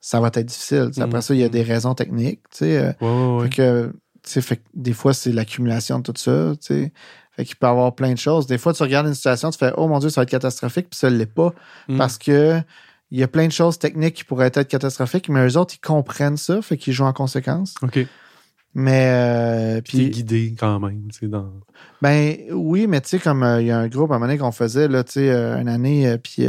ça va être difficile. Après Mhm. ça, il y a des raisons techniques. Tu sais, euh, Ouais, que, fait que des fois, c'est l'accumulation de tout ça. Tu sais. Fait qu'il peut y avoir plein de choses. Des fois, tu regardes une situation, tu fais Oh mon Dieu, ça va être catastrophique, puis ça ne l'est pas. Mm. Parce que il y a plein de choses techniques qui pourraient être catastrophiques, mais eux autres, ils comprennent ça, fait qu'ils jouent en conséquence. OK. Mais euh, Puis guidé quand même, tu sais, dans... Ben oui, mais tu sais, comme euh, il y a un groupe à un moment donné qu'on faisait, là, tu sais, euh, une année, euh, puis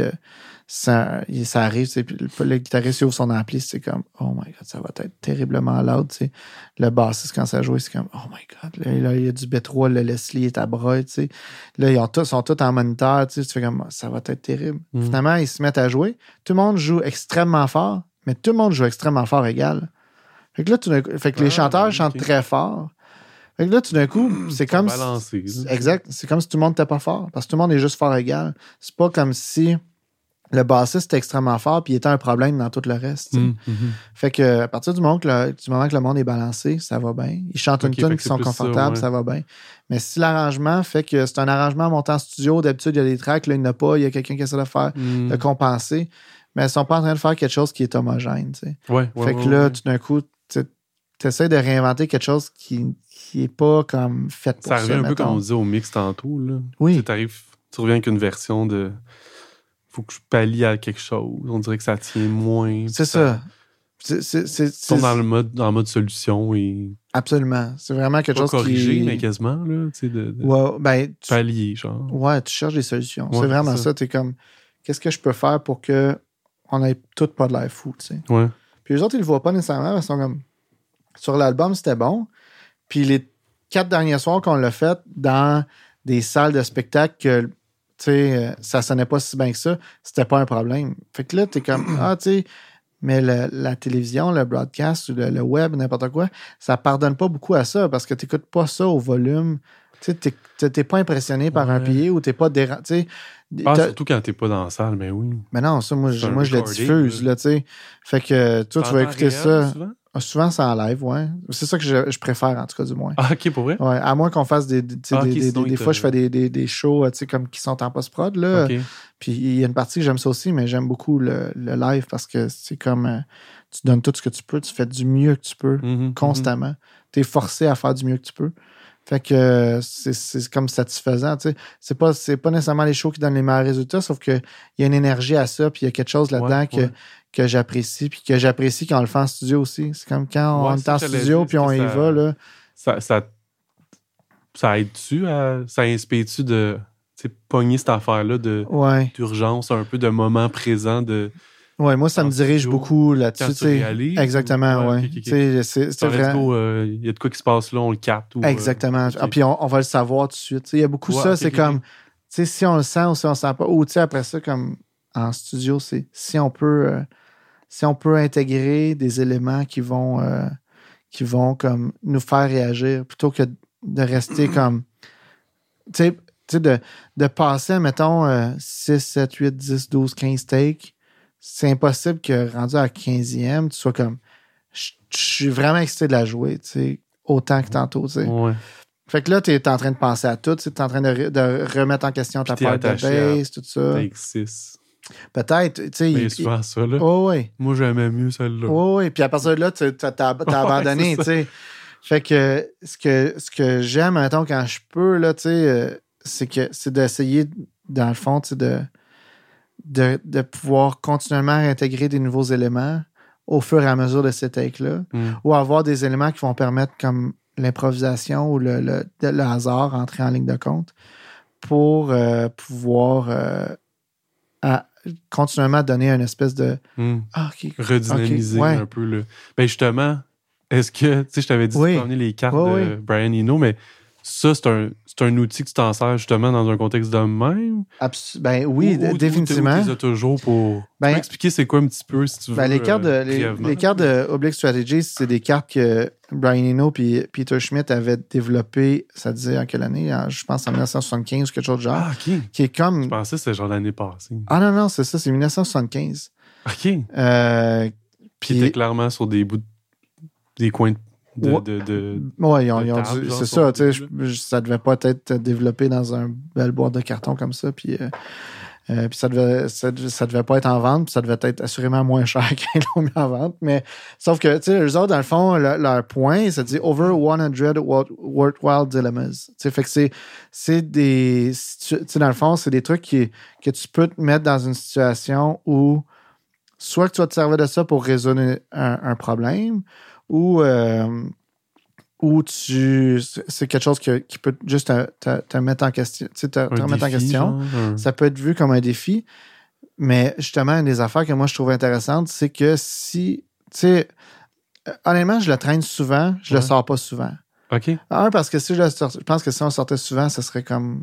ça, arrive, le, le guitariste il ouvre son ampli, c'est comme, oh my god, ça va être terriblement loud, tu sais. Le bassiste, quand ça joue, c'est comme, oh my god, là, là, il y a du B3, le Leslie est à bras, tu sais. Là, ils ont tous, sont tous en moniteur, tu sais, tu fais comme, ça va être terrible. Mm. Finalement, ils se mettent à jouer. Tout le monde joue extrêmement fort, mais tout le monde joue extrêmement fort égal. Fait que là, tout d'un coup- fait que les Ah, chanteurs chantent très fort. Fait que là, tout d'un coup, [clears throat] c'est comme. si- balancé, là. Exact. C'est comme si tout le monde n'était pas fort. Parce que tout le monde est juste fort égal. C'est pas comme si le bassiste était extrêmement fort puis il était un problème dans tout le reste. Mm, mhm. Fait que à partir du moment que le, du moment que le monde est balancé, ça va bien. Ils chantent une tune qui sont ça, confortables, ouais. ça va bien. Mais si l'arrangement fait que c'est un arrangement monté en studio, d'habitude il y a des tracks, là il n'y en a pas, il y a quelqu'un qui essaie de le faire, Mm. de compenser, mais ils sont pas en train de faire quelque chose qui est homogène. tu sais. Ouais, ouais, fait que là, tout d'un coup, tu essaies de réinventer quelque chose qui qui est pas comme fait pour Ça ça. revient un peu comme on disait au mix tantôt, là. Oui. Tu tu reviens avec une version de... Faut que je pallie à quelque chose. On dirait que ça tient moins. C'est ça. c'est, Ils sont dans le mode, dans le mode solution et absolument. C'est vraiment quelque pas chose corrigé, qui... mais quasiment, là, tu sais, de, de Ouais, ben, tu- pallier, genre. Ouais, tu cherches des solutions. Ouais, c'est vraiment ça. ça. Tu es comme, qu'est-ce que je peux faire pour que on ait tout pas de l'air fou, tu sais? Ouais. Puis les autres, ils le voient pas nécessairement. Ils sont comme, sur l'album, c'était bon. Puis les quatre derniers soirs qu'on l'a fait dans des salles de spectacle que, tu sais, euh, ça sonnait pas si bien que ça, c'était pas un problème. Fait que là, t'es comme, [clears throat] ah, tu sais, mais le- la télévision, le broadcast ou le, le web, n'importe quoi, ça pardonne pas beaucoup à ça parce que t'écoutes pas ça au volume. Tu sais, t'es- pas impressionné par un pied ou t'es pas déra- tu sais, Ah, surtout quand t'es pas dans la salle, mais oui. mais non, ça, moi, je, moi, je le diffuse, là. tu sais. Fait que toi, tu vas écouter réel, ça. souvent? Ah, Souvent, c'est en live, ouais. C'est ça que je, je préfère, en tout cas, du moins. Ah, ok, pour vrai? Ouais, à moins qu'on fasse des. des, Ah, des, des- des fois, je fais des, des, des shows, tu sais, comme qui sont en post-prod, là. Puis il y a une partie que j'aime ça aussi, mais j'aime beaucoup le, le live parce que c'est comme. euh, tu donnes tout ce que tu peux, tu fais du mieux que tu peux, Mhm, constamment. Tu es forcé à faire du mieux que tu peux. Fait que c'est- comme satisfaisant, tu sais. C'est pas, pas nécessairement les shows qui donnent les meilleurs résultats, sauf qu'il y a une énergie à ça, puis il y a quelque chose là-dedans Ouais, que, ouais. que j'apprécie, puis que j'apprécie quand on le fait en studio aussi. C'est comme quand on est en studio, puis on y va, là. Ça, ça, ça aide-tu à. Ça inspire-tu de. Pogner cette affaire-là Ouais. d'urgence, un peu de moment présent de. Ouais, moi, ça me dirige studio, beaucoup là-dessus, Exactement, ou- ouais. ouais, ok, ok, ok. Tu sais, c'est- vrai. go, euh, il y a de quoi qui se passe là, on le capte. Ou, euh, Exactement. Ah, puis on, on va le savoir tout de suite. Il y a beaucoup Ouais, ça, c'est comme, tu sais, si on le sent ou si on le sent pas. Ou tu sais, après ça, comme en studio, c'est si on peut euh, si on peut intégrer des éléments qui vont qui vont comme nous faire réagir plutôt que de rester [clears throat] comme tu sais, de, de passer, mettons, euh, 6, 7, 8, 10, 12, 15 takes, c'est impossible que rendu à la 15e, tu sois comme je suis vraiment excité de la jouer, tu sais, autant que tantôt, tu sais. Ouais. Fait que là, tu es en train de penser à tout. Tu es en train de, de remettre en question ta Puis part de base, tout ça. Take 6. Peut-être. Tu sais, il- souvent ça, là. il- ouais, ouais. Moi, j'aimais mieux celle-là. Ouais, ouais. Puis à partir de là, tu [laughs] Ouais, abandonné, tu sais. Fait que ce que, ce que j'aime, mettons, quand je peux, là, tu sais, euh, c'est que c'est d'essayer, dans le fond, tu sais, de, de, de pouvoir continuellement intégrer des nouveaux éléments au fur et à mesure de ces takes-là. Mm. ou avoir des éléments qui vont permettre comme l'improvisation ou le, le, le hasard entrer en ligne de compte pour euh, pouvoir euh, à- continuellement donner une espèce de Mm. ah, redynamiser ouais. un peu le. Ben justement, est-ce que, tu sais, je t'avais dit Oui. de les cartes Oui, de Brian Eno, mais ça, c'est un, un outil que tu t'en sers justement dans un contexte de même? Ben oui Ou- ou- ou définitivement Tu as toujours pour. Ben, tu peux expliquer c'est quoi un petit peu si tu veux. Ben, les cartes de, euh, les, cartes de Oblique Strategy, c'est des cartes que Brian Eno et Peter Schmidt avaient développées, ça disait en quelle année? En- Je pense en 1975 ou quelque chose de genre. Ah, ok. Qui est comme. Je pensais que c'était genre l'année passée. Ah non, non, c'est ça, c'est 1975. Ok. Euh, Puis puis- t'es clairement sur des bouts, de- des coins de. De, Ouais. de- Ouais, c'est ça, tu sais, ça devait pas être développé dans un belle boîte de carton comme ça, puis, euh, euh, puis ça, devait, ça, devait- ça devait pas être en vente, puis ça devait être assurément moins cher [laughs] qu'ils l'ont mis en vente, mais sauf que, tu sais, eux autres, dans le fond, le- leur point, ça dit « over 100 wor- worthwhile dilemmas ». Tu sais, fait que c'est, c'est des, tu sais, dans le fond, c'est des trucs qui, que tu peux te mettre dans une situation où soit que tu vas te servir de ça pour résoudre un, un problème, ou euh, ou tu c'est quelque chose que- qui peut juste te, te- te mettre en question, te, remettre en question. genre, Ça peut être vu comme un défi, mais justement, une des affaires que moi je trouve intéressantes, c'est que si, tu sais, euh, honnêtement, je le traîne souvent, je le Ouais. sors pas souvent. Ok. Un, parce que si je le sors, je pense que si on sortait souvent, ça serait comme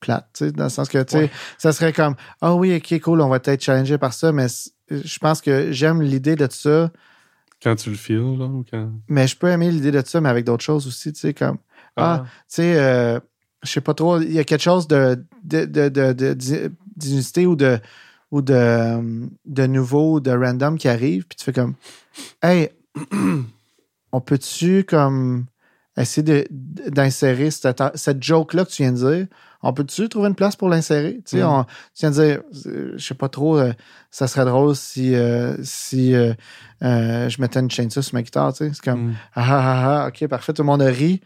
plate, tu sais, dans le sens que, tu sais, Ouais. ça serait comme, ah oui, ok, cool, on va être challengé par ça, mais je pense que j'aime l'idée de ça, Quand tu le files, genre, ou quand. mais je peux aimer l'idée de ça, mais avec d'autres choses aussi, tu sais, comme, ah, tu sais, euh, je sais pas trop, il y a quelque chose de, de, de, de, d'inusité ou de ou de, euh, de nouveau, de random qui arrive, puis tu fais comme Hey, [clears throat] on peut-tu comme essayer d'insérer cette, cette joke-là que tu viens de dire? On peut-tu trouver une place pour l'insérer? Tu sais, Mm. on- tu viens de dire, euh, je sais pas trop, euh, ça serait drôle si, euh, si euh, je mettais une chaîne sur ma guitare, tu sais. C'est comme Mm. ah, ah, ah, ah, ok, parfait, tout le monde a ri.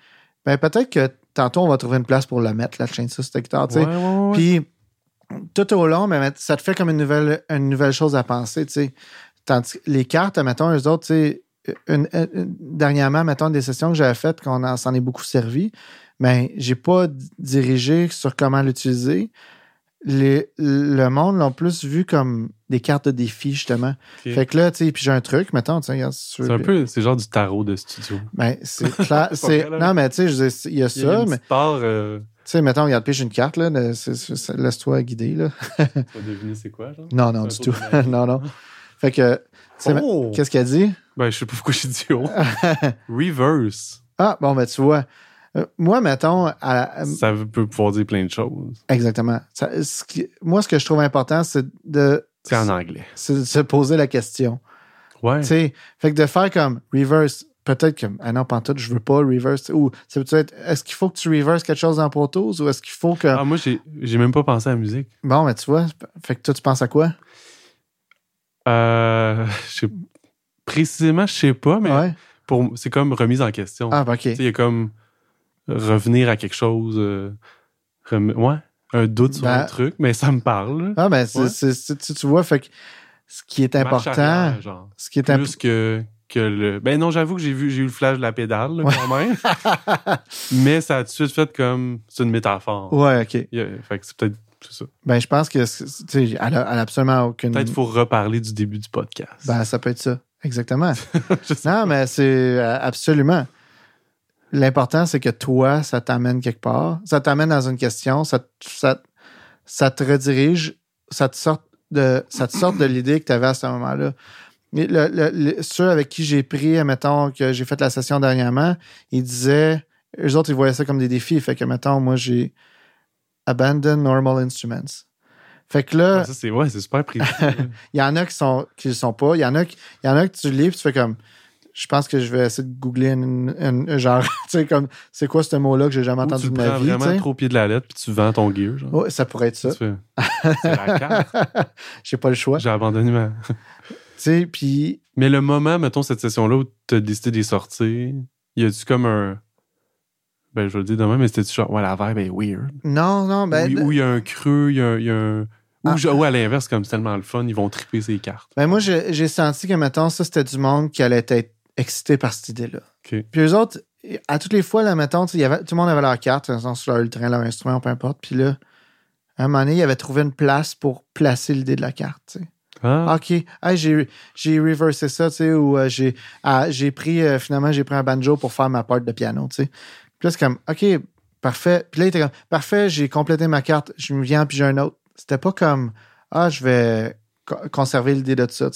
Ben, peut-être que tantôt, on va trouver une place pour la mettre, la chaîne sur cette guitare, tu sais. Ouais, ouais, ouais. Puis, tout au long, ben, ça te fait comme une nouvelle, une nouvelle chose à penser, tu sais. tandis que les cartes, mettons, eux autres, tu sais, une- une- dernièrement, mettons, des sessions que j'avais faites, qu'on en- s'en est beaucoup servi, mais j'ai pas dirigé sur comment l'utiliser. Les- le monde l'ont plus vu comme des cartes de défi, justement. Fait que là, tu sais, puis j'ai un truc, mettons, tu sais, C'est un peu, c'est genre du tarot de studio. Ben, c'est [laughs] clair. Non, mais tu sais, il y a Il y a ça, une mais part, euh, tu sais, mettons, regarde, pige une carte, là, laisse-toi guider, là. tu vas deviner c'est quoi, genre? Non, non, du tout. [laughs] non, non. Fait que, tu sais, Oh! qu'est-ce qu'elle dit? Ben, je sais pas pourquoi j'ai dit oh. [laughs] Reverse. Ah, bon, ben, tu vois. Euh, moi, mettons, à- à- Ça peut pouvoir dire plein de choses. exactement. Ça- ce qui- moi, ce que je trouve important, c'est de, C'est en anglais. c'est de se poser la question. Ouais. Tu sais, fait que de faire comme reverse, peut-être que, ah non, pantoute, je veux pas reverse. Ou, ça peut être, est-ce qu'il faut que tu reverse quelque chose dans Pro Tools ou est-ce qu'il faut que. Ah, moi, j'ai même pas pensé à la musique. Bon, ben, tu vois, fait que toi, tu penses à quoi? Euh, [laughs] je sais- précisément, je sais pas, mais Ouais. pour c'est comme remise en question. Ah, ben, OK. Tu sais, il y a comme revenir à quelque chose. euh, rem- ouais, un doute sur Ben- un truc, mais ça me parle. Ah, ben, c'est, Ouais. tu, vois, fait que ce qui est important, arrière, genre. ce qui est important. Plus que, que le. Ben non, j'avoue que j'ai vu j'ai eu le flash de la pédale, là, quand même. [laughs] mais ça a tout de suite fait comme. C'est une métaphore. Ouais, OK. Fait que c'est peut-être. Ça. Ben, je pense que, c'est- tu sais, elle a, elle a absolument aucune. Peut-être qu'il faut reparler du début du podcast. Ben, ça peut être ça. Exactement. [laughs] Non, pas. mais c'est euh, absolument. L'important, c'est que toi, ça t'amène quelque part. Ça t'amène dans une question. Ça, te- ça, ça te redirige. Ça te sort de, ça te sort de l'idée que tu avais à ce moment-là. Mais le- le- le- ceux avec qui j'ai pris, mettons, que j'ai fait la session dernièrement, ils disaient, eux autres, ils voyaient ça comme des défis. Fait que, mettons, moi, j'ai abandon normal instruments. Fait que là, Ah, ça, c'est ouais, c'est super précis. [laughs] il y en a qui sont qui le sont pas. Il y en a qui, il y en a que tu lis puis tu fais comme je pense que je vais essayer de googler une, une- un genre [laughs] tu sais comme c'est quoi ce mot là que j'ai jamais Ou entendu tu de ma vie, tu vraiment trop au pied de la lettre puis tu vends ton gear. Genre. Ça pourrait être ça. [laughs] C'est la carte. [laughs] J'ai pas le choix. J'ai abandonné ma. Tu sais puis Mais le moment, mettons, cette session-là où tu as décidé d'y sortir, y a-tu comme un. Ben, je vais le dire demain, mais c'était-tu genre, ouais, la vibe est weird? non non ben Où il y a un creux, il y a un. y a un- Ou, Ah. je- ou à l'inverse, comme c'est tellement le fun, ils vont triper ses cartes. ben moi j'ai j'ai senti que mettons ça c'était du monde qui allait être excité par cette idée là. OK. Puis eux autres à toutes les fois là mettons y avait tout le monde avait leur carte dans le sens, leur train leur instrument peu importe puis là à un moment donné, ils avaient trouvé une place pour placer l'idée de la carte. sais. Ah, OK. Hey, j'ai, j'ai reversé ça, tu sais, ou euh, j'ai, ah, j'ai pris, euh, finalement, j'ai pris un banjo pour faire ma part de piano, tu sais. Puis là, c'est comme, OK, parfait. Puis là, il était comme, parfait, j'ai complété ma carte, je me viens, puis j'ai un autre. C'était pas comme, ah, je vais conserver l'idée de ça.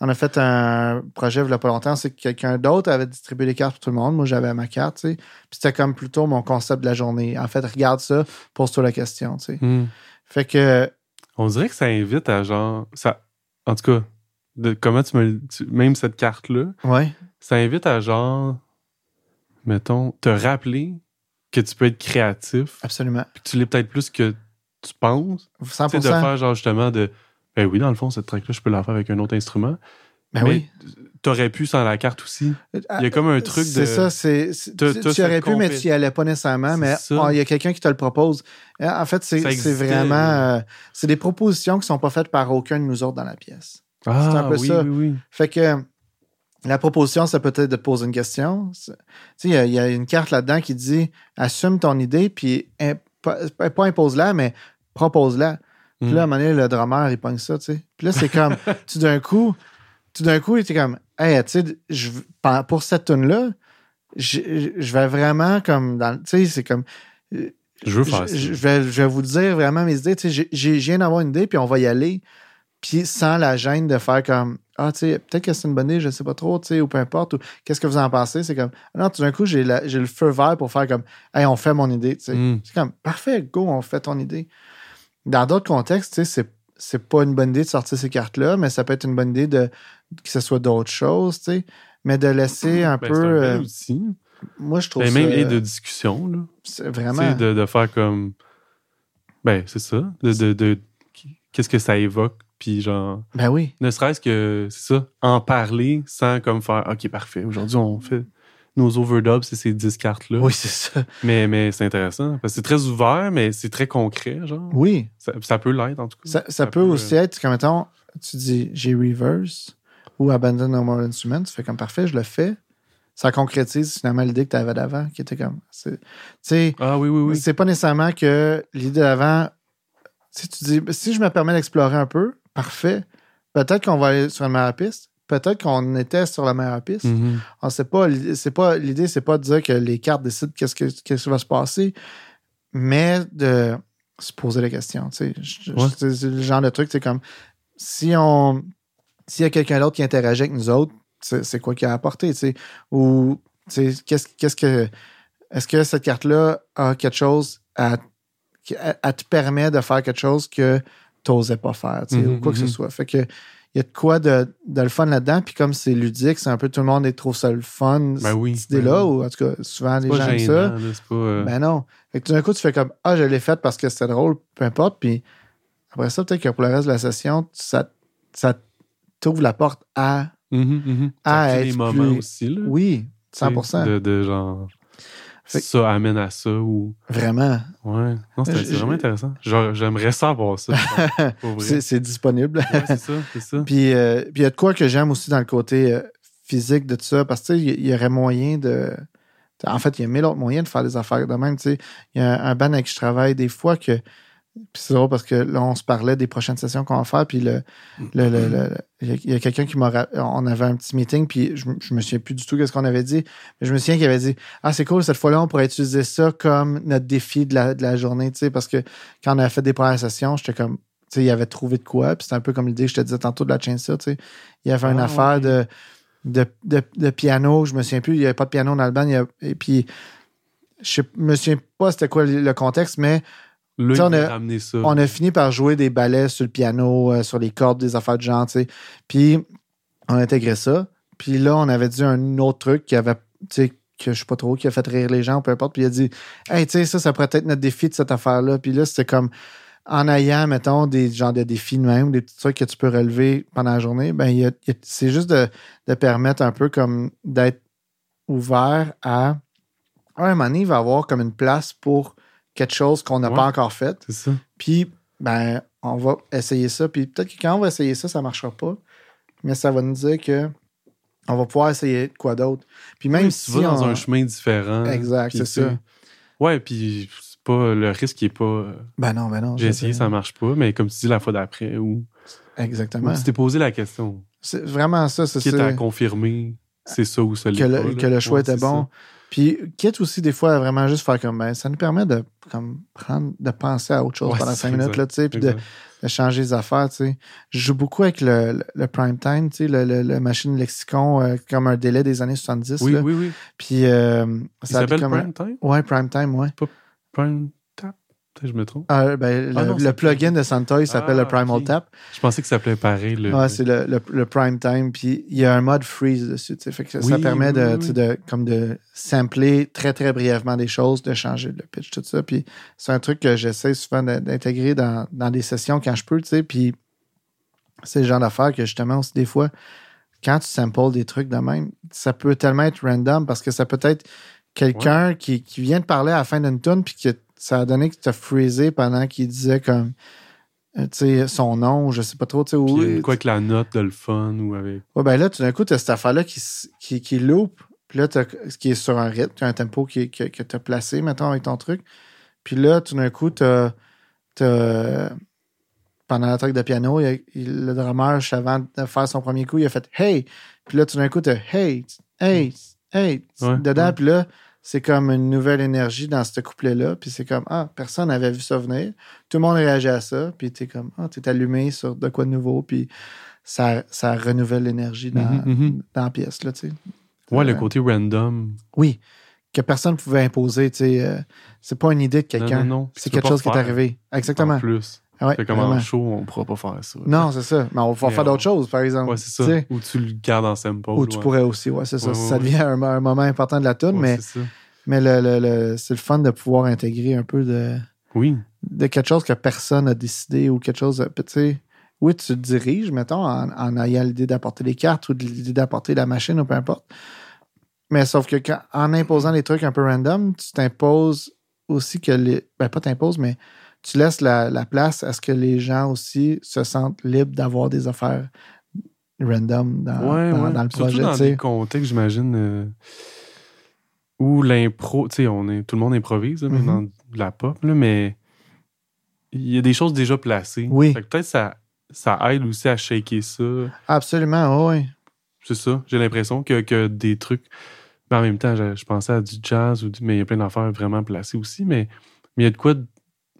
On a fait un projet il y a pas longtemps, c'est que quelqu'un d'autre avait distribué les cartes pour tout le monde. Moi, j'avais ma carte, tu sais. Puis c'était comme plutôt mon concept de la journée. En fait, regarde ça, pose-toi la question, hmm. Fait que, On dirait que ça invite à genre. Ça, en tout cas, de, comment tu me. tu- même cette carte-là, ouais, ça invite à genre. Mettons, te rappeler que tu peux être créatif, absolument. puis que tu l'es peut-être plus que tu penses. 100%. Tu sais, de faire genre justement de. Ben oui, dans le fond, cette track-là, je peux la faire avec un autre instrument. ben mais oui. T'aurais pu sans la carte aussi. Il y a comme un truc de. C'est ça, c'est. tu aurais pu, mais tu n'y allais pas nécessairement. Mais ça. oh, il y a quelqu'un qui te le propose. Euh, En fait, c'est vraiment. euh, c'est des propositions qui ne sont pas faites par aucun de nous autres dans la pièce. Ah, c'est un peu oui, ça. oui, oui. Fait que la proposition, c'est peut-être de te poser une question. C'est- Tu sais, il y a- il y, a une carte là-dedans qui dit assume ton idée, puis imp- pas impose-la, mais propose-la. Puis là, à un moment donné, le drummer, il pogne ça, tu sais. Puis là, c'est comme, [laughs] tout d'un coup, tout d'un coup, il était comme, hey, tu sais, pour cette tune-là, je je vais vraiment comme, dans- tu sais, c'est comme, Je veux faire je, ça. je vais, je vais vous dire vraiment mes idées. Tu sais, j'ai- viens d'avoir une idée, puis on va y aller. Puis sans la gêne de faire comme Ah, tu sais, peut-être que c'est une bonne idée, je sais pas trop, tu sais, ou peu importe, ou qu'est-ce que vous en pensez? C'est comme Non, tout d'un coup, j'ai le feu vert pour faire comme Hey, on fait mon idée. tu sais. Mm. C'est comme parfait, go, on fait ton idée. Dans d'autres contextes, tu sais, c'est c'est pas une bonne idée de sortir ces cartes-là, mais ça peut être une bonne idée de que ce soit d'autres choses, tu sais. Mais de laisser un Ben, peu. c'est un bel euh, outil. moi, je trouve Ben, ça. même et de discussion, là. c'est vraiment. de, de faire comme. Ben, c'est ça. De, de, de- Qu'est-ce que ça évoque? Puis, genre, Ben oui. ne serait-ce que, c'est ça, en parler sans comme faire, OK, parfait, aujourd'hui, on fait nos overdubs, c'est ces 10 cartes-là. Oui, c'est ça. Mais, mais c'est intéressant. Parce que c'est très ouvert, mais c'est très concret, genre. Oui. Ça, ça peut l'être, en tout cas. Ça, ça peut aussi être, comme mettons, tu dis j'ai reverse. ou Abandon No More Instruments. Tu fais comme parfait, je le fais. Ça concrétise finalement l'idée que tu avais d'avant, qui était comme. Tu sais, Ah oui, oui, oui. c'est pas nécessairement que l'idée d'avant. Si tu dis, si je me permets d'explorer un peu, parfait. Peut-être qu'on va aller sur la meilleure piste. Peut-être qu'on était sur la meilleure piste. Mhm. On sait pas. l'idée- C'est pas l'idée, c'est pas de dire que les cartes décident qu'est-ce que qui va se passer, mais de se poser la question. Tu sais, Je- je- Ouais. c'est le genre de truc, c'est comme si on s'il y a quelqu'un d'autre qui interagit avec nous autres, c'est quoi qu'il a apporté, tu sais, ou tu sais, qu'est-ce que est-ce que cette carte-là a quelque chose à, qui- te permet de faire quelque chose que tu n'osais pas faire, tu sais, Mhm, ou quoi que ce mhm. soit. Fait que il y a de quoi de, de le fun là-dedans. Puis comme c'est ludique, c'est un peu tout le monde est trouve ça le fun, Ben oui, cette idée-là, ben oui. ou en tout cas, souvent les gens aiment ça. là, c'est pas... euh, Ben non. Fait que tout d'un coup, tu fais comme Ah, je l'ai fait parce que c'était drôle, peu importe. Puis après ça, peut-être que pour le reste de la session, ça, ça t'ouvre la porte à. Ah, Ça crée être des moments plus- aussi, là. oui, tu sais, 100%. De, de genre... Ça amène à ça ou... Vraiment. Ouais. Non, c'est vraiment intéressant. J'aimerais savoir ça. [laughs] C'est disponible. Ouais, c'est ça, c'est ça. Puis euh, puis il y a de quoi que j'aime aussi dans le côté euh, physique de tout ça, parce que il y- aurait moyen de. En fait, il y a mille autres moyens de faire des affaires de même. tu sais. Il y a un, un band avec qui je travaille des fois que. Puis c'est drôle parce que là, on se parlait des prochaines sessions qu'on va faire. Puis le, le- le- le- il y a, quelqu'un qui m'a. On avait un petit meeting, puis je, je me souviens plus du tout de ce qu'on avait dit. Mais je me souviens qu'il avait dit Ah, c'est cool, cette fois-là, on pourrait utiliser ça comme notre défi de la, de la journée. tu sais, Parce que quand on a fait des premières sessions, j'étais comme. Tu sais, il avait trouvé de quoi. Puis c'était un peu comme l'idée que je te disais tantôt de la chainsaw. Tu sais. Il y avait une Ah, affaire ouais. de, de, de, de piano. Je me souviens plus. Il n'y avait pas de piano dans le band. il y a- et puis, je me souviens pas c'était quoi le contexte, mais Là, on a- veut ramener ça. on a fini par jouer des ballets sur le piano, euh, sur les cordes, des affaires de genre, tu sais. Puis, on a intégré ça. Puis là, on avait dit un autre truc qui avait, tu sais, que je sais pas trop, qui a fait rire les gens, peu importe. Puis il a dit, hey, tu sais, ça, ça pourrait être notre défi de cette affaire-là. Puis là, c'était comme, en ayant, mettons, des genres de défis de même, des petits trucs que tu peux relever pendant la journée, ben, c'est juste de, de permettre un peu comme d'être ouvert à, à un moment donné, il va y avoir comme une place pour quelque chose qu'on n'a Ouais. pas encore fait. C'est ça. Puis, ben, on va essayer ça. Puis peut-être que quand on va essayer ça, ça ne marchera pas. Mais ça va nous dire que on va pouvoir essayer quoi d'autre. Puis même si tu vas dans on- un chemin différent. Exact, c'est ça. Ouais, puis c'est pas le risque qui est pas. euh, Ben non, ben non. J'ai essayé, ça marche pas, mais comme tu dis la fois d'après, ou, Exactement. ou tu t'es posé la question. C'est vraiment ça, c'est ça. à confirmer, c'est ça ou ça que le, pas, que le choix Ouais, était bon. ça. Puis, quitte aussi des fois à vraiment juste faire comme ben, ça nous permet de comme prendre de penser à autre chose Ouais, pendant cinq minutes là, tu sais, puis de, changer les affaires, tu sais. Je joue beaucoup avec le, le, le prime time, tu sais, le, le, machine lexicon euh, comme un délai des années 70 Oui, là. oui, oui. Puis euh, ça s'appelle Prime Time? Ouais, prime time, ouais. Prime Tap? Peut-être je me trompe. Ah, ben, le, Ah non, le c'est- plugin de Santa, il s'appelle Ah, le Primal. Tap. Je pensais que ça s'appelait pareil. Le... Ouais, c'est le, le, le prime time. Puis il y a un mode freeze dessus. Fait que ça, ça Oui, permet de, oui, de, comme de sampler très, très brièvement des choses, de changer le pitch, tout ça. Puis c'est un truc que j'essaie souvent d'intégrer dans, dans des sessions quand je peux, tu sais. Puis c'est le genre d'affaire que justement aussi des fois, quand tu samples des trucs de même, ça peut tellement être random parce que ça peut être quelqu'un qui, qui vient de parler à la fin d'une tune puis que ça a donné que tu as freezé pendant qu'il disait comme euh, tu sais, son nom, je sais pas trop, tu sais, Puis, où- euh, quoi que la note de le fun ou avec. Ouais, ben là, tout d'un coup, tu as cette affaire-là qui, qui, qui loupe. Puis là, t'as- ce qui est sur un rythme, tu as un tempo qui, que, que tu as placé, mettons, avec ton truc. Puis là, tout d'un coup, tu as, Pendant la track de piano, il a- il- le drummer, avant de faire son premier coup, il a fait Hey! Puis là, tout d'un coup, tu as Hey! Hey! Hey! Ouais, dedans. ouais. Puis là, c'est comme une nouvelle énergie dans ce couplet-là. Puis c'est comme Ah, personne n'avait vu ça venir. Tout le monde réagit à ça. Puis t'es comme Ah, t'es allumé sur de quoi de nouveau. Puis ça, ça renouvelle l'énergie dans, Mhm, mhm. dans la pièce, là, tu sais. Ouais, le Euh, côté random. Oui. Que personne ne pouvait imposer, tu sais. euh, c'est pas une idée de quelqu'un. Non, non, C'est quelque chose qui est arrivé. Exactement. En plus. Ouais, Fait comme en show, on pourra pas faire ça. Non, c'est ça. Mais on va Mais faire on- d'autres choses, par exemple. Ouais, c'est ça. Ou tu le gardes en sample. Ou tu ouais. pourrais aussi, ouais, c'est ça. Ça devient un, un moment important de la tune, mais, mais le, le- le- c'est le fun de pouvoir intégrer un peu de, Oui. de quelque chose que personne n'a décidé ou quelque chose. Tu oui, tu te diriges, mettons, en, en ayant l'idée d'apporter les cartes ou l'idée d'apporter la machine ou peu importe. Mais sauf que quand, en imposant les trucs un peu random, tu t'imposes aussi que les. Ben, pas t'imposes, mais tu laisses la, la place à ce que les gens aussi se sentent libres d'avoir des affaires random dans, ouais, dans, ouais. dans le Surtout projet. dans tu sais. des contextes, j'imagine, euh, où l'impro, tu sais, on est, tout le monde improvise, là, Mhm. dans la pop, là, mais il y a des choses déjà placées. Oui. Peut-être ça, ça aide aussi à shaker ça. Absolument, oui. C'est ça. J'ai l'impression que, que des trucs. Mais en même temps, je, je pensais à du jazz, ou du- mais il y a plein d'affaires vraiment placées aussi. Mais mais il y a de quoi de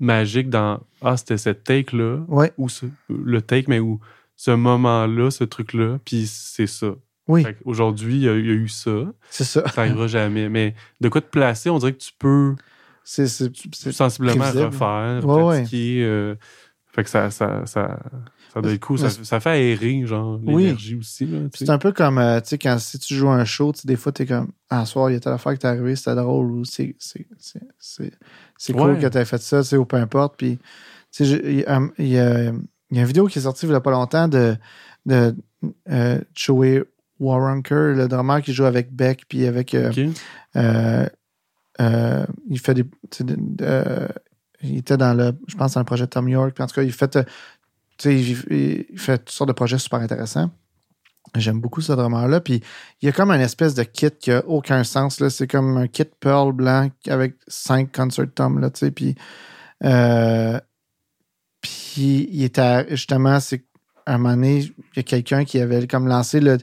magique dans Ah, c'était cette take-là, Ouais, ou ce- le take, mais où ce moment-là, ce truc-là, puis c'est ça. oui, Aujourd'hui, il y, a il y a eu ça. c'est ça. Ça n'arrivera jamais. Mais de quoi te placer, on dirait que tu peux C'est, sensiblement prévisible. refaire, Ouais, ouais. pratiquer. euh, fait que ça, ça, ça, ça doit être cool. Ça, Mais- ça fait aérer, genre, Oui. l'énergie aussi. Tu sais. C'est un peu comme, euh, tu sais, quand si tu joues un show, des fois, t'es comme, ah, soir, il y a telle affaire qui t'est arrivée, c'était drôle, ou c'est, cool Ouais. que t'aies fait ça, tu sais, ou peu importe. Puis, tu sais, j'ai- il y, a- il y a il y a une vidéo qui est sortie il y a pas longtemps de, de euh, Joey Waronker, le drummer qui joue avec Beck, puis avec. euh, euh, il fait des. il était dans le. Je pense dans le projet de Tom York. Puis en tout cas, il fait. Il, fait toutes sortes de projets super intéressants. J'aime beaucoup ce drummer-là. Puis il y a comme une espèce de kit qui a aucun sens. C'est comme un kit Pearl blanc avec cinq concert toms. Là. Puis, euh, puis il était justement, c'est à un moment donné, il y a quelqu'un qui avait comme lancé le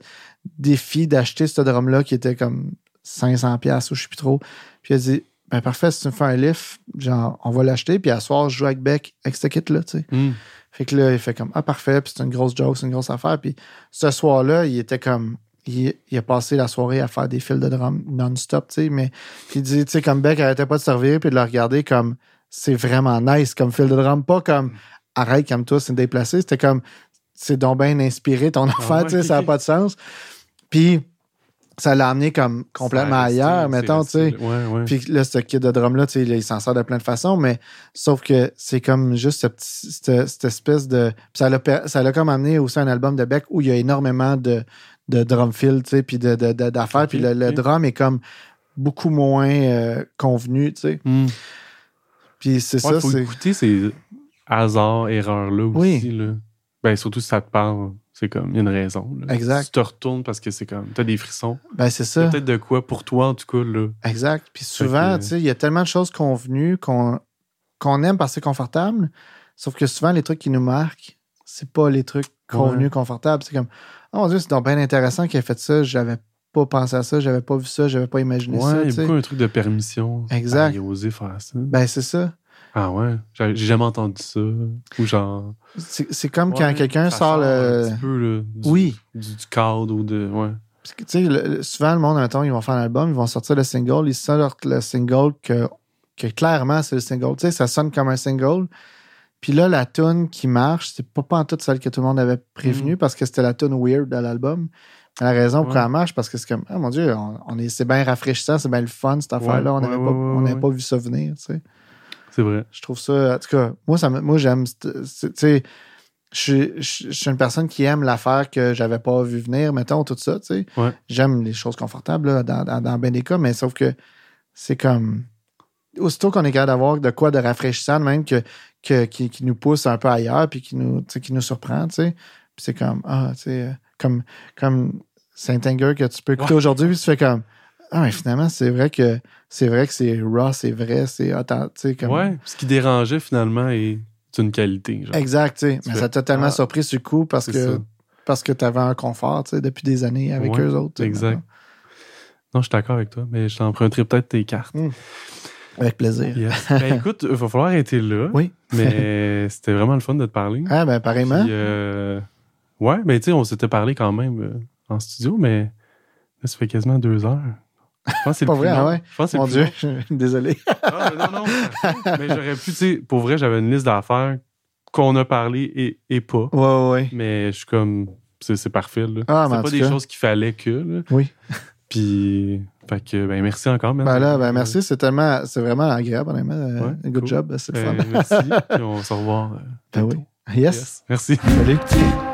défi d'acheter ce drum-là qui était comme 500$ piastres ou je sais plus trop. Puis il a dit ben parfait, si tu me fais un lift, genre, on va l'acheter. Puis à soir, je joue avec Beck avec ce kit-là, tu sais. Hmm. Fait que là, il fait comme Ah, parfait, puis c'est une grosse joke, c'est une grosse affaire. Puis ce soir-là, il était comme. Il, il a passé la soirée à faire des fils de drum non-stop, tu sais. Mais il dit, tu sais, comme Beck arrêtait pas de servir, puis de le regarder comme c'est vraiment nice comme fil de drum, pas comme arrête, comme toi, c'est déplacé. C'était comme c'est donc bien inspiré ton affaire, ouais, tu sais, ça n'a pas de sens. Puis ça l'a amené comme complètement ailleurs, mettons, tu sais. resté, Ouais, ouais. Puis là, ce kit de drum-là, tu sais, il s'en sert de plein de façons, mais sauf que c'est comme juste ce petit- cette, cette espèce de. puis ça l'a comme amené aussi un album de Beck où il y a énormément de, de drum fill, tu sais, puis de, de- de- d'affaires. Puis le, le drum est comme beaucoup moins euh, convenu, tu sais. Hmm. Puis c'est Ouais, ça, c'est. écouter ces hasards, erreurs-là Oui. aussi. Là. Ben, surtout si ça te parle, c'est comme, il y a une raison. là. Exact. Tu te retournes parce que c'est comme, t'as des frissons. Ben, c'est ça. peut-être de quoi pour toi, en tout cas, là. Exact. Puis souvent, tu sais, il y a tellement de choses convenues qu'on qu'on aime parce que c'est confortable. Sauf que souvent, les trucs qui nous marquent, c'est pas les trucs convenus, Ouais. confortables. C'est comme, oh mon Dieu, c'est donc bien intéressant qu'il ait fait ça. J'avais pas pensé à ça, j'avais pas vu ça, j'avais pas imaginé ça. Ouais, il y a beaucoup un truc de permission. Exact. Il a osé faire ça. Ben, c'est ça. Ah ouais, j'ai jamais entendu ça. Ou genre. C'est c'est comme quand quelqu'un sort Un le. petit peu, là, du, Oui. Du, du cadre ou de. Ouais. Parce que, tu sais, souvent, le monde, mettons, ils vont faire un album, ils vont sortir le single, ils sortent le single que, que clairement, c'est le single. Tu sais, ça sonne comme un single. Puis là, la tune qui marche, c'est pas, pas en toute celle que tout le monde avait prévenue parce que c'était la tune weird de l'album. La raison pour Ouais. elle marche, parce que c'est comme, ah mon Dieu, on, on est, c'est bien rafraîchissant, c'est bien le fun, cette affaire-là. on n'avait ouais, pas, on pas vu ça venir, tu sais. C'est vrai. Je trouve ça, en tout cas, moi, ça moi j'aime, tu sais, je suis- je je suis une personne qui aime l'affaire que j'avais pas vu venir, mettons, tout ça, tu sais. Ouais. J'aime les choses confortables, là, dans, dans, des cas, mais sauf que c'est comme, aussitôt qu'on est capable d'avoir de quoi de rafraîchissant, même que, que, qui, qui nous pousse un peu ailleurs, puis qui nous, qui nous surprend, tu sais. Puis c'est comme, ah, tu sais, euh, comme, comme Saint-Anger que tu peux écouter Ouais. aujourd'hui, puis tu fais comme, ah, mais finalement, c'est vrai que c'est vrai que c'est raw, c'est vrai, c'est authentique, comme. Ouais. Ce qui dérangeait finalement est une qualité. Genre. Exact, tu sais. Mais fais, ça t'a tellement ah, surpris sur le coup parce que, ça. parce que tu avais un confort, tu sais, depuis des années avec Ouais, eux autres. exact. maintenant. Non, je suis d'accord avec toi, mais je t'emprunterai peut-être tes cartes. Avec plaisir. Yes. ben [laughs] écoute, il va falloir arrêter là. Oui. Mais [laughs] c'était vraiment le fun de te parler. Ah, ben, pareillement. Puis, euh, ouais, mais tu sais, on s'était parlé quand même euh, en studio, mais là, ça fait quasiment deux heures. Je pense que c'est Pas vrai, long. [laughs] ah ouais? Mon Dieu, désolé. Ah, non, non. mais [laughs] j'aurais pu, tu sais, pour vrai, j'avais une liste d'affaires qu'on a parlé et, et pas. Ouais, ouais, ouais. Mais je suis comme, c'est parfait, là. Ah, c'est pas des cas. choses qu'il fallait que, là. Oui. [laughs] Puis, fait que, ben, merci encore, man. Ben là, ben merci, c'est tellement, c'est vraiment agréable, honnêtement. Euh, Ouais, good cool. job, c'est le Ben, fun. merci. Puis on se revoit. euh, Ben oui. Yes. Yes. Merci. Salut.